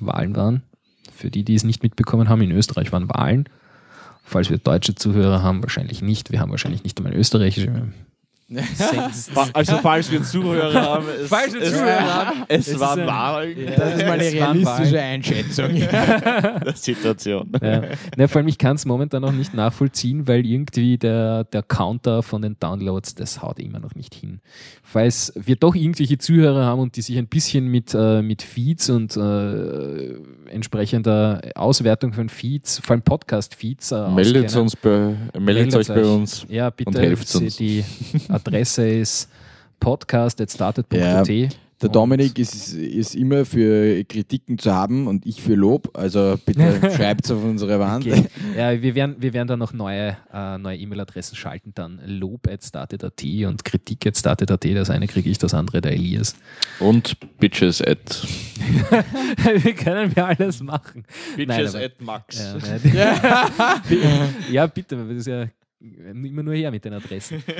Speaker 2: Wahlen waren. Für die, die es nicht mitbekommen haben, in Österreich waren Wahlen. Falls wir deutsche Zuhörer haben, wahrscheinlich nicht. Wir haben wahrscheinlich nicht einmal österreichische.
Speaker 4: Also falls wir Zuhörer [LAUGHS] haben, es,
Speaker 2: Falls wir
Speaker 4: es,
Speaker 2: Zuhörer haben, [LAUGHS]
Speaker 4: es,
Speaker 2: ist ein-
Speaker 4: Wahlen
Speaker 3: Das ist mal eine
Speaker 2: Es waren
Speaker 3: realistische. Einschätzung. [LAUGHS]
Speaker 4: der Situation.
Speaker 2: Ja. Na, vor allem, ich kann es momentan noch nicht nachvollziehen, weil irgendwie der, der Counter von den Downloads, das haut immer noch nicht hin. Falls wir doch irgendwelche Zuhörer haben und die sich ein bisschen mit, äh, mit Feeds und äh, entsprechender Auswertung von Feeds, vor allem Podcast-Feeds, äh,
Speaker 4: Meldet, uns bei, meldet euch bei uns.
Speaker 2: Ja, bitte.
Speaker 4: und helft uns.
Speaker 2: Die [LAUGHS] Adresse ist podcast.started.at.
Speaker 3: Ja. Der Dominik ist, ist immer für Kritiken zu haben und ich für Lob. Also bitte [LAUGHS] schreibt es auf unsere Wand.
Speaker 2: Okay. Ja, wir werden, wir werden da noch neue äh, neue E-Mail-Adressen schalten, dann lob.started.at und kritik.started.at. Das eine kriege ich, das andere der Elias.
Speaker 4: Und Bitches at. [LAUGHS]
Speaker 2: wir können wir alles machen. Nein, aber-
Speaker 4: at Max.
Speaker 2: Ja, [LAUGHS] ja, bitte, weil das ist ja immer nur her mit den Adressen. [LAUGHS]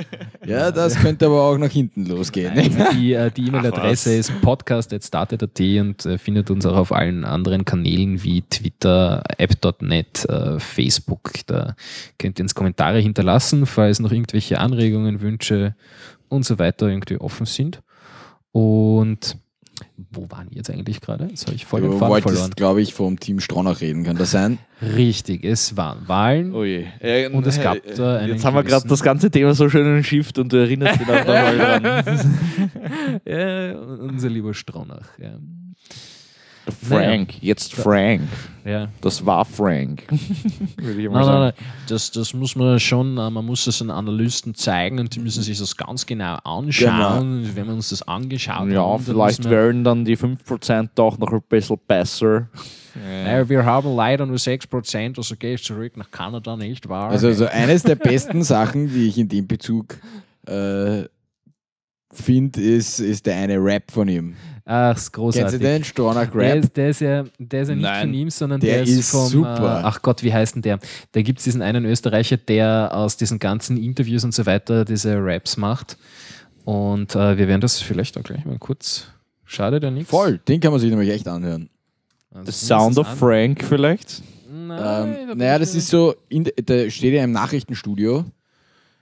Speaker 3: Ja, das könnte aber auch nach hinten losgehen.
Speaker 2: Die äh, die [LAUGHS] E-Mail-Adresse ist podcast.started.at und äh, findet uns auch auf allen anderen Kanälen wie Twitter, app.net, äh, Facebook. Da könnt ihr uns Kommentare hinterlassen, falls noch irgendwelche Anregungen, Wünsche und so weiter irgendwie offen sind. Und waren wir jetzt eigentlich gerade? Jetzt habe ich voll den Faden verloren.
Speaker 3: glaube ich, vom Team Stronach reden. Kann das sein?
Speaker 2: Richtig, es waren Wahlen.
Speaker 4: Oh je. Äh,
Speaker 2: Und es gab da einen
Speaker 4: Jetzt haben wir gerade das ganze Thema so schön entschifft und du erinnerst dich noch mal dran. [LAUGHS]
Speaker 2: Ja, unser lieber Stronach. Ja.
Speaker 4: Frank, jetzt Frank.
Speaker 2: Ja.
Speaker 4: Das war Frank. [LAUGHS] Würde ich mal
Speaker 2: Nein,
Speaker 4: sagen.
Speaker 2: nein, nein. Das, das muss man schon, äh, man muss es den Analysten zeigen und die müssen sich das ganz genau anschauen. Wenn wir uns das angeschaut
Speaker 4: Ja,
Speaker 2: haben, dann
Speaker 4: vielleicht wären dann die 5% doch noch ein bisschen besser.
Speaker 2: Naja, wir haben leider nur 6%, also gehe ich zurück nach Kanada, nicht wahr?
Speaker 3: Also so eines der besten [LAUGHS] Sachen, die ich in dem Bezug äh, finde, ist, ist der eine Rap von ihm.
Speaker 2: Ach, ist
Speaker 3: Kennst du
Speaker 2: großartig.
Speaker 3: den? Stronach
Speaker 2: Der
Speaker 3: Rap?
Speaker 2: ist, der, ist ja, der ist ja nicht
Speaker 4: Nein.
Speaker 2: von ihm, sondern
Speaker 3: Der
Speaker 2: der, ist,
Speaker 3: ist
Speaker 2: vom.
Speaker 3: super.
Speaker 2: Äh, ach Gott, wie heißt denn der? Da gibt es diesen einen Österreicher, der aus diesen ganzen Interviews und so weiter diese Raps macht. Und äh, wir werden das vielleicht auch gleich mal kurz. Schade, der nichts.
Speaker 3: Voll, den kann man sich nämlich echt anhören.
Speaker 2: Also
Speaker 4: The Sound of
Speaker 2: zumindest
Speaker 4: Frank vielleicht?
Speaker 2: an- Nein,
Speaker 3: Ähm, naja, das ist so, in, da steht er im Nachrichtenstudio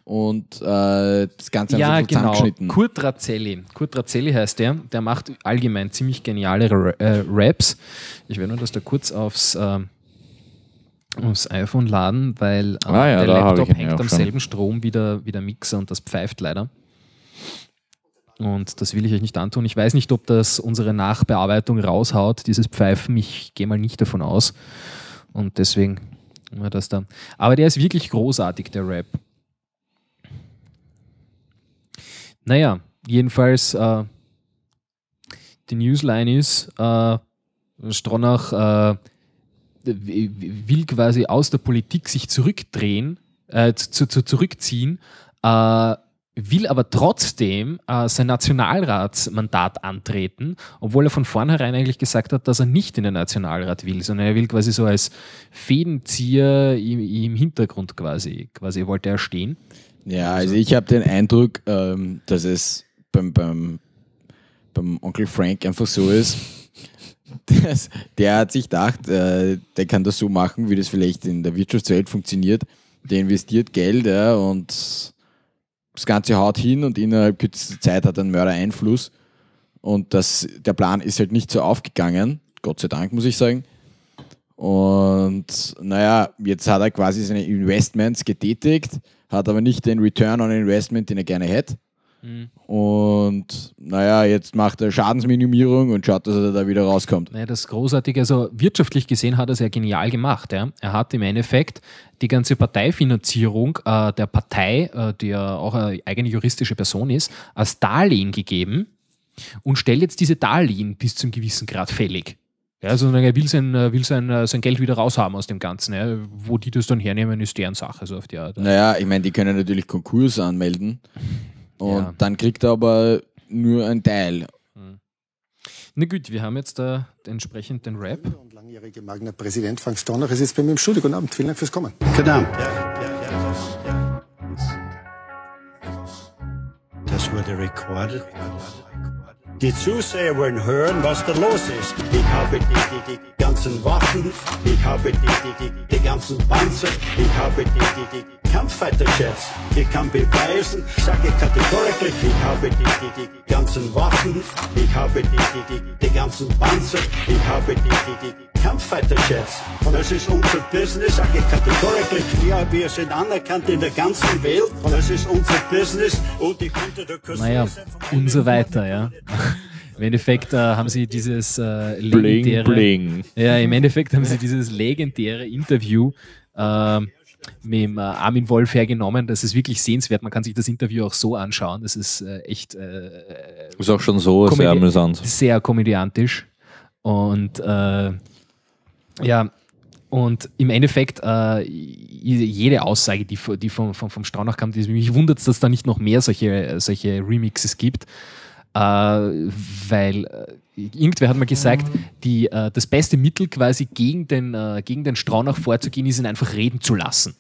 Speaker 3: und äh, das Ganze
Speaker 2: Ja,
Speaker 3: so
Speaker 2: genau.
Speaker 3: zusammengeschnitten.
Speaker 2: Kurt Razzelli. Kurt Razzelli heißt der. Der macht allgemein ziemlich geniale Ra- äh, Raps. Ich werde nur das da kurz aufs, ähm, aufs iPhone laden, weil äh,
Speaker 4: Ah ja,
Speaker 2: der Laptop hängt am
Speaker 4: schon.
Speaker 2: selben Strom wie der, wie der Mixer und das pfeift leider. Und das will ich euch nicht antun. Ich weiß nicht, ob das unsere Nachbearbeitung raushaut, dieses Pfeifen. Ich gehe mal nicht davon aus. Und deswegen wir das da. Aber der ist wirklich großartig, der Rap. Naja, jedenfalls, äh, die Newsline ist, äh, Stronach äh, will quasi aus der Politik sich zurückdrehen, äh, zu, zu, zurückziehen, äh, will aber trotzdem äh, sein Nationalratsmandat antreten, obwohl er von vornherein eigentlich gesagt hat, dass er nicht in den Nationalrat will, sondern er will quasi so als Fädenzieher im, im Hintergrund quasi, quasi wollte er stehen.
Speaker 3: Ja, also ich habe den Eindruck, ähm, dass es beim, beim beim Onkel Frank einfach so ist, [LAUGHS] dass der hat sich gedacht, äh, der kann das so machen, wie das vielleicht in der Wirtschaftswelt funktioniert. Der investiert Geld ja, und das Ganze haut hin und innerhalb kürzester Zeit hat er einen Mördereinfluss. Und das, der Plan ist halt nicht so aufgegangen, Gott sei Dank, muss ich sagen. Und naja, jetzt hat er quasi seine Investments getätigt, hat aber nicht den Return on Investment, den er gerne hätte. Und naja, jetzt macht er Schadensminimierung und schaut, dass er da wieder rauskommt.
Speaker 2: Naja, das Großartige, also wirtschaftlich gesehen hat er es ja genial gemacht. Ja. Er hat im Endeffekt die ganze Parteifinanzierung äh, der Partei, äh, die ja auch eine eigene juristische Person ist, als Darlehen gegeben und stellt jetzt diese Darlehen bis zum gewissen Grad fällig. Ja, also er will sein, äh, will sein, äh, sein Geld wieder raushaben aus dem Ganzen. Ja. Wo die das dann hernehmen, ist deren Sache. So auf die Art.
Speaker 3: Naja, ich meine, die können natürlich Konkurs anmelden. Und
Speaker 2: Ja.
Speaker 3: dann kriegt er aber nur einen Teil.
Speaker 2: Na gut, wir haben jetzt da entsprechend den Rap.
Speaker 6: und langjährige Magner Präsident Frank Stornach ist jetzt bei mir im Studio. Guten Abend, vielen Dank fürs Kommen.
Speaker 5: Guten Abend. Das wurde recorded. Die Zuseher wollen hören, was da los ist. Ich habe die, die, die ganzen Waffen, ich habe die, die, die, die ganzen Panzer, ich habe die, die, die Kampffighter-Jets. Ich kann beweisen, sage kategorisch, ich habe die, die, die ganzen Waffen, ich habe die, die, die, die ganzen Panzer, ich habe die, die, die Kampffighter-Jets. Und das ist unser Business, sage ich kategorisch. Ja, wir sind anerkannt in der ganzen Welt. Und das ist unser Business. Und ich könnte der Cousin
Speaker 2: Naja, und so weiter, ja. [LAUGHS] Im Endeffekt äh, haben sie dieses äh,
Speaker 4: Bling,
Speaker 2: legendäre,
Speaker 4: bling.
Speaker 2: Ja, im Endeffekt haben sie dieses legendäre Interview äh, mit dem, äh, Armin Wolf hergenommen. Das ist wirklich sehenswert. Man kann sich das Interview auch so anschauen. Das ist äh, echt äh,
Speaker 4: Ist auch schon so sehr amüsant.
Speaker 2: sehr komödiantisch. Und äh, ja, und im Endeffekt äh, jede Aussage, die, die vom, vom, vom Straunach kam, die, mich wundert es, dass da nicht noch mehr solche, solche Remixes gibt. Äh, weil äh, irgendwer hat mal gesagt, die, äh, das beste Mittel quasi gegen den, äh, gegen den Straunach vorzugehen, ist ihn einfach reden zu lassen.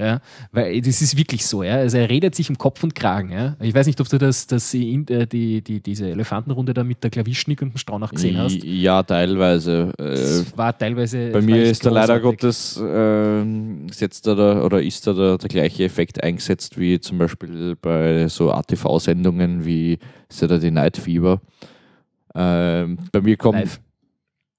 Speaker 2: Ja, weil das ist wirklich so, ja. Also er redet sich um Kopf und Kragen, ja. Ich weiß nicht, ob du das, das in, äh, die, die, diese Elefantenrunde da mit der Klavischnick und dem Straunach gesehen hast.
Speaker 4: Ja, teilweise. Äh,
Speaker 2: war teilweise.
Speaker 4: bei mir ist da leider. Gottes ähm, setzt da der, oder ist da der, der gleiche Effekt eingesetzt wie zum Beispiel bei so ATV-Sendungen wie Saturday Night Fever. Ähm, bei mir kommt.
Speaker 2: Live.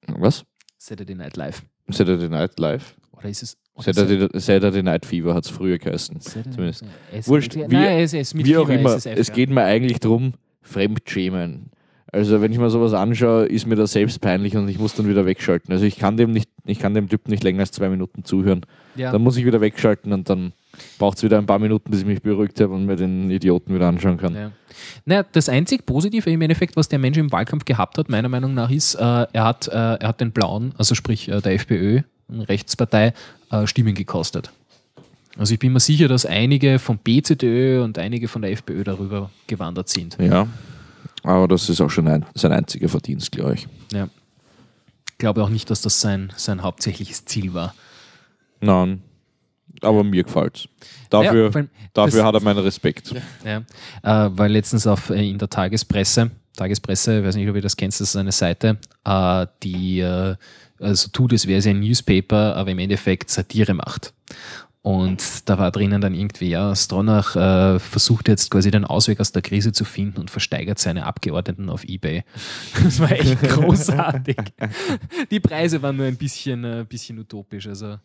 Speaker 4: Was?
Speaker 2: Saturday Night Live.
Speaker 4: Saturday Night Live?
Speaker 2: Oder ist es.
Speaker 4: Saturday, Saturday Night Fever hat es früher geheißen.
Speaker 2: Saturday-
Speaker 4: zumindest.
Speaker 2: Es-
Speaker 4: Wurscht,
Speaker 2: Nein,
Speaker 4: wie-
Speaker 2: es ist mit
Speaker 4: Wie auch
Speaker 2: Fever
Speaker 4: immer,
Speaker 2: ist F,
Speaker 4: es
Speaker 2: ja.
Speaker 4: geht mir eigentlich darum, Fremdschämen. Also wenn ich mir sowas anschaue, ist mir das selbst peinlich und ich muss dann wieder wegschalten. Also ich kann dem nicht, ich kann dem Typen nicht länger als zwei Minuten zuhören.
Speaker 2: Ja.
Speaker 4: Dann muss ich wieder wegschalten und dann braucht es wieder ein paar Minuten, bis ich mich beruhigt habe und mir den Idioten wieder anschauen kann.
Speaker 2: Ja. Naja, das einzig Positive im Endeffekt, was der Mensch im Wahlkampf gehabt hat, meiner Meinung nach, ist, äh, er, hat, äh, er hat den Blauen, also sprich äh, der FPÖ, Rechtspartei, äh, Stimmen gekostet. Also ich bin mir sicher, dass einige vom BZÖ und einige von der FPÖ darüber gewandert sind.
Speaker 4: Ja, aber das ist auch schon ein, sein einziger Verdienst, glaube ich.
Speaker 2: Ja. Ich glaube auch nicht, dass das sein, sein hauptsächliches Ziel war.
Speaker 4: Nein, aber mir gefällt
Speaker 2: Ja,
Speaker 4: Dafür,
Speaker 2: allem,
Speaker 4: dafür hat er meinen Respekt.
Speaker 2: Ja, äh, weil letztens auf, äh, in der Tagespresse, Tagespresse, ich weiß nicht, ob ihr das kennt, das ist eine Seite, äh, die äh, also tut, es wäre sie ein Newspaper, aber im Endeffekt Satire macht. Und da war drinnen dann irgendwie, ja, Stronach äh, versucht jetzt quasi den Ausweg aus der Krise zu finden und versteigert seine Abgeordneten auf Ebay. [LAUGHS] Das war echt [LAUGHS] großartig. Die Preise waren nur ein bisschen, äh, bisschen utopisch. Also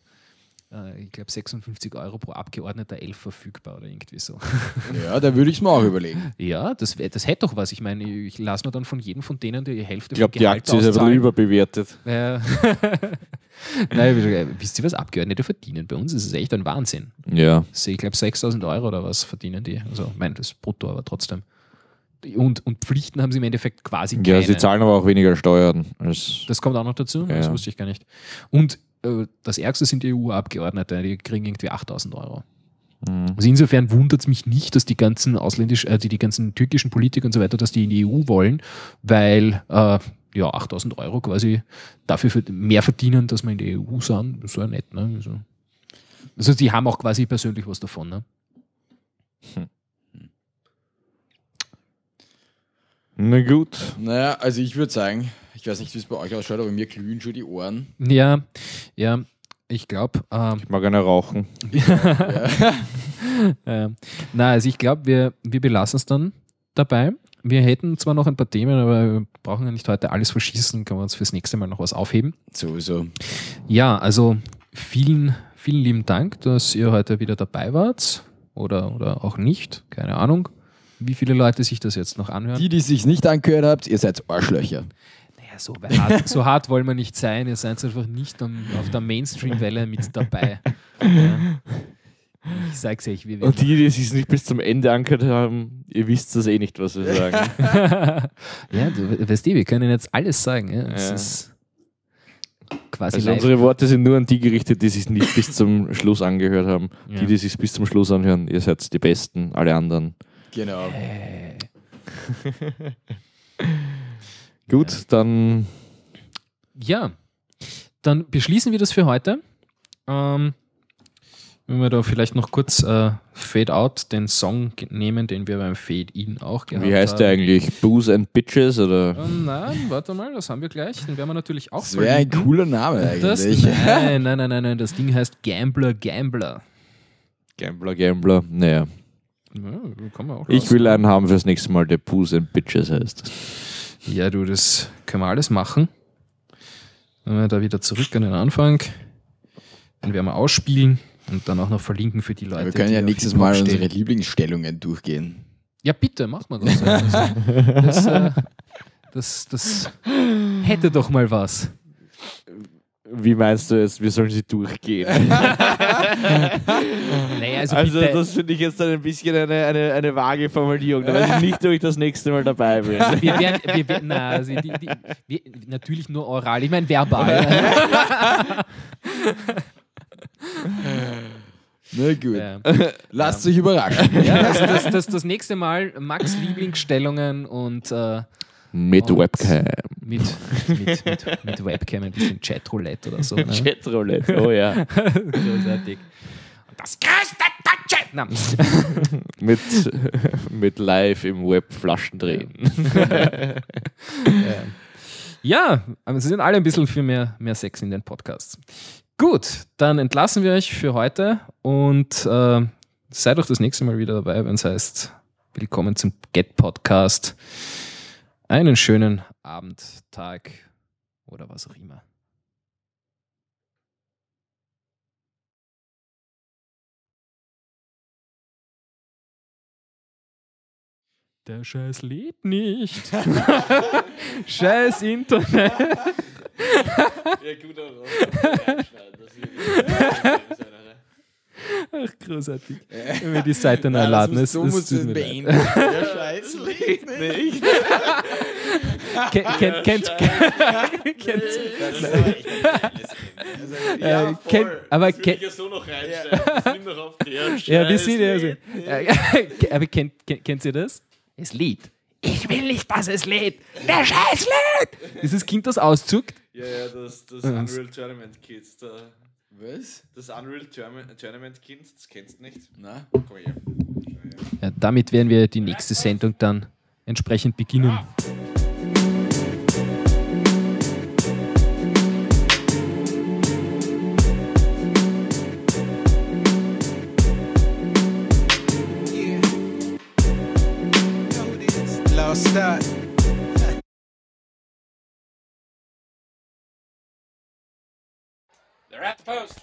Speaker 2: äh, ich glaube 56 Euro pro Abgeordneter, 11 verfügbar oder irgendwie so. [LAUGHS]
Speaker 3: Ja, da würde ich es mir auch überlegen.
Speaker 2: Ja, das, wär- das hätte doch was. Ich meine, ich lasse mir dann von jedem von denen die Hälfte
Speaker 4: Ich glaube, die Aktie ist
Speaker 2: auszahlen.
Speaker 4: überbewertet.
Speaker 2: Ja. [LAUGHS] Nein, wie- wisst ihr, was Abgeordnete verdienen bei uns? Ist echt ein Wahnsinn.
Speaker 4: Ja.
Speaker 2: Ich glaube, 6000 Euro oder was verdienen die. Also, ich meine, das ist brutto, aber trotzdem. Und, und Pflichten haben sie im Endeffekt quasi keine.
Speaker 4: ja, sie zahlen aber auch weniger Steuern.
Speaker 2: Das kommt auch noch dazu?
Speaker 4: Ja,
Speaker 2: Das wusste ich gar nicht. Und äh, das Ärgste sind die EU-Abgeordnete, die kriegen irgendwie 8000 Euro.
Speaker 4: Mhm.
Speaker 2: Also insofern wundert es mich nicht, dass die ganzen ausländisch, äh, die, die ganzen türkischen Politiker und so weiter, dass die in die EU wollen, weil äh, ja 8000 Euro quasi dafür für mehr verdienen, dass wir in die EU sind. Das ist ja nett, ne? Also, also die haben auch quasi persönlich was davon, ne?
Speaker 4: Na gut.
Speaker 3: Naja, also ich würde sagen, ich weiß nicht, wie es bei euch ausschaut, aber mir glühen schon die Ohren.
Speaker 2: Ja, ja, ich glaube, ähm,
Speaker 4: Ich mag eine rauchen. [LAUGHS]
Speaker 2: äh, na, also ich glaube, wir, wir belassen es dann dabei. Wir hätten zwar noch ein paar Themen, aber wir brauchen ja nicht heute alles verschießen, können wir uns fürs nächste Mal noch was aufheben.
Speaker 3: Sowieso.
Speaker 2: Ja, also vielen, vielen lieben Dank, dass ihr heute wieder dabei wart oder, oder auch nicht, keine Ahnung, wie viele Leute sich das jetzt noch anhören.
Speaker 3: Die, die sich nicht angehört habt, ihr seid Arschlöcher.
Speaker 2: So, hart, so hart wollen wir nicht sein, ihr seid einfach nicht am, auf der Mainstream-Welle mit dabei. Ja. Ich sag's euch, wir
Speaker 4: Und die, die sich nicht bis zum Ende angehört haben, ihr wisst das eh nicht, was wir sagen. [LAUGHS]
Speaker 2: ja, du weißt eh, wir können jetzt alles sagen. Ja? Das
Speaker 4: Ja.
Speaker 2: ist quasi
Speaker 4: Also
Speaker 2: live.
Speaker 4: unsere Worte sind nur an die gerichtet, die sich nicht bis zum Schluss angehört haben.
Speaker 2: Ja.
Speaker 4: Die, die sich bis zum Schluss anhören, ihr seid die Besten, alle anderen.
Speaker 3: Genau.
Speaker 4: Gut, dann
Speaker 2: Ja, dann beschließen wir das für heute. Ähm, wenn wir da vielleicht noch kurz äh, Fade Out, den Song nehmen, den wir beim Fade In auch gehabt
Speaker 4: Wie heißt
Speaker 2: haben.
Speaker 4: der eigentlich? Booze and Bitches oder?
Speaker 2: Ähm, nein, warte mal, das haben wir gleich. Den werden wir natürlich auch
Speaker 3: Das wäre ein cooler Name
Speaker 2: Das,
Speaker 3: eigentlich. [LAUGHS]
Speaker 2: nein, nein, nein, nein, nein, das Ding heißt Gambler, Gambler.
Speaker 4: Gambler, Gambler. Naja.
Speaker 2: Ja,
Speaker 4: Ich will einen haben fürs nächste Mal, der Booze and Bitches heißt.
Speaker 2: Ja, du, das können wir alles machen. Wenn wir da wieder zurück an den Anfang. Den werden wir ausspielen und dann auch noch verlinken für die Leute.
Speaker 3: wir können ja nächstes Mal
Speaker 2: stehen.
Speaker 3: unsere Lieblingsstellungen durchgehen.
Speaker 2: Ja, bitte, mach mal das. Also, das, äh, das. Das hätte doch mal was.
Speaker 4: Wie meinst du es? Wir sollen sie durchgehen? [LAUGHS]
Speaker 2: Naja, also,
Speaker 4: Also das finde ich jetzt dann ein bisschen eine, eine, eine vage Formulierung. Da weiß ich nicht, ob ich das nächste Mal dabei bin.
Speaker 2: wir werden, wir werden, na, also die, die, wir, natürlich nur oral, ich meine verbal. [LAUGHS]
Speaker 3: Na gut.
Speaker 2: ja.
Speaker 3: Lasst euch überraschen.
Speaker 2: Ja, das, das, das, das nächste Mal Max Lieblingsstellungen und äh,
Speaker 4: Mit
Speaker 2: Und-
Speaker 4: Webcam.
Speaker 2: mit, mit, mit, mit Webcam ein bisschen Chatroulette oder so. Ne? [LAUGHS]
Speaker 4: Chatroulette, oh ja. [LAUGHS]
Speaker 2: Großartig. Das größte deutsche. [LAUGHS]
Speaker 4: Mit, mit live im Web Flaschen drehen.
Speaker 2: ja, aber sie sind alle ein bisschen für mehr, mehr Sex in den Podcasts. Gut, dann entlassen wir euch für heute und äh, seid auch das nächste Mal wieder dabei, wenn es heißt, willkommen zum Get Podcast. Einen schönen Abend, Tag oder was auch immer. Der Scheiß lädt nicht. [LAUGHS] [LAUGHS] Scheiß Internet. [LAUGHS] Ach, großartig. Wenn wir die Seite neu laden, ist
Speaker 3: so
Speaker 2: es
Speaker 3: muss
Speaker 2: tut
Speaker 3: es beenden. Der Scheiß [LAUGHS] lebt nicht.
Speaker 2: Kennt, kennt, kennt, kennt, äh, kennt, aber kennt,
Speaker 4: so noch reinstellen. noch auf
Speaker 2: ja, wir sind ja so. Äh, [LAUGHS] aber kennt, kennt, kennt ihr das? Es lädt. Ich will nicht, dass es lädt. Der Scheiß lädt. Dieses Kind, das auszuckt.
Speaker 4: Ja, ja, das, das
Speaker 2: Ja.
Speaker 4: Unreal Tournament Kids. Da,
Speaker 3: Was?
Speaker 4: das Unreal Tournament, Tournament Kind, das kennst du nicht?
Speaker 3: Na?
Speaker 4: Komm her.
Speaker 2: Ja, damit werden wir die nächste Sendung dann entsprechend beginnen.
Speaker 7: Lost
Speaker 8: They're at the post.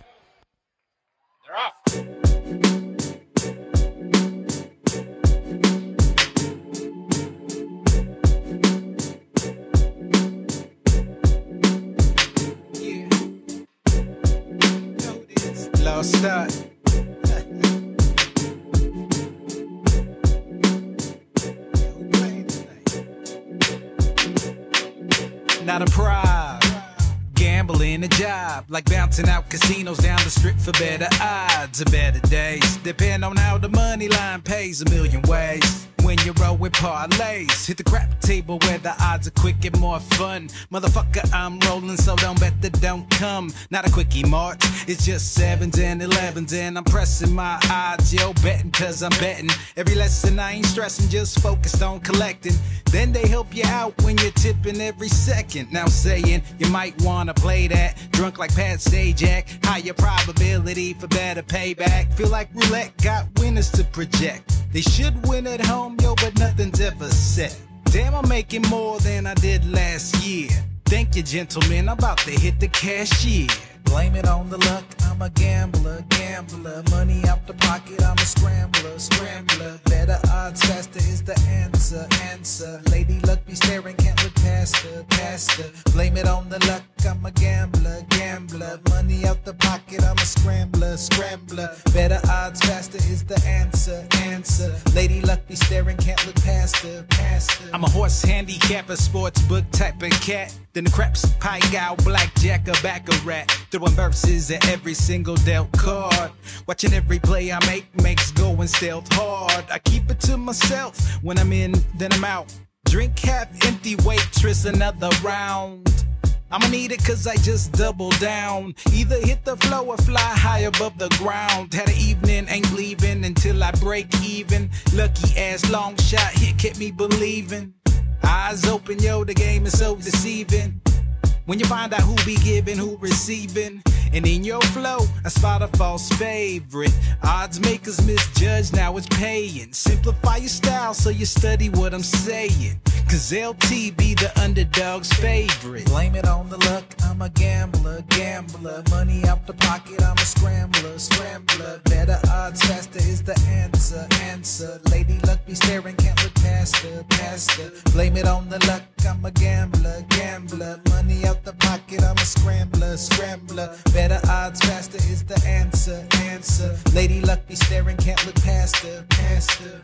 Speaker 7: Bouncing out casinos down the strip for better odds and better days. Depend on how the money line pays a million ways. You roll with parlays. Hit the crap table where the odds are quick and more fun. Motherfucker, I'm rolling, so don't bet that don't come. Not a quickie march, it's just sevens and elevens, and I'm pressing my odds. Yo, betting cause I'm betting. Every lesson I ain't stressing, just focused on collecting. Then they help you out when you're tipping every second. Now saying you might wanna play that. Drunk like Pat Sajak, higher probability for better payback. Feel like roulette got winners to project. They should win at home, yo, but nothing's ever set. Damn, I'm making more than I did last year. Thank you, gentlemen. I'm about to hit the cashier. Blame it on the luck. I'm a gambler, gambler. Money out the pocket. I'm a scrambler, scrambler. Better odds, faster is the answer, answer. Lady luck be staring, can't look past her, past her. Blame it on the luck. I'm a gambler, gambler. Money out the pocket. I'm a scrambler, scrambler. Better odds, faster is the answer, answer. Lady luck be staring, can't look past her, past her. I'm a horse handicapper, sports book type of cat. Then the craps, pie gal, blackjack, a baccarat. Throwing verses at every single dealt card. Watching every play I make makes going stealth hard. I keep it to myself. When I'm in, then I'm out. Drink half empty, waitress, another round. I'ma need it cause I just double down. Either hit the flow or fly high above the ground. Had an evening, ain't leaving until I break even. Lucky ass long shot hit kept me believing. Eyes open, yo, the game is so deceiving. When you find out who be giving, who receiving. And in your flow, I spot a false favorite. Odds makers misjudge, now it's paying. Simplify your style so you study what I'm saying. Cause LT be the underdog's favorite. Blame it on the luck, I'm a gambler, gambler. Money out the pocket, I'm a scrambler, scrambler. Better odds, faster is the answer, answer. Lady luck be staring, can't look past her, past her. Blame it on the luck, I'm a gambler, gambler. Money out the pocket, I'm a scrambler, scrambler. Better odds, faster is the answer, answer. Lady luck be staring, can't look past her, past her.